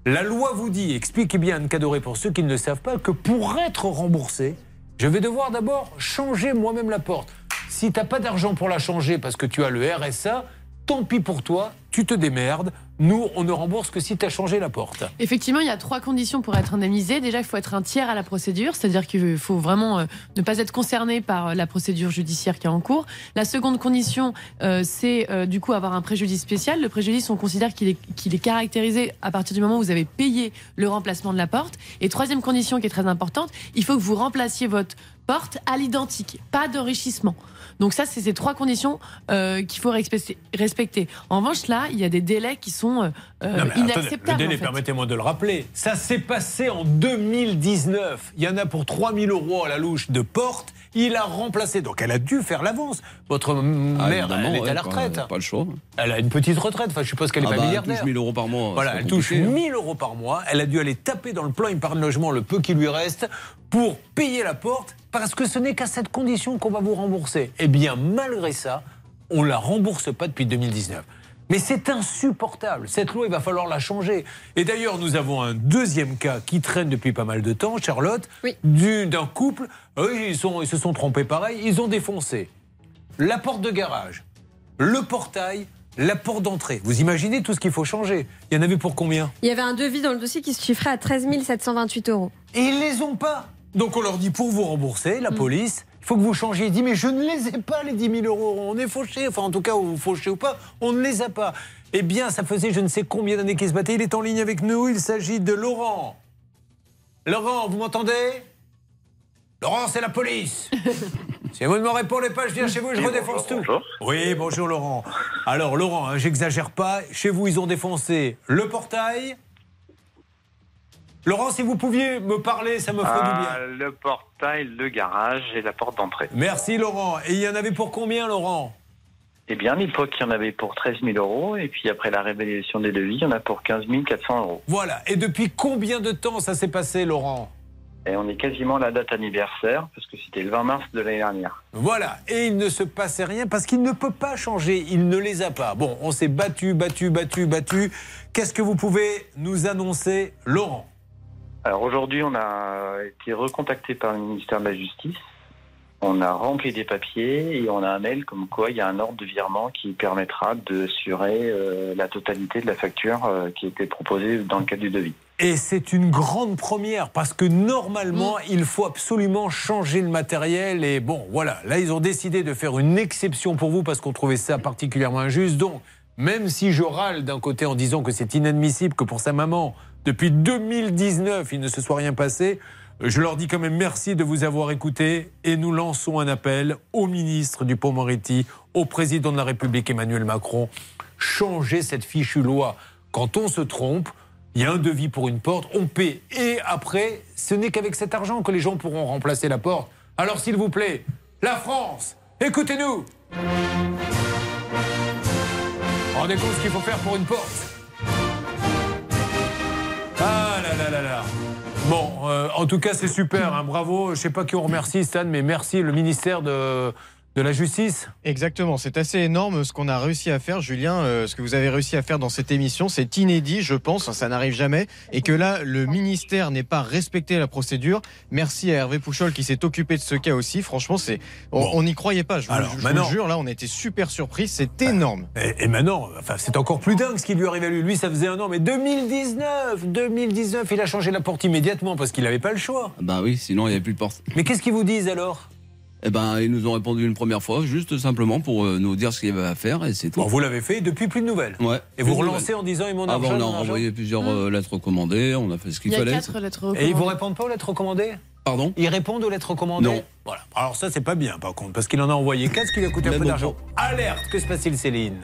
la loi vous dit, expliquez bien Anne Cadoré pour ceux qui ne le savent pas, que pour être remboursé, je vais devoir d'abord changer moi-même la porte. Si tu n'as pas d'argent pour la changer parce que tu as le RSA, tant pis pour toi, tu te démerdes. Nous, on ne rembourse que si tu as changé la porte. Effectivement, il y a trois conditions pour être indemnisé. Déjà, il faut être un tiers à la procédure, c'est-à-dire qu'il faut vraiment euh, ne pas être concerné par euh, la procédure judiciaire qui est en cours. La seconde condition, euh, c'est du coup avoir un préjudice spécial. Le préjudice, on considère qu'il est caractérisé à partir du moment où vous avez payé le remplacement de la porte. Et troisième condition qui est très importante, il faut que vous remplaciez votre porte à l'identique, pas d'enrichissement. Donc ça, c'est ces trois conditions euh, qu'il faut respecter-. En revanche, là, il y a des délais qui sont euh, euh, Non, mais attendez, inacceptables. le délai, en fait. permettez-moi de le rappeler, ça s'est passé en 2019. Il y en a pour 3000 euros à la louche de porte. Il a remplacé. Donc elle a dû faire l'avance. Votre Ah, mère, elle est ouais, à la pas- retraite. Pas, le choix. Elle a une petite retraite. Enfin, je suppose qu'elle n'est Ah pas bah, elle touche 1000 euros par mois. Voilà, elle pas touche compliqué, hein. 1000 euros par mois. Elle a dû aller taper dans le plan épargne logement le peu qui lui reste pour payer la porte parce que ce n'est qu'à cette condition qu'on va vous rembourser. Eh bien, malgré ça, on la rembourse pas depuis 2019. Mais c'est insupportable. Cette loi, il va falloir la changer. Et d'ailleurs, nous avons un deuxième cas qui traîne depuis pas mal de temps, Charlotte, du- d'un couple. Eux, ils, sont, ils se sont trompés pareil. Ils ont défoncé la porte de garage, le portail, la porte d'entrée. Vous imaginez tout ce qu'il faut changer. Il y en avait pour combien? Il y avait un devis dans le dossier qui se chiffrait à 13 728 euros. Et ils les ont pas. Donc on leur dit pour vous rembourser, Mm. la police, il faut que vous changiez. Il dit mais je ne les ai pas les 10 000 euros. On est fauché. Enfin en tout cas, vous fauchez ou pas, on ne les a pas. Eh bien, ça faisait je ne sais combien d'années qu'ils se battaient. Il est en ligne avec nous. Il s'agit de Laurent. Laurent, vous m'entendez? Laurent, c'est la police. si vous ne me répondez pas, je viens chez vous et je Oui, redéfonce bonjour, tout. Oui, bonjour Laurent. Alors Laurent, hein, j'exagère pas. Chez vous, ils ont défoncé le portail. Laurent, si vous pouviez me parler, ça me ferait du bien. Ah, le portail, le garage et la porte d'entrée. Merci Laurent. Et il y en avait pour combien Laurent? Eh bien, à l'époque, il y en avait pour 13 000 euros. Et puis après la révélation des devis, il y en a pour 15 400 euros. Voilà. Et depuis combien de temps ça s'est passé Laurent? Et on est quasiment à la date anniversaire, parce que c'était le 20 mars de l'année dernière. Voilà, et il ne se passait rien parce qu'il ne peut pas changer, il ne les a pas. Bon, on s'est battu, battu, battu, battu. Qu'est-ce que vous pouvez nous annoncer, Laurent? Alors aujourd'hui, on a été recontacté par le ministère de la Justice. On a rempli des papiers et on a un mail comme quoi il y a un ordre de virement qui permettra de assurer euh, la totalité de la facture euh, qui a été proposée dans le cadre du devis. Et c'est une grande première parce que normalement, il faut absolument changer le matériel. Et bon, voilà, là, ils ont décidé de faire une exception pour vous parce qu'on trouvait ça particulièrement injuste. Donc, même si je râle d'un côté en disant que c'est inadmissible que pour sa maman, depuis 2019, il ne se soit rien passé, je leur dis quand même merci de vous avoir écouté et nous lançons un appel au ministre du Pont-Moretti, au président de la République Emmanuel Macron. Changez cette fichue loi. Quand on se trompe, il y a un devis pour une porte, on paie. Et après, ce n'est qu'avec cet argent que les gens pourront remplacer la porte. Alors s'il vous plaît, la France, écoutez-nous Rendez compte ce qu'il faut faire pour une porte Ah là là là là Bon, euh, en tout cas, c'est super, hein, bravo. Je sais pas qui on remercie, Stan, mais merci le ministère de, de la Justice. Exactement, c'est assez énorme ce qu'on a réussi à faire, Julien. euh, ce que vous avez réussi à faire dans cette émission, c'est inédit, je pense, ça n'arrive jamais. Et que là, le ministère n'ait pas respecté la procédure. Merci à Hervé Pouchol qui s'est occupé de ce cas aussi. Franchement, c'est on n'y croyait pas, je vous, Alors, je maintenant- jure. Là, on a été super surpris, c'est énorme. Et, et maintenant, enfin, c'est encore plus dingue ce qui lui arrive à lui. Lui, ça faisait un an, mais 2019, 2019, il a changé la porte immédiatement parce qu'il n'avait pas le choix. Bah oui, sinon il n'y avait plus de porte. Mais qu'est-ce qu'ils vous disent alors? Eh ben, ils nous ont répondu une première fois, juste simplement pour euh, nous dire ce qu'il y avait à faire et c'est tout. Bon, vous l'avez fait, depuis plus de nouvelles. Ouais. Et vous relancez en disant ils m'ont Ah bah, argent, on mon a envoyé plusieurs euh, lettres recommandées, on a fait ce qu'il Il y a fallait. quatre lettres Et ils vous répondent pas aux lettres recommandées? Pardon? Ils répondent aux lettres recommandées? Non. Voilà. Alors ça, c'est pas bien par contre, parce qu'il en a envoyé 4, ce qui lui a coûté un peu d'argent. Alerte Que se passe-t-il, Céline?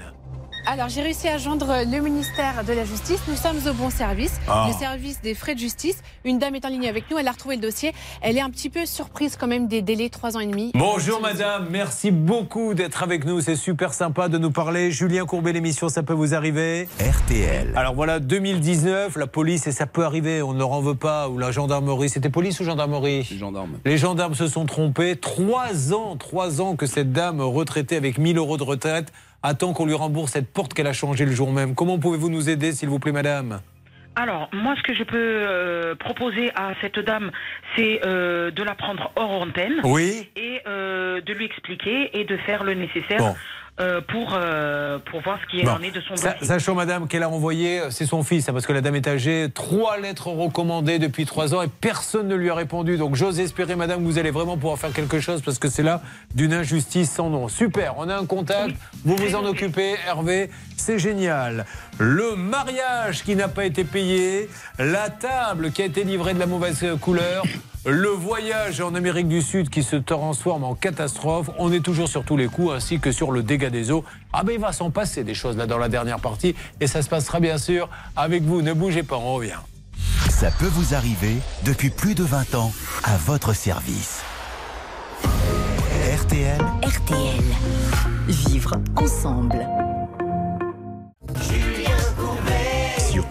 Alors, j'ai réussi à joindre le ministère de la Justice. Nous sommes au bon service, Ah. le service des frais de justice. Une dame est en ligne avec nous, elle a retrouvé le dossier. Elle est un petit peu surprise quand même des délais, trois ans et demi. Bonjour madame, merci beaucoup d'être avec nous, c'est super sympa de nous parler. Julien Courbet, l'émission, ça peut vous arriver? RTL. Alors voilà, 2019, la police, et ça peut arriver, on ne leur en veut pas, ou la gendarmerie, c'était police ou gendarmerie? Les gendarmes. Les gendarmes se sont trompés. Trois ans, trois ans que cette dame retraitée avec 1000 euros de retraite attend qu'on lui rembourse cette porte qu'elle a changée le jour même. Comment pouvez-vous nous aider, s'il vous plaît, madame? Alors, moi, ce que je peux euh, proposer à cette dame, c'est euh, de la prendre hors antenne. Oui. Et euh, de lui expliquer et de faire le nécessaire Bon. Euh, pour, euh, pour voir ce qui Bon. en est de son dossier. Sachant, madame, qu'elle a envoyé, euh, c'est son fils, hein, parce que la dame est âgée, trois lettres recommandées depuis trois ans et personne ne lui a répondu. Donc j'ose espérer, madame, que vous allez vraiment pouvoir faire quelque chose parce que c'est là d'une injustice sans nom. Super, on a un contact, vous vous en occupez, Hervé, c'est génial. Le mariage qui n'a pas été payé, la table qui a été livrée de la mauvaise couleur. Le voyage en Amérique du Sud qui se transforme en catastrophe. On est toujours sur tous les coups, ainsi que sur le dégât des eaux. Ah ben il va s'en passer des choses là dans la dernière partie. Et ça se passera bien sûr avec vous. Ne bougez pas, on revient. Ça peut vous arriver depuis plus de 20 ans à votre service. RTL. RTL. Vivre ensemble.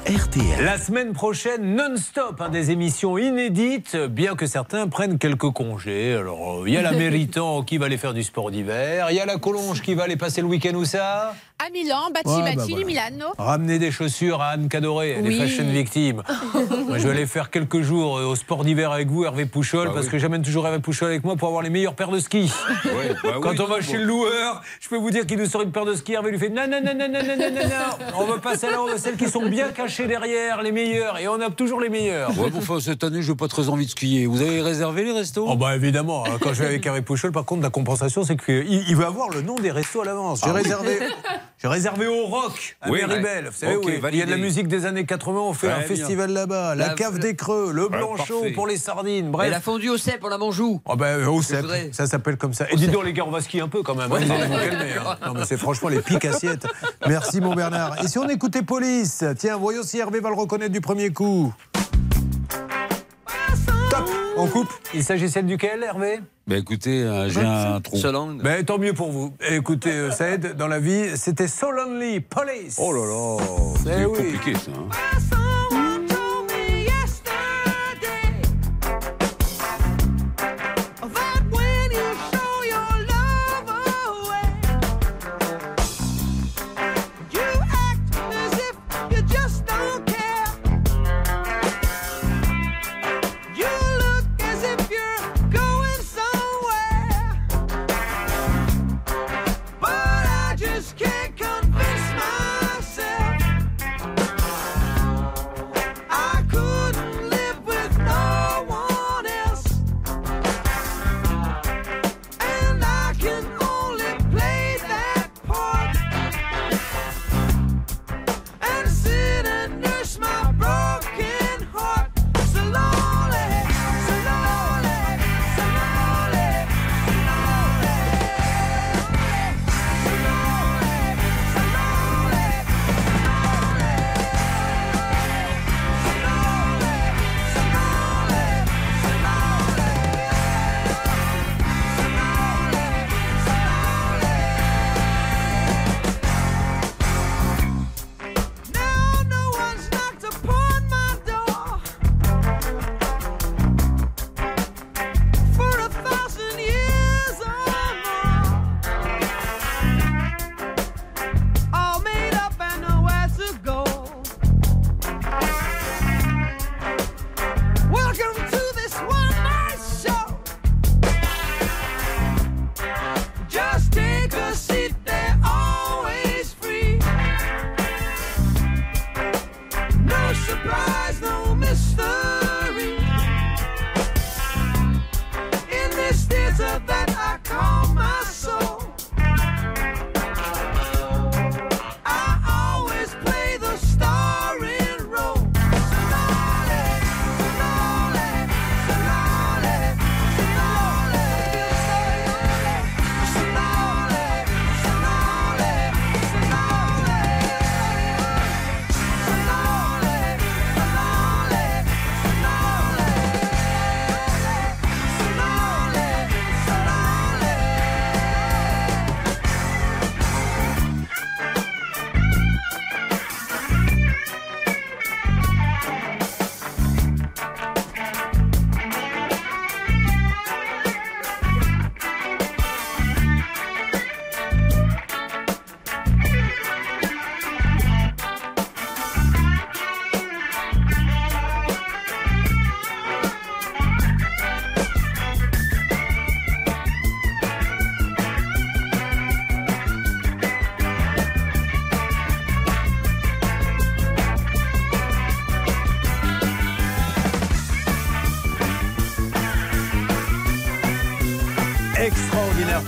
RTL. La semaine prochaine, non-stop, hein, des émissions inédites, bien que certains prennent quelques congés. Alors, euh, il y a la méritant qui va aller faire du sport d'hiver, il y a la collonge qui va aller passer le week-end où ça? À Milan, Bacci Ouais, bah Bacci, voilà. Milano. Ramenez des chaussures à Anne Cadoré, Oui. les fashion victimes. Moi, je vais aller faire quelques jours euh, au sport d'hiver avec vous, Hervé Pouchol, Bah parce oui. que j'amène toujours Hervé Pouchol avec moi pour avoir les meilleures paires de skis. Ouais, bah Quand oui, on va bon. chez le loueur, je peux vous dire qu'il nous sort une paire de skis. Hervé lui fait non, non, non, non, non, non, non, non, non. On veut pas celles-là, on veut celles qui sont bien cachées derrière, les meilleures. Et on a toujours les meilleures. Ouais, bon, enfin, cette année, je n'ai pas très envie de skier. Vous avez réservé les restos? Oh bah évidemment, quand je vais avec Hervé Pouchol, par contre, la compensation, c'est qu'il il veut avoir le nom des restos à l'avance. J'ai Ah oui. réservé, j'ai réservé au Rock, à Oui, Méribel. ouais. Vous savez, Ok, où il y a de la musique des années 80, on fait un bien. festival là-bas, la, La- cave des Creux, le Ouais, Blanchot parfait. pour les sardines, Et bref. la fondue au cèpe, on la mange où? Oh ben, au voudrais. ça s'appelle comme ça. Et dis donc les gars, on va skier un peu quand même. hein, vous calmer. hein. Non mais c'est franchement les pics assiettes. Merci mon Bernard. Et si on écoutait Police? Tiens, voyons si Hervé va le reconnaître du premier coup. Top On coupe. Il s'agissait duquel, Hervé? Bah écoutez, euh, j'ai un trou. Solange. ben, tant mieux pour vous. Écoutez, euh, ça aide dans la vie. C'était So Lonely, Police. Oh là là, Eh c'est oui. compliqué ça. hein.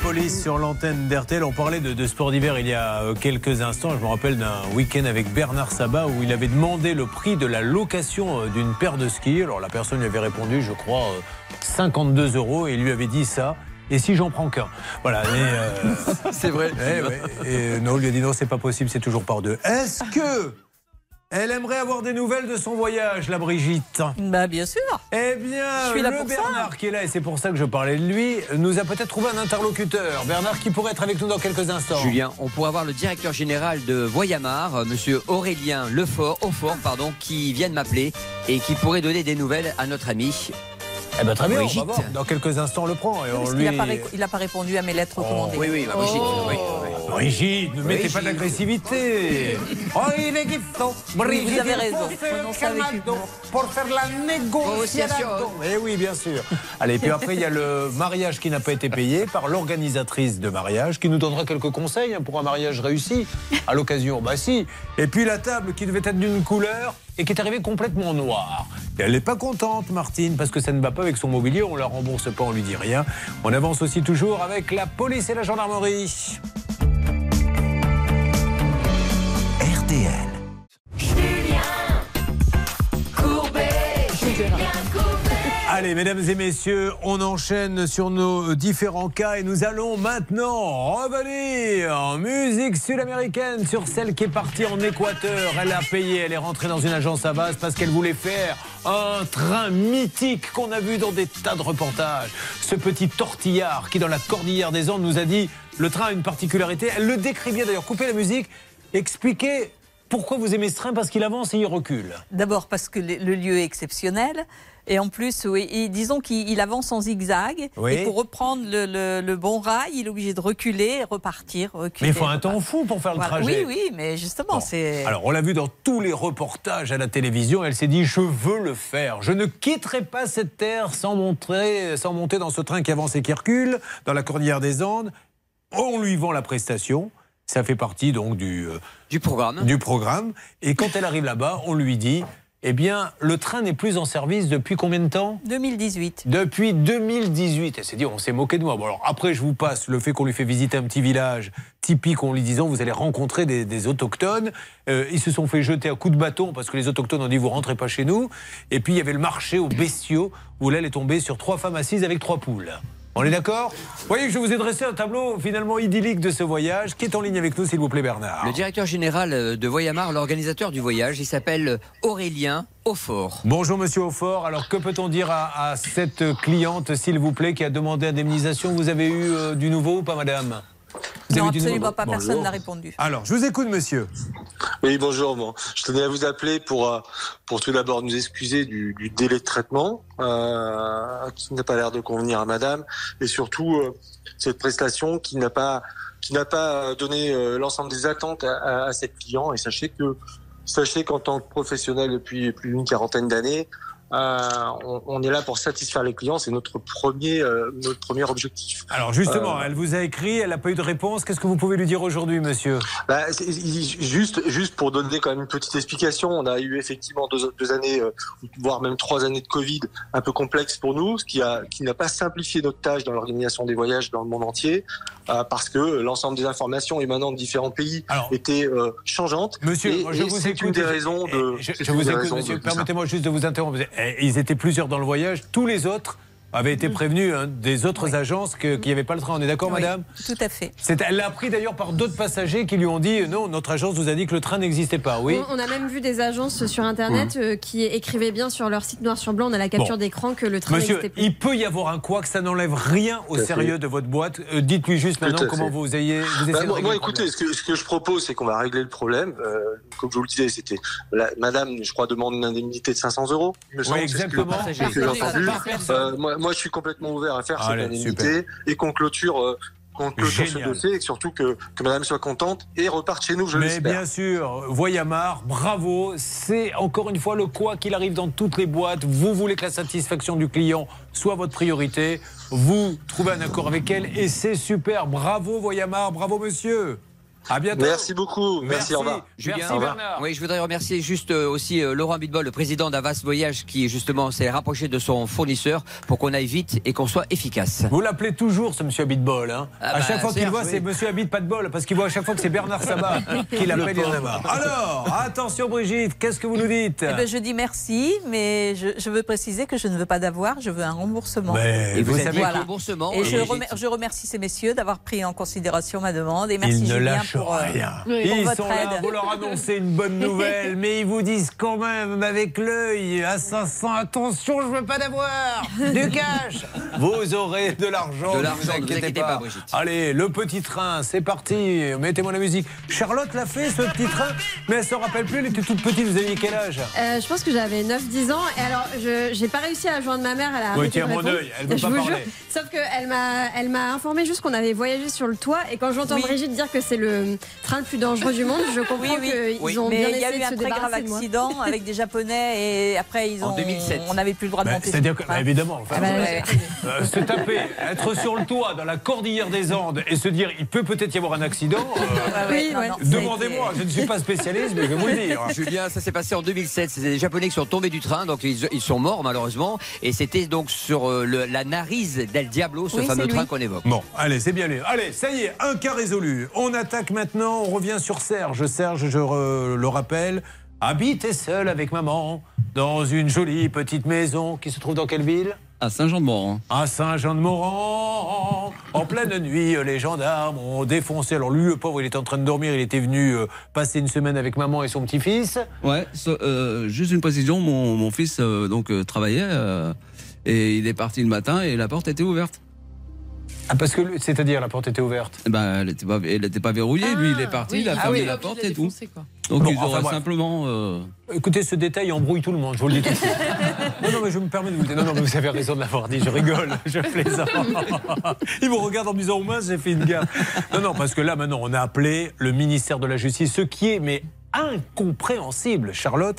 Police sur l'antenne d'RTL. On parlait de, de sport d'hiver il y a euh, quelques instants. Je me rappelle d'un week-end avec Bernard Sabat où il avait demandé le prix de la location euh, d'une paire de skis. Alors la personne lui avait répondu, je crois, euh, 52 euros et il lui avait dit ça. Et si j'en prends qu'un? Voilà. C'est vrai. Et non, il lui a dit non, c'est pas possible, c'est toujours par deux. Est-ce que elle aimerait avoir des nouvelles de son voyage, la Brigitte? Bah bien sûr. Bien, Je suis là le pour ça. Bernard qui est là, et c'est pour ça que je parlais de lui, nous a peut-être trouvé un interlocuteur. Bernard qui pourrait être avec nous dans quelques instants. Julien, on pourrait avoir le directeur général de Voyamar, euh, monsieur Aurélien Lefort, Aufort, pardon, qui vient de m'appeler et qui pourrait donner des nouvelles à notre ami Eh ben, très bien, on Brigitte. va voir. Dans quelques instants, on le prend. Et on Parce lui... qu'il n'a pas, il répondu à mes lettres recommandées. Oui, oui, bah, Brigitte. oui, oui. Brigitte, ne mettez pas d'agressivité. Oh, il est guiton. Oui, vous avez raison. Pour faire la négociation. Eh oui, bien sûr. Allez, puis après, il y a le mariage qui n'a pas été payé par l'organisatrice de mariage qui nous donnera quelques conseils hein, pour un mariage réussi à l'occasion. Bah si. Et puis la table qui devait être d'une couleur et qui est arrivée complètement noire. Et elle n'est pas contente, Martine, parce que ça ne va pas avec son mobilier. On la rembourse pas, on lui dit rien. On avance aussi toujours avec la police et la gendarmerie. Allez, mesdames et messieurs, on enchaîne sur nos différents cas et nous allons maintenant revenir en musique sud-américaine sur celle qui est partie en Équateur. Elle a payé, elle est rentrée dans une agence à base parce qu'elle voulait faire un train mythique qu'on a vu dans des tas de reportages. Ce petit tortillard qui, dans la cordillère des Andes, nous a dit le train a une particularité. Elle le décrit bien d'ailleurs. Coupez la musique, expliquez pourquoi vous aimez ce train parce qu'il avance et il recule. D'abord parce que le, le lieu est exceptionnel. Et en plus, oui, et disons qu'il il avance en zigzag. Oui. Et pour reprendre le, le- le bon rail, il est obligé de reculer, repartir, reculer. Mais il faut un temps fou pour faire le Voilà. trajet. Oui, oui, mais justement, c'est. Alors, on l'a vu dans tous les reportages à la télévision. Elle s'est dit Je veux le faire. Je ne quitterai pas cette terre sans, montrer, sans monter dans ce train qui avance et qui recule, dans la cordillère des Andes. On lui vend la prestation. Ça fait partie donc du, euh, Du programme. du programme. Et quand elle arrive là-bas, on lui dit Eh bien, le train n'est plus en service depuis combien de temps? 2018. depuis 2018. Elle s'est dit, on s'est moqué de moi. Bon, alors après, je vous passe le fait qu'on lui fait visiter un petit village typique en lui disant, vous allez rencontrer des, des autochtones. Euh, ils se sont fait jeter à coups de bâton parce que les autochtones ont dit, vous rentrez pas chez nous. Et puis, il y avait le marché aux bestiaux où là, elle est tombée sur trois femmes assises avec trois poules. On est d'accord? Vous voyez que je vous ai dressé un tableau finalement idyllique de ce voyage. Qui est en ligne avec nous, s'il vous plaît, Bernard Le directeur général euh, de Voyamar, l'organisateur du voyage, il s'appelle Aurélien Aufort. Bonjour Monsieur Aufort. Alors que peut-on dire à, à cette cliente, s'il vous plaît, qui a demandé indemnisation? Vous avez eu euh, du nouveau ou pas, Madame? Vous Non, absolument pas. Personne n'a répondu. Alors, je vous écoute, monsieur. Oui, bonjour. Bon, je tenais à vous appeler pour, euh, pour tout d'abord nous excuser du, du délai de traitement euh, qui n'a pas l'air de convenir à madame et surtout euh, cette prestation qui n'a pas qui n'a pas donné euh, l'ensemble des attentes à, à, à cette client et sachez que sachez qu'en tant que professionnel depuis plus d'une quarantaine d'années euh, on, on est là pour satisfaire les clients, c'est notre premier euh, notre premier objectif. Alors justement, Euh, elle vous a écrit, elle n'a pas eu de réponse. Qu'est-ce que vous pouvez lui dire aujourd'hui, monsieur? Bah, juste, juste pour donner quand même une petite explication, on a eu effectivement deux, deux années, euh, voire même trois années de Covid un peu complexes pour nous, ce qui a, qui n'a pas simplifié notre tâche dans l'organisation des voyages dans le monde entier, euh, parce que l'ensemble des informations émanant de différents pays étaient euh, changeantes. Monsieur, et, je et vous écoute. une des raisons de. et Je, je vous écoute, monsieur. Permettez-moi juste de vous interrompre. Ils étaient plusieurs dans le voyage. Tous les autres avaient été prévenus hein, des autres agences que- qu'il n'y avait pas le train. On est d'accord, Oui, madame Tout à fait. Elle l'a appris d'ailleurs par d'autres passagers qui lui ont dit non, notre agence vous a dit que le train n'existait pas. Oui. On, on a même vu des agences sur Internet euh, qui écrivaient bien sur leur site noir sur blanc, on a la capture Bon. d'écran que le train n'existait plus. il peut y avoir un quoi que ça n'enlève rien au sérieux fait. de votre boîte. Euh, Dites-lui juste maintenant comment fait. vous ayez. Vous Bah, moi, écoutez, ce que, ce que je propose, c'est qu'on va régler le problème. Euh, comme je vous le disais, c'était Madame, je crois, demande une indemnité de 500 euros. me Oui, que- exactement. que j'ai entendu. Moi, moi, je suis complètement ouvert à faire Allez, cette indemnité et qu'on clôture, euh, qu'on clôture ce dossier et surtout que, que Madame soit contente et reparte chez nous, je Mais l'espère. bien sûr, Voyamar, bravo. C'est encore une fois le quoi qu'il arrive dans toutes les boîtes. Vous voulez que la satisfaction du client soit votre priorité. Vous trouvez un accord avec elle et c'est super. Bravo Voyamar, bravo monsieur. À bientôt. Merci beaucoup. Merci, au revoir. Julien, Merci Bernard. Oui, je voudrais remercier juste euh, aussi euh, Laurent Bitbol, le président d'Avas Voyage, qui justement s'est rapproché de son fournisseur pour qu'on aille vite et qu'on soit efficace. Vous l'appelez toujours ce monsieur Habit de bol. Hein Ah à bah, chaque fois qu'il voit, oui. c'est monsieur Habit pas de bol. Parce qu'il voit à chaque fois que c'est Bernard Sabat qui l'appelle. Alors, attention Brigitte, qu'est-ce que vous nous dites? Eh ben, je dis merci, mais je, je veux préciser que je ne veux pas d'avoir, je veux un remboursement. Mais Et vous vous savez Voilà. remboursement, Et je, remer- je remercie ces messieurs d'avoir pris en considération ma demande. Et merci Il ne Julien lâche pour, rien. pour Ils sont là, vous leur annoncez une bonne nouvelle, mais ils vous disent quand même avec l'œil à 500, attention, je veux pas d'avoir du cash. Vous aurez de l'argent, ne vous inquiétez pas, Brigitte. Allez, le petit train, c'est parti. Mettez-moi la musique. Charlotte l'a fait, ce petit train, mais elle se rappelle plus, elle était toute petite. Vous aviez quel âge? Euh, je pense que j'avais 9-10 ans et alors je j'ai pas réussi à joindre ma mère, elle a Oui, arrêté tiens, mon œil, elle veut Je pas vous parler. jure. Sauf qu'elle m'a elle m'a informé juste qu'on avait voyagé sur le toit et quand j'entends Brigitte dire que c'est le train le plus dangereux du monde, je comprends qu'ils ont mais bien il y a eu un très grave accident avec des Japonais et après ils ont. En 2007. On n'avait plus le droit de Bah, monter. C'est-à-dire que, bah, évidemment, enfin, Ah bah, ouais. euh, se taper, être sur le toit dans la cordillère des Andes et se dire il peut peut-être y avoir un accident. euh, Ah ouais, Demandez-moi, je ne suis pas spécialiste, mais je vais vous le dire. Julien, ça s'est passé en 2007. C'était des Japonais qui sont tombés du train, donc ils, ils sont morts malheureusement. Et c'était donc sur euh, le- la Narise del Diablo, ce Oui, fameux c'est train qu'on évoque. Bon, allez, c'est bien lui. Allez, ça y est, un cas résolu. On attaque maintenant, on revient sur Serge. Serge, je re- le rappelle, habite seul avec maman dans une jolie petite maison qui se trouve dans quelle ville? À Saint-Jean-de-Moran. À Saint-Jean-de-Moran. En pleine nuit, les gendarmes ont défoncé. Alors lui, le pauvre, il était en train de dormir. Il était venu euh, passer une semaine avec maman et son petit-fils. Ouais, so- euh, juste une précision, mon, mon fils euh, donc euh, travaillait et il est parti le matin et la porte était ouverte. Ah, parce que, c'est-à-dire, la porte était ouverte Ben, elle n'était pas, elle était pas verrouillée. Lui, il est parti, il a Ah fermé oui. la Ah porte il a et tout. défoncé, Donc Bon, ils enfin, auraient bref. simplement. euh, Écoutez, ce détail embrouille tout le monde, je vous le dis tout de suite. Non, non, mais je me permets de vous dire. Non, non, mais vous avez raison de l'avoir dit, je rigole, je plaisante. Ils vous regardent en me disant, au moins, j'ai fait une gaffe. Non, non, parce que là, maintenant, on a appelé le ministère de la Justice, ce qui est, mais incompréhensible, Charlotte.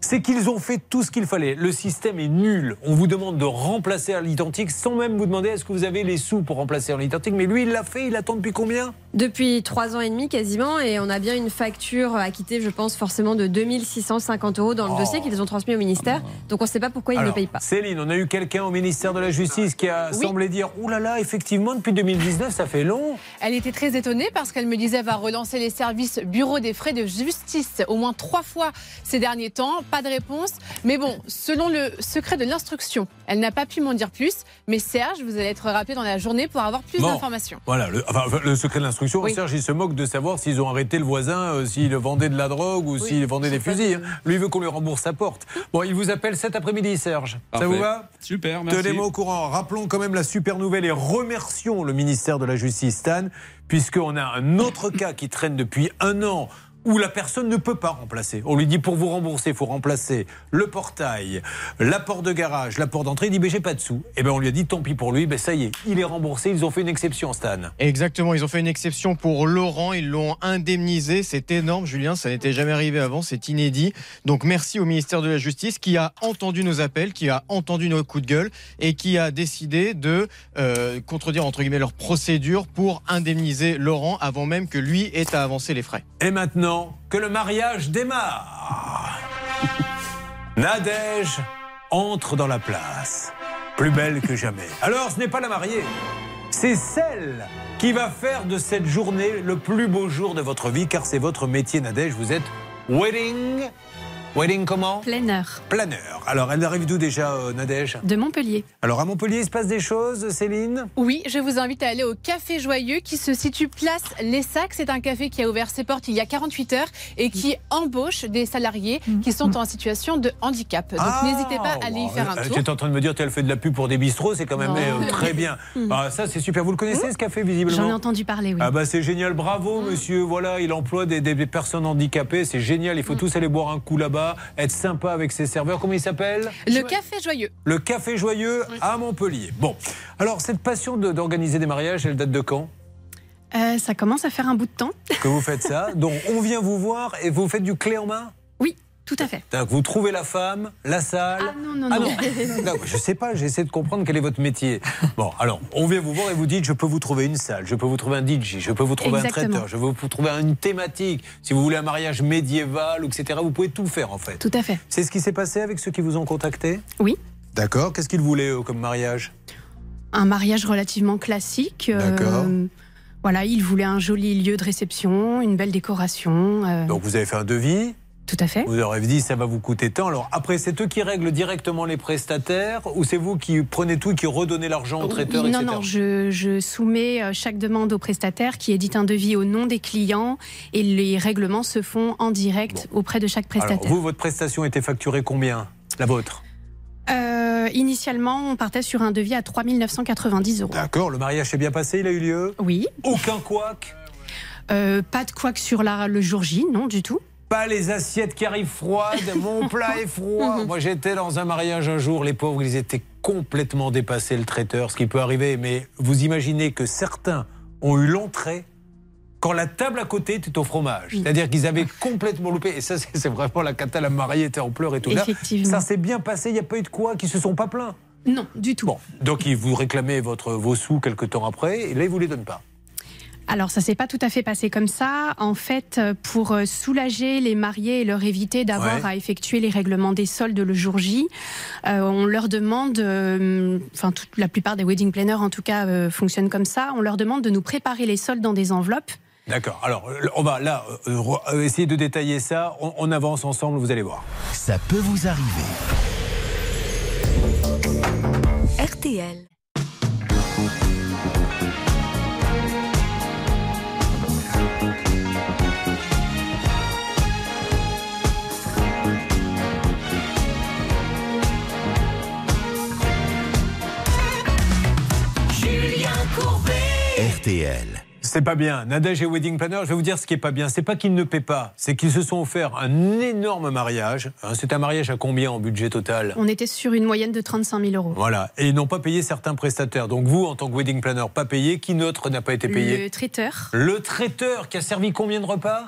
C'est qu'ils ont fait tout ce qu'il fallait. Le système est nul. On vous demande de remplacer à l'identique sans même vous demander est-ce que vous avez les sous pour remplacer à l'identique. Mais lui, il l'a fait. Il attend depuis combien? Depuis trois ans et demi quasiment, et on a bien une facture acquittée, je pense, forcément de 2650 euros dans le Oh. dossier qu'ils ont transmis au ministère. Donc on ne sait pas pourquoi ils ne Alors, payent pas. Céline, on a eu quelqu'un au ministère de la Justice qui a Oui. semblé dire Ouh là là, effectivement, depuis 2019, ça fait long. Elle était très étonnée parce qu'elle me disait elle va relancer les services bureau des frais de justice au moins trois fois ces derniers temps. Pas de réponse. Mais bon, selon le secret de l'instruction, elle n'a pas pu m'en dire plus. Mais Serge, vous allez être rappelé dans la journée pour avoir plus Bon. d'informations. Voilà, le, enfin, le secret de l'instruction, Oui. Serge, il se moque de savoir s'ils ont arrêté le voisin, euh, s'il vendait de la drogue ou s'il vendait des fusils. hein. Lui, veut qu'on lui rembourse sa porte. Bon, il vous appelle cet après-midi, Serge. Parfait. Ça vous va? Super, merci. Tenez-moi au courant. Rappelons quand même la super nouvelle et remercions le ministère de la Justice, Stan, puisqu'on a un autre cas qui traîne depuis un an où la personne ne peut pas remplacer. On lui dit pour vous rembourser, il faut remplacer le portail, la porte de garage, la porte d'entrée. Il dit mais j'ai pas de sous. Et ben on lui a dit tant pis pour lui, ben ça y est, il est remboursé. Ils ont fait une exception, Stan. Exactement, ils ont fait une exception pour Laurent, ils l'ont indemnisé, c'est énorme Julien, ça n'était jamais arrivé avant, c'est inédit. Donc merci au ministère de la Justice qui a entendu nos appels, qui a entendu nos coups de gueule et qui a décidé de euh, contredire entre guillemets leur procédure pour indemniser Laurent avant même que lui ait à avancer les frais. Et maintenant, que le mariage démarre. Nadège entre dans la place, plus belle que jamais. Alors, ce n'est pas la mariée, c'est celle qui va faire de cette journée le plus beau jour de votre vie, car c'est votre métier, Nadège. Vous êtes wedding. Wedding comment Planeur Planeur. Alors, elle arrive d'où déjà, euh, Nadège de Montpellier. Alors, à Montpellier, il se passe des choses, Céline? Oui, je vous invite à aller au Café Joyeux qui se situe place Les Sacs. C'est un café qui a ouvert ses portes il y a 48 heures et qui embauche des salariés qui sont en situation de handicap. Donc Ah, n'hésitez pas à aller y faire un Euh, tour. Tu es en train de me dire qu'elle fait de la pub pour des bistrots, c'est quand même euh, très bien. Ah, ça, c'est super. Vous le connaissez, ce café, visiblement J'en ai entendu parler, oui. Ah bah c'est génial, bravo monsieur. Voilà, il emploie des, des- des personnes handicapées, c'est génial. Il faut tous aller boire un coup là-bas, être sympa avec ses serveurs. Comment il s'appelle? Le Café Joyeux. Le Café Joyeux à Montpellier. Bon, alors cette passion de- d'organiser des mariages, elle date de quand? Euh, ça commence à faire un bout de temps. que vous faites ça Donc on vient vous voir et vous faites du clé en main? Tout à fait. Donc, vous trouvez la femme, la salle. Ah non, non, non. Non, je sais pas, j'essaie de comprendre quel est votre métier. Bon, alors, on vient vous voir et vous dites je peux vous trouver une salle, je peux vous trouver un DJ, je peux vous trouver Exactement. un traiteur, je peux vous trouver une thématique. Si vous voulez un mariage médiéval, etc., vous pouvez tout faire en fait. Tout à fait. C'est ce qui s'est passé avec ceux qui vous ont contacté? Oui. D'accord. Qu'est-ce qu'ils voulaient eux, comme mariage? Un mariage relativement classique. euh, D'accord. voilà, il voulait un joli lieu de réception, une belle décoration. euh, Donc vous avez fait un devis? Tout à fait. Vous leur avez dit ça va vous coûter tant. Alors après, c'est eux qui règlent directement les prestataires ou c'est vous qui prenez tout et qui redonnez l'argent au traiteur, non, etc. non, je, je soumets euh, chaque demande au prestataire qui édite un devis au nom des clients et les règlements se font en direct auprès de chaque Alors, prestataire. vous, votre prestation était facturée combien La vôtre? Euh, initialement, on partait sur un devis à 3 990 euros. D'accord, le mariage s'est bien passé, il a eu lieu? Oui. Aucun couac? Euh, pas de que sur la, le jour J, non, du tout. Pas les assiettes qui arrivent froides, mon plat est froid. Moi j'étais dans un mariage un jour, les pauvres ils étaient complètement dépassés, le traiteur, ce qui peut arriver, mais vous imaginez que certains ont eu l'entrée quand la table à côté était au fromage. C'est-à-dire qu'ils avaient complètement loupé. Et ça, c'est vraiment la cata, la mariée était en pleurs et tout. Là, ça s'est bien passé, il n'y a pas eu de quoi, qui se sont pas plaints. Non, du tout. Bon, donc ils vous réclamaient votre, vos sous quelque temps après, et là ils vous les donnent pas. Alors, ça s'est pas tout à fait passé comme ça. En fait, euh, pour euh, soulager les mariés et leur éviter d'avoir Ouais. à effectuer les règlements des soldes le jour J, euh, on leur demande, euh, enfin, toute, la plupart des wedding planners en tout cas euh, fonctionnent comme ça, on leur demande de nous préparer les soldes dans des enveloppes. D'accord. Alors, on va là essayer de détailler ça. On, on avance ensemble, vous allez voir. Ça peut vous arriver. RTL. RTL. C'est pas bien. Nadège et Wedding Planner, je vais vous dire ce qui est pas bien. C'est pas qu'ils ne paient pas, c'est qu'ils se sont offert un énorme mariage. Hein, C'est un mariage à combien en budget total? On était sur une moyenne de 35 000 euros. Voilà. Et ils n'ont pas payé certains prestataires. Donc vous, en tant que wedding planner, pas payé. Qui d'autre n'a pas été payé? Le traiteur. Le traiteur qui a servi combien de repas?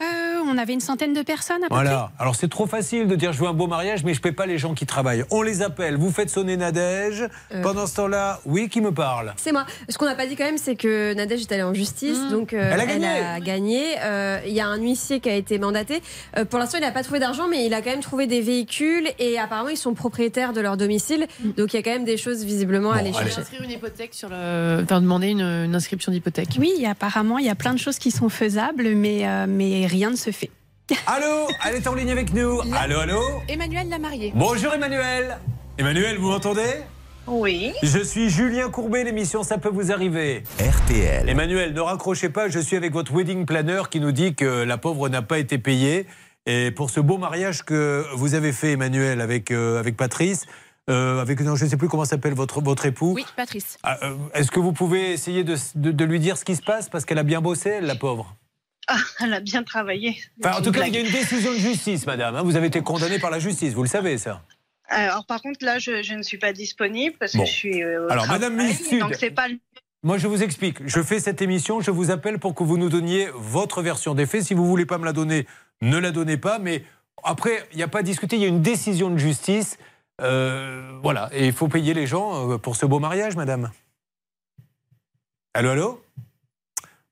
Euh, on avait une centaine de personnes à peu Voilà. Alors c'est trop facile de dire je veux un beau mariage, mais je paie pas les gens qui travaillent. On les appelle. Vous faites sonner Nadège. Euh. Pendant ce temps-là, oui, qui me parle C'est moi. Ce qu'on n'a pas dit quand même, c'est que Nadège est allée en justice, donc euh, Elle a gagné. gagné. Euh, Il y a un huissier qui a été mandaté. Euh, pour l'instant, il n'a pas trouvé d'argent, mais il a quand même trouvé des véhicules et apparemment, ils sont propriétaires de leur domicile. Donc, il y a quand même des choses visiblement à aller chercher. Inscrire une hypothèque sur le. Enfin, demander une, une inscription d'hypothèque. Oui, apparemment, il y a plein de choses qui sont faisables, mais, euh, mais rien ne se fait. Allô Elle est en ligne avec nous. Allô, allô Emmanuel l'a marié. Bonjour Emmanuel. Emmanuel, vous m'entendez Oui. Je suis Julien Courbet, l'émission Ça peut vous arriver. RTL. Emmanuel, ne raccrochez pas, je suis avec votre wedding planner qui nous dit que la pauvre n'a pas été payée. Et pour ce beau mariage que vous avez fait, Emmanuel, avec, euh, avec Patrice, euh, avec, non, je ne sais plus comment s'appelle votre, votre époux. Oui, Patrice. Ah, euh, Est-ce que vous pouvez essayer de, de- de lui dire ce qui se passe? Parce qu'elle a bien bossé, elle, la pauvre. Ah, elle a bien travaillé. Enfin, en tout cas, il y a une décision de justice, madame. hein. Vous avez été condamné par la justice, vous le savez, ça. Alors, par contre, là, je, je ne suis pas disponible parce Bon. que je suis. euh, Alors, travail, Madame Milstud. Donc, c'est pas le Moi, je vous explique. Je fais cette émission, je vous appelle pour que vous nous donniez votre version des faits. Si vous voulez pas me la donner, ne la donnez pas. Mais après, il n'y a pas à discuter. Il y a une décision de justice. Euh, voilà. Et il faut payer les gens euh, pour ce beau mariage, madame. Allô, allô?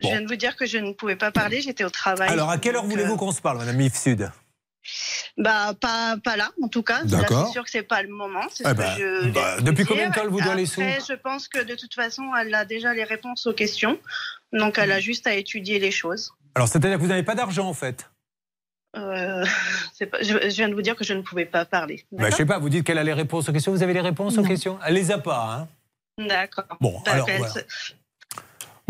Je viens de vous dire que je ne pouvais pas parler, j'étais au travail. Alors, à quelle heure voulez-vous euh, qu'on se parle, madame Mif Sud? Bah, pas, pas là, en tout cas. D'accord. C'est sûr que c'est pas le moment. Eh ce ben, que je viens bah, depuis combien de temps elle vous doit les sous? je pense que de toute façon, elle a déjà les réponses aux questions. Donc, elle a juste à étudier les choses. Alors, c'est-à-dire que vous n'avez pas d'argent, en fait? Euh, pas- je, je viens de vous dire que je ne pouvais pas parler. bah, Je sais pas. Vous dites qu'elle a les réponses aux questions. Vous avez les réponses aux questions? Elle les a pas, hein D'accord. Bon, Bah, alors, voilà.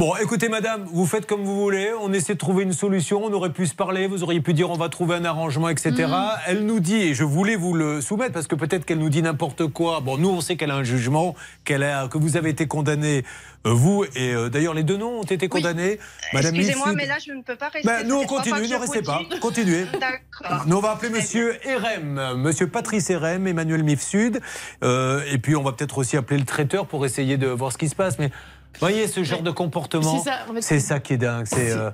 Bon, écoutez, madame, vous faites comme vous voulez. On essaie de trouver une solution. On aurait pu se parler. Vous auriez pu dire on va trouver un arrangement, etc. Mm. Elle nous dit, et je voulais vous le soumettre parce que peut-être qu'elle nous dit n'importe quoi. Bon, nous, on sait qu'elle a un jugement, qu'elle a, que vous avez été condamné, euh, vous et euh, d'ailleurs les deux noms ont été condamnés. Madame Excusez-moi, mais là, je ne peux pas rester. Ben, nous, on continue. Ne restez pas. Continuez. D'accord. Nous, on va appeler monsieur RM, monsieur Patrice RM, Emmanuel Mifsud. Euh, et puis, on va peut-être aussi appeler le traiteur pour essayer de voir ce qui se passe. Mais voyez, ce genre de comportement, c'est ça, en fait, c'est ça qui est dingue. C'est. euh,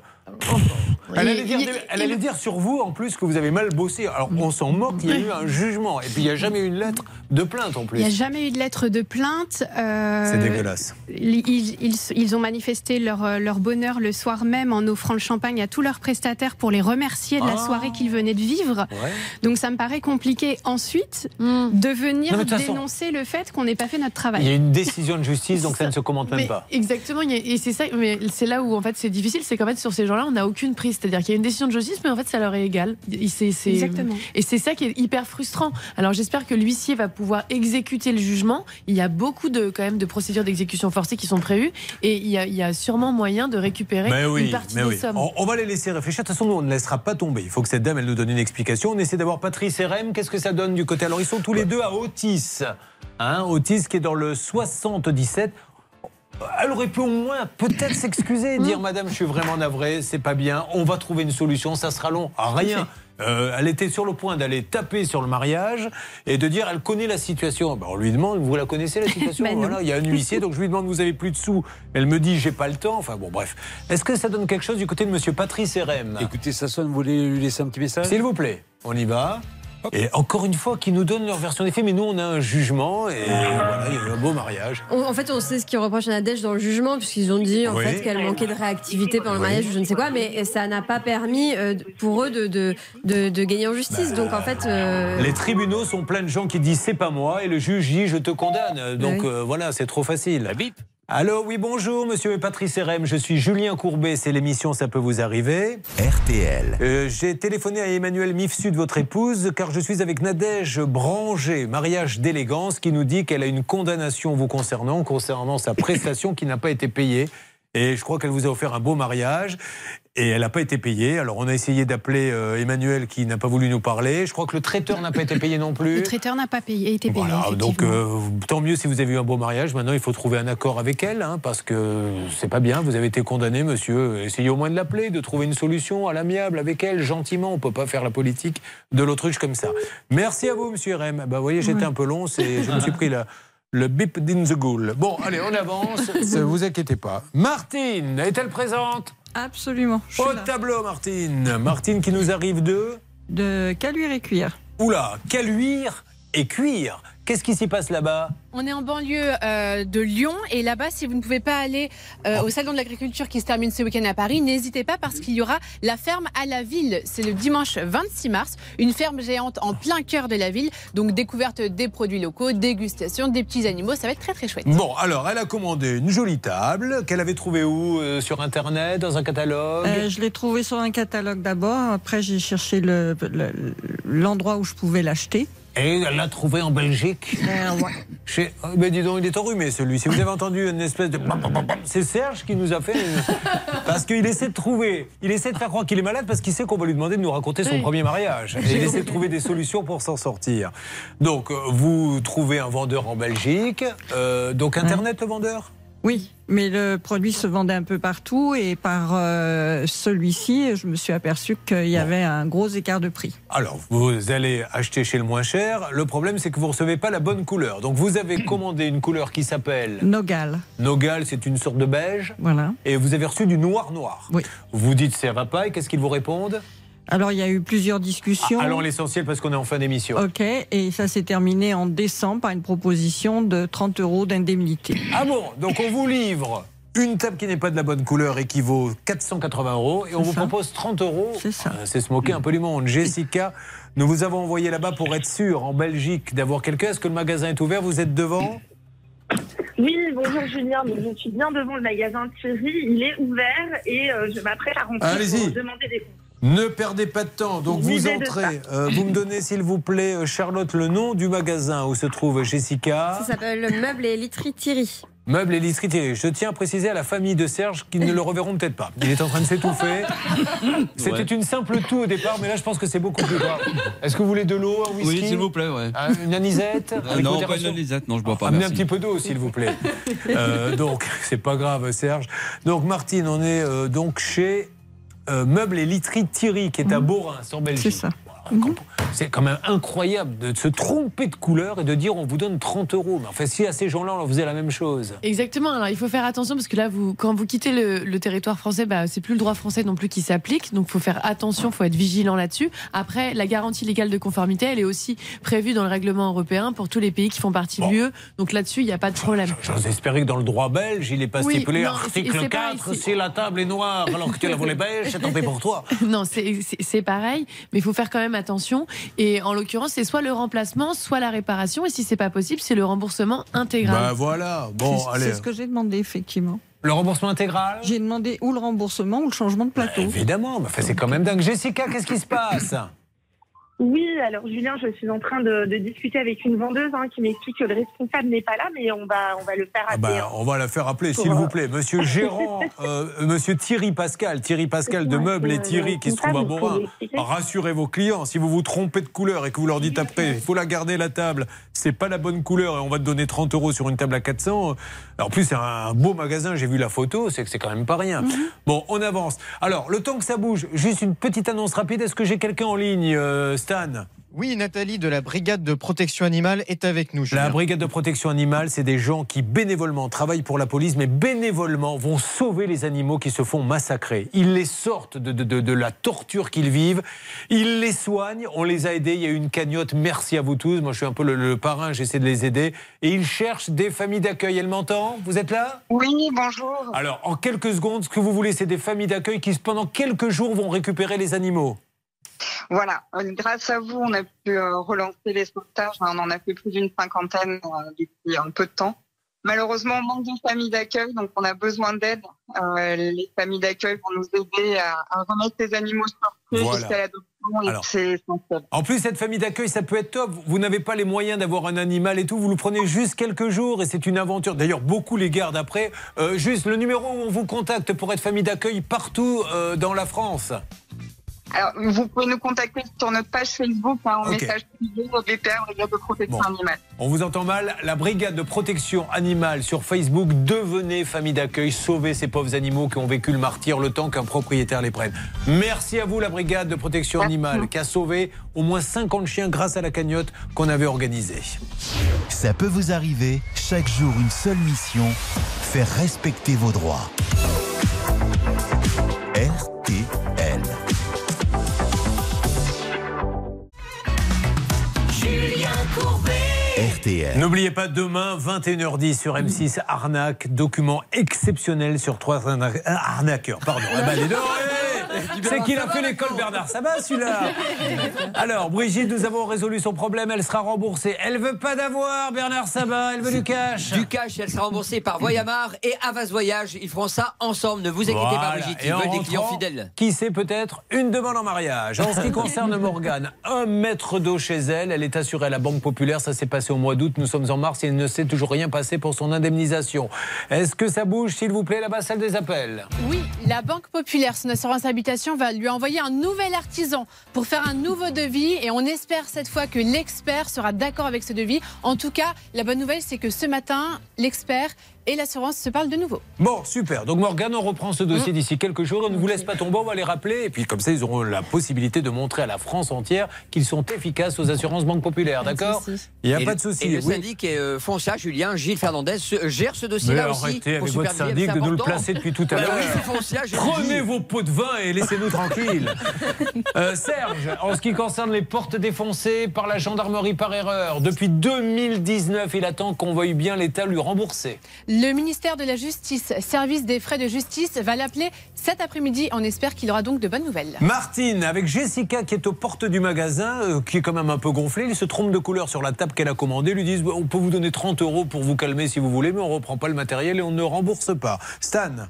Elle, allait dire, elle allait dire sur vous, en plus, que vous avez mal bossé. Alors, on s'en moque, il y a eu un jugement. Et puis, il n'y a jamais eu une lettre de plainte, en Il plus. n'y a jamais eu de lettre de plainte. euh, C'est dégueulasse. Ils, ils- ils ont manifesté leur, leur bonheur le soir même en offrant le champagne à tous leurs prestataires pour les remercier de la Ah. soirée qu'ils venaient de vivre. Ouais. Donc ça me paraît compliqué ensuite de venir Non, mais de façon- dénoncer le fait qu'on n'ait pas fait notre travail. Il y a une décision de justice, donc ça ne se commente même Mais pas. Exactement, il et c'est ça, mais c'est là où en fait c'est difficile, c'est qu'en fait sur ces gens-là, on n'a aucune prise C'est-à-dire qu'il y a une décision de justice, mais en fait, ça leur est égal. Et c'est- c'est- Exactement. Et c'est ça qui est hyper frustrant. Alors j'espère que l'huissier va pouvoir exécuter le jugement. Il y a beaucoup de quand même de procédures d'exécution forcée qui sont prévues, et il y a, il y a sûrement moyen de récupérer Mais une oui, partie mais des oui. sommes. On, on va les laisser réfléchir. De toute façon, nous, on ne laissera pas tomber. Il faut que cette dame, elle nous donne une explication. On essaie d'avoir Patrice et Rem. Qu'est-ce que ça donne du côté? Alors, ils sont tous les deux à Otis. Hein, Otis qui est dans le 77. Elle aurait pu au moins peut-être s'excuser et dire Madame, je suis vraiment navré, c'est pas bien, on va trouver une solution, ça sera long. Ah, rien. Euh, elle était sur le point d'aller taper sur le mariage et de dire elle connaît la situation. Ben, on lui demande vous la connaissez la situation Ben non. Voilà, il y a un huissier donc je lui demande vous avez plus de sous. Elle me dit j'ai pas le temps. Enfin bon bref. Est-ce que ça donne quelque chose du côté de Monsieur Patrice RM Écoutez, ça sonne, vous voulez lui laisser un petit message? S'il vous plaît, on y va. Et encore une fois, qui nous donnent leur version des faits, mais nous on a un jugement et voilà, il y a eu un beau mariage. On- en fait, on sait ce qu'ils reprochent à Nadège dans le jugement, puisqu'ils ont dit en Oui. fait qu'elle manquait de réactivité pendant le mariage, ou je ne sais quoi, mais ça n'a pas permis euh, pour eux de, de, de, de gagner en justice. Donc en fait, euh, Les tribunaux sont pleins de gens qui disent c'est pas moi et le juge dit je te condamne. Donc Oui. euh, voilà, c'est trop facile. Allô, oui, bonjour, monsieur Patrice RM. Je suis Julien Courbet. C'est l'émission Ça peut vous arriver. RTL. Euh, J'ai téléphoné à Emmanuel Mifsud, votre épouse, car je suis avec Nadège Branger, mariage d'élégance, qui nous dit qu'elle a une condamnation vous concernant, concernant sa prestation qui n'a pas été payée. Et je crois qu'elle vous a offert un beau mariage. Et elle n'a pas été payée. Alors on a essayé d'appeler euh, Emmanuel qui n'a pas voulu nous parler. Je crois que le traiteur n'a pas été payé non plus. Le traiteur n'a pas payé, été payé. Voilà, donc euh, tant mieux si vous avez eu un beau mariage. Maintenant, il faut trouver un accord avec elle, hein, parce que c'est pas bien. Vous avez été condamné, monsieur. Essayez au moins de l'appeler, de trouver une solution à l'amiable avec elle, gentiment. On peut pas faire la politique de l'autruche comme ça. Merci à vous, monsieur RM. Bah, vous voyez, j'étais un peu long. Je me suis pris la- le bip in the ghoul. Bon, allez, on avance. Ne vous inquiétez pas. Martine, est-elle présente? Absolument. je suis Au là. tableau, Martine. Martine qui nous arrive de De caluire et cuire. Oula, caluire et cuire. Qu'est-ce qui s'y passe là-bas On est en banlieue euh, de Lyon et là-bas, si vous ne pouvez pas aller euh, au salon de l'agriculture qui se termine ce week-end à Paris, n'hésitez pas parce qu'il y aura la ferme à la ville. C'est le dimanche 26 mars, une ferme géante en plein cœur de la ville. Donc découverte des produits locaux, dégustation des petits animaux, ça va être très très chouette. Bon, alors, elle a commandé une jolie table qu'elle avait trouvée où Euh, Sur Internet, dans un catalogue Euh, je l'ai trouvé sur un catalogue d'abord. Après, j'ai cherché le- le- l'endroit où je pouvais l'acheter. Et elle l'a trouvée en Belgique Chez... oh, Mais dis donc, il est enrhumé celui-ci. Vous avez entendu une espèce de... C'est Serge qui nous a fait... une- Parce qu'il essaie de trouver... Il essaie de faire croire qu'il est malade parce qu'il sait qu'on va lui demander de nous raconter son Oui. premier mariage. Et il essaie de trouver des solutions pour s'en sortir. Donc, euh, vous trouvez un vendeur en Belgique. Euh, donc, Internet, le vendeur? Oui, mais le produit se vendait un peu partout et par euh, celui-ci, je me suis aperçu qu'il y avait un gros écart de prix. Alors, vous allez acheter chez le moins cher. Le problème, c'est que vous recevez pas la bonne couleur. Donc, vous avez commandé une couleur qui s'appelle Nogal. Nogal, c'est une sorte de beige. Voilà. Et vous avez reçu du noir noir. Oui. Vous dites ça va pas et qu'est-ce qu'ils vous répondent? Alors, il y a eu plusieurs discussions. Allons à l'essentiel parce qu'on est en fin d'émission. Ok, et ça s'est terminé en décembre par une proposition de 30 euros d'indemnité. Ah bon Donc, on vous livre une table qui n'est pas de la bonne couleur et qui vaut 480 euros et on vous propose 30 euros. C'est ça. Euh, C'est se moquer un peu du monde. Jessica, nous vous avons envoyé là-bas pour être sûr, en Belgique, d'avoir quelqu'un. Est-ce que le magasin est ouvert? Vous êtes devant? Oui, bonjour Julien. Donc, je suis bien devant le magasin Thierry. Il est ouvert et euh, je m'apprête à rentrer Allez-y. pour demander des comptes. Ne perdez pas de temps. Donc vous entrez. Euh, vous me donnez, s'il vous plaît, euh, Charlotte, le nom du magasin où se trouve Jessica. ça s'appelle le meuble et literie Thierry. Meubles et literie Thierry. Je tiens à préciser à la famille de Serge qu'ils ne le reverront peut-être pas. Il est en train de s'étouffer. C'était Ouais. une simple toux au départ, mais là je pense que c'est beaucoup plus grave. Est-ce que vous voulez de l'eau, un whisky Oui, s'il vous plaît, ouais. Ah, Une anisette Euh, non, pas une lisette, non, je bois pas. Amenez merci. un petit peu d'eau, s'il vous plaît. Euh, donc, c'est pas grave, Serge. Donc, Martine, on est euh, donc chez euh, Meubles et Literie Thierry, qui est à Beaurain, en Belgique. C'est ça. C'est quand même incroyable de se tromper de couleur et de dire on vous donne 30 euros. Mais enfin, si à ces gens-là, on leur faisait la même chose. Exactement. Alors, il faut faire attention parce que là, vous, quand vous quittez le, le territoire français, bah, c'est plus le droit français non plus qui s'applique. Donc, il faut faire attention, il faut être vigilant là-dessus. Après, la garantie légale de conformité, elle est aussi prévue dans le règlement européen pour tous les pays qui font partie de l'UE. Donc là-dessus, il n'y a pas de problème. J'ose espérer que dans le droit belge, il n'est pas Oui, stipulé non, article c'est pareil, 4, c'est- si la table est noire alors que tu la voulais belge, c'est tombé pour toi. non, c'est pareil, mais il faut faire quand même attention. Et en l'occurrence, c'est soit le remplacement, soit la réparation. Et si c'est pas possible, c'est le remboursement intégral. Bah voilà, bon, C'est- allez. C'est ce que j'ai demandé, effectivement. Le remboursement intégral J'ai demandé ou le remboursement ou le changement de plateau. Évidemment, mais enfin, c'est quand même dingue. Jessica, qu'est-ce qui se passe? Oui, alors Julien, je suis en train de, de discuter avec une vendeuse hein, qui m'explique que le responsable n'est pas là, mais on va, on va le faire Ah appeler. bah, on va la faire appeler, s'il euh, vous plaît. Monsieur Gérant, euh, monsieur Thierry Pascal, Thierry Pascal de Meubles et Thierry euh, qui se trouve à Morin. Rassurez vos clients, si vous vous trompez de couleur et que vous leur dites après, il faut la garder la table, c'est pas la bonne couleur et on va te donner 30 euros sur une table à 400. Alors, en plus, c'est un beau magasin, j'ai vu la photo, c'est que c'est quand même pas rien. Bon, on avance. Alors, le temps que ça bouge, juste une petite annonce rapide. Est-ce que j'ai quelqu'un en ligne, euh, Stan Oui, Nathalie de la brigade de protection animale est avec nous. Julien. La brigade de protection animale, c'est des gens qui bénévolement travaillent pour la police, mais bénévolement vont sauver les animaux qui se font massacrer. Ils les sortent de, de- de- de la torture qu'ils vivent, ils les soignent, on les a aidés, il y a eu une cagnotte, merci à vous tous, moi je suis un peu le, le parrain, j'essaie de les aider, et ils cherchent des familles d'accueil. Elle m'entend? Vous êtes là? Oui, bonjour. Alors, en quelques secondes, ce que vous voulez, c'est des familles d'accueil qui, pendant quelques jours, vont récupérer les animaux. Voilà, grâce à vous, on a pu euh, relancer les sauvetages. hein, On en a fait plus d'une cinquantaine euh, depuis un peu de temps. Malheureusement, on manque de familles d'accueil, donc on a besoin d'aide. Euh, les familles d'accueil vont nous aider à, à remettre les animaux sur pied Voilà. jusqu'à l'adoption. En plus, cette famille d'accueil, ça peut être top. Vous n'avez pas les moyens d'avoir un animal et tout. Vous le prenez juste quelques jours et c'est une aventure. D'ailleurs, beaucoup les gardent après. Euh, juste le numéro où on vous contacte pour être famille d'accueil partout euh, dans la France. Alors, vous pouvez nous contacter sur notre page Facebook, hein, en Ok. message privé, BPR, Brigade de protection Bon. animale. On vous entend mal. La brigade de protection animale sur Facebook. Devenez famille d'accueil. Sauvez ces pauvres animaux qui ont vécu le martyr le temps qu'un propriétaire les prenne. Merci à vous, la brigade de protection animale, qui a sauvé au moins 50 chiens grâce à la cagnotte qu'on avait organisée. Ça peut vous arriver, chaque jour une seule mission, faire respecter vos droits. N'oubliez pas, demain, 21h10 sur M6, Arnaque, document exceptionnel sur trois euh, arnaqueurs. Pardon. Eh c'est qu'il a fait l'école Bernard Sabat, celui-là. Alors, Brigitte, nous avons résolu son problème. Elle sera remboursée. Elle veut pas d'avoir Bernard Sabat. Elle veut du cash. Du cash, elle sera remboursée par Voyamar et Avas Voyage. Ils feront ça ensemble. Ne vous inquiétez pas. Brigitte. Et Ils en veulent des clients fidèles. Qui sait peut-être une demande en mariage. En ce qui concerne Morgane, un mètre d'eau chez elle. Elle est assurée à la Banque Populaire. Ça s'est passé au mois d'août. Nous sommes en mars et il ne s'est toujours rien passé pour son indemnisation. Est-ce que ça bouge, s'il vous plaît, là-bas, salle des appels? Oui, la Banque Populaire, son assurance va lui envoyer un nouvel artisan pour faire un nouveau devis et on espère cette fois que l'expert sera d'accord avec ce devis. En tout cas, la bonne nouvelle, c'est que ce matin, l'expert et l'assurance se parlent de nouveau. Bon, super. Donc Morgane, on reprend ce dossier d'ici quelques jours. On ne vous laisse pas tomber, on va les rappeler. Et puis comme ça, ils auront la possibilité de montrer à la France entière qu'ils sont efficaces aux assurances Banque Populaire. D'accord Il n'y a Et pas de souci. Et le Oui. syndic euh, Foncia, Julien, Gilles Fernandez, gère ce dossier-là aussi. arrêtez avec votre syndic de nous le placer depuis tout à Bah l'heure. oui, Prenez vos pots de vin et laissez-nous tranquilles. Euh, Serge, en ce qui concerne les portes défoncées par la gendarmerie par erreur, depuis 2019, il attend qu'on veuille bien l'État lui rembourser. Le ministère de la Justice, service des frais de justice, va l'appeler cet après-midi. On espère qu'il aura donc de bonnes nouvelles. Martine, avec Jessica qui est aux portes du magasin, euh, qui est quand même un peu gonflée, il se trompe de couleur sur la table qu'elle a commandée, lui disent on peut vous donner 30 euros pour vous calmer si vous voulez, mais on reprend pas le matériel et on ne rembourse pas. Stan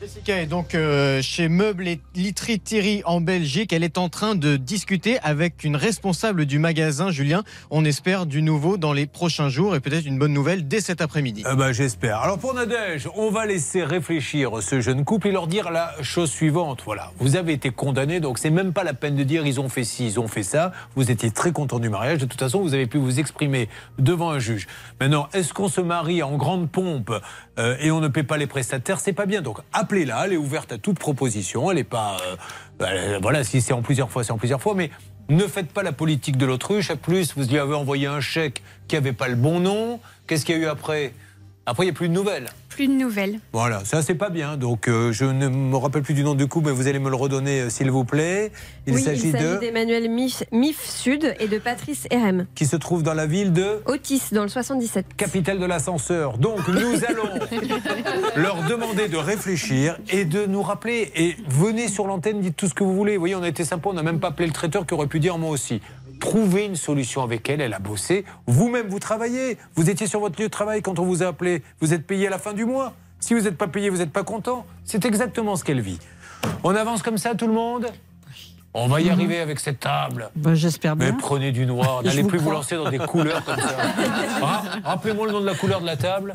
Jessica est donc euh, chez Meubles et Literie Thierry en Belgique. Elle est en train de discuter avec une responsable du magasin, Julien. On espère du nouveau dans les prochains jours et peut-être une bonne nouvelle dès cet après-midi. Eh ben, J'espère. Alors pour Nadège, on va laisser réfléchir ce jeune couple et leur dire la chose suivante. Voilà, vous avez été condamné, donc c'est même pas la peine de dire ils ont fait ci, ils ont fait ça. Vous étiez très content du mariage. De toute façon, vous avez pu vous exprimer devant un juge. Maintenant, est-ce qu'on se marie en grande pompe euh, et on ne paie pas les prestataires? C'est pas bien. Donc appelez-la, elle est ouverte à toute proposition. Elle est pas. euh, bah, voilà, si c'est en plusieurs fois, c'est en plusieurs fois, mais. Ne faites pas la politique de l'autruche. À plus, vous lui avez envoyé un chèque qui n'avait pas le bon nom. Qu'est-ce qu'il y a eu après? Après, il n'y a plus de nouvelles. Plus de nouvelles. Voilà, ça c'est pas bien. Donc euh, je ne me rappelle plus du nom du coup, mais vous allez me le redonner euh, s'il vous plaît. Il oui, s'agit il s'agit de d'Emmanuel Mif, Mif Sud et de Patrice RM. qui se trouve dans la ville de Otis, dans le 77. capitale de l'ascenseur. Donc nous allons leur demander de réfléchir et de nous rappeler. Et venez sur l'antenne, dites tout ce que vous voulez. Vous voyez, on a été sympa, on n'a même pas appelé le traiteur qui aurait pu dire moi aussi. Trouvez une solution avec elle, elle a bossé. Vous-même, vous travaillez. Vous étiez sur votre lieu de travail quand on vous a appelé. Vous êtes payé à la fin du mois. Si vous n'êtes pas payé, vous n'êtes pas content. C'est exactement ce qu'elle vit. On avance comme ça, tout le monde? On va y arriver avec cette table. Bah, J'espère Mais bien. prenez du noir, n'allez vous plus vous crois. lancer dans des couleurs comme ça. Hein Rappelez-moi le nom de la couleur de la table.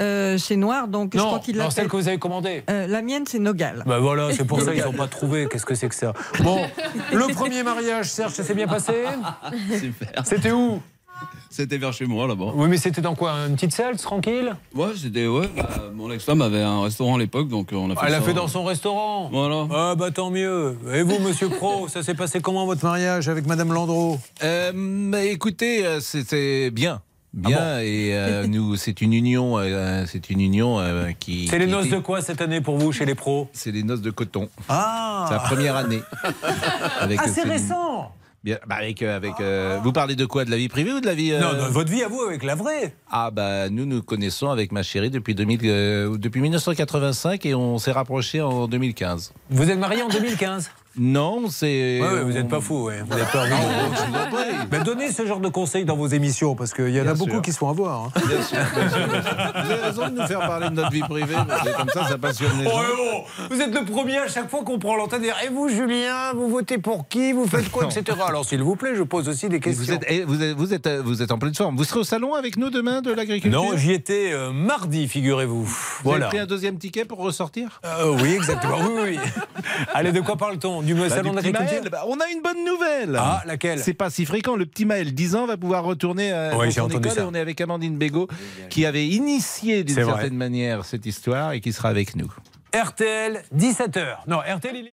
Euh, c'est noir, donc je Non, crois qu'il non, l'appelle- celle que vous avez commandée. Euh, la mienne, c'est Nogal. Bah voilà, c'est pour ça qu'ils n'ont pas trouvé. Qu'est-ce que c'est que ça? Bon, le premier mariage, Serge, ça s'est bien passé? Super. C'était où? C'était vers chez moi là-bas. Oui, mais c'était dans quoi? Une petite salle, tranquille? Ouais, c'était ouais. bah, mon ex-femme avait un restaurant à l'époque, donc euh, on a fait Elle a fait dans son restaurant. Voilà. Ah bah tant mieux. Et vous, monsieur Pro, ça s'est passé comment votre mariage avec Madame Landreau? Euh, bah, écoutez, c'était bien. Bien Ah bon et euh, nous c'est une union euh, c'est une union euh, qui C'est les qui noces était- de quoi cette année pour vous chez les pros c'est les noces de coton Ah c'est la première année Avec, Ah, euh, c'est Céline. récent Bien, bah, avec euh, avec euh, vous parlez de quoi? De la vie privée ou de la vie euh, Non, votre vie à vous avec la vraie. Ah bah nous nous connaissons avec ma chérie depuis 2000 euh, depuis 1985 et on s'est rapprochés en 2015. Vous êtes marié en 2015 Non, c'est Ouais, ouais, vous n'êtes pas fou, ouais. Vous n'êtes pas Mais donnez ce genre de conseils dans vos émissions, parce qu'il y en a beaucoup sûr. qui se font avoir. hein. Bien sûr, bien sûr, bien sûr. Vous avez raison de nous faire parler de notre vie privée, parce comme ça, ça passionne les Oh, gens. eh oh, vous êtes le premier à chaque fois qu'on prend l'antenne dire Et vous, Julien, vous votez pour qui Vous faites quoi etc. Alors, s'il vous plaît, je pose aussi des questions. Vous êtes, et vous, êtes, vous, êtes, vous êtes en pleine forme. Vous serez au salon avec nous demain de l'agriculture? Non, j'y étais euh, mardi, figurez-vous. Vous Voilà. avez pris un deuxième ticket pour ressortir? Euh, oui, exactement. Oui, oui. Allez, de quoi parle-t-on? Du Bah, salon de l'agriculture. Bah, On a une bonne nouvelle. Ah, laquelle C'est pas si fréquent. Le petit Maël, 10 ans, va pouvoir retourner euh, Oui, dans j'ai son entendu école. ça. Et on est avec Amandine Bégaud, qui avait initié d'une vrai. certaine manière cette histoire et qui sera avec nous. RTL, 17h. Non, RTL, il est-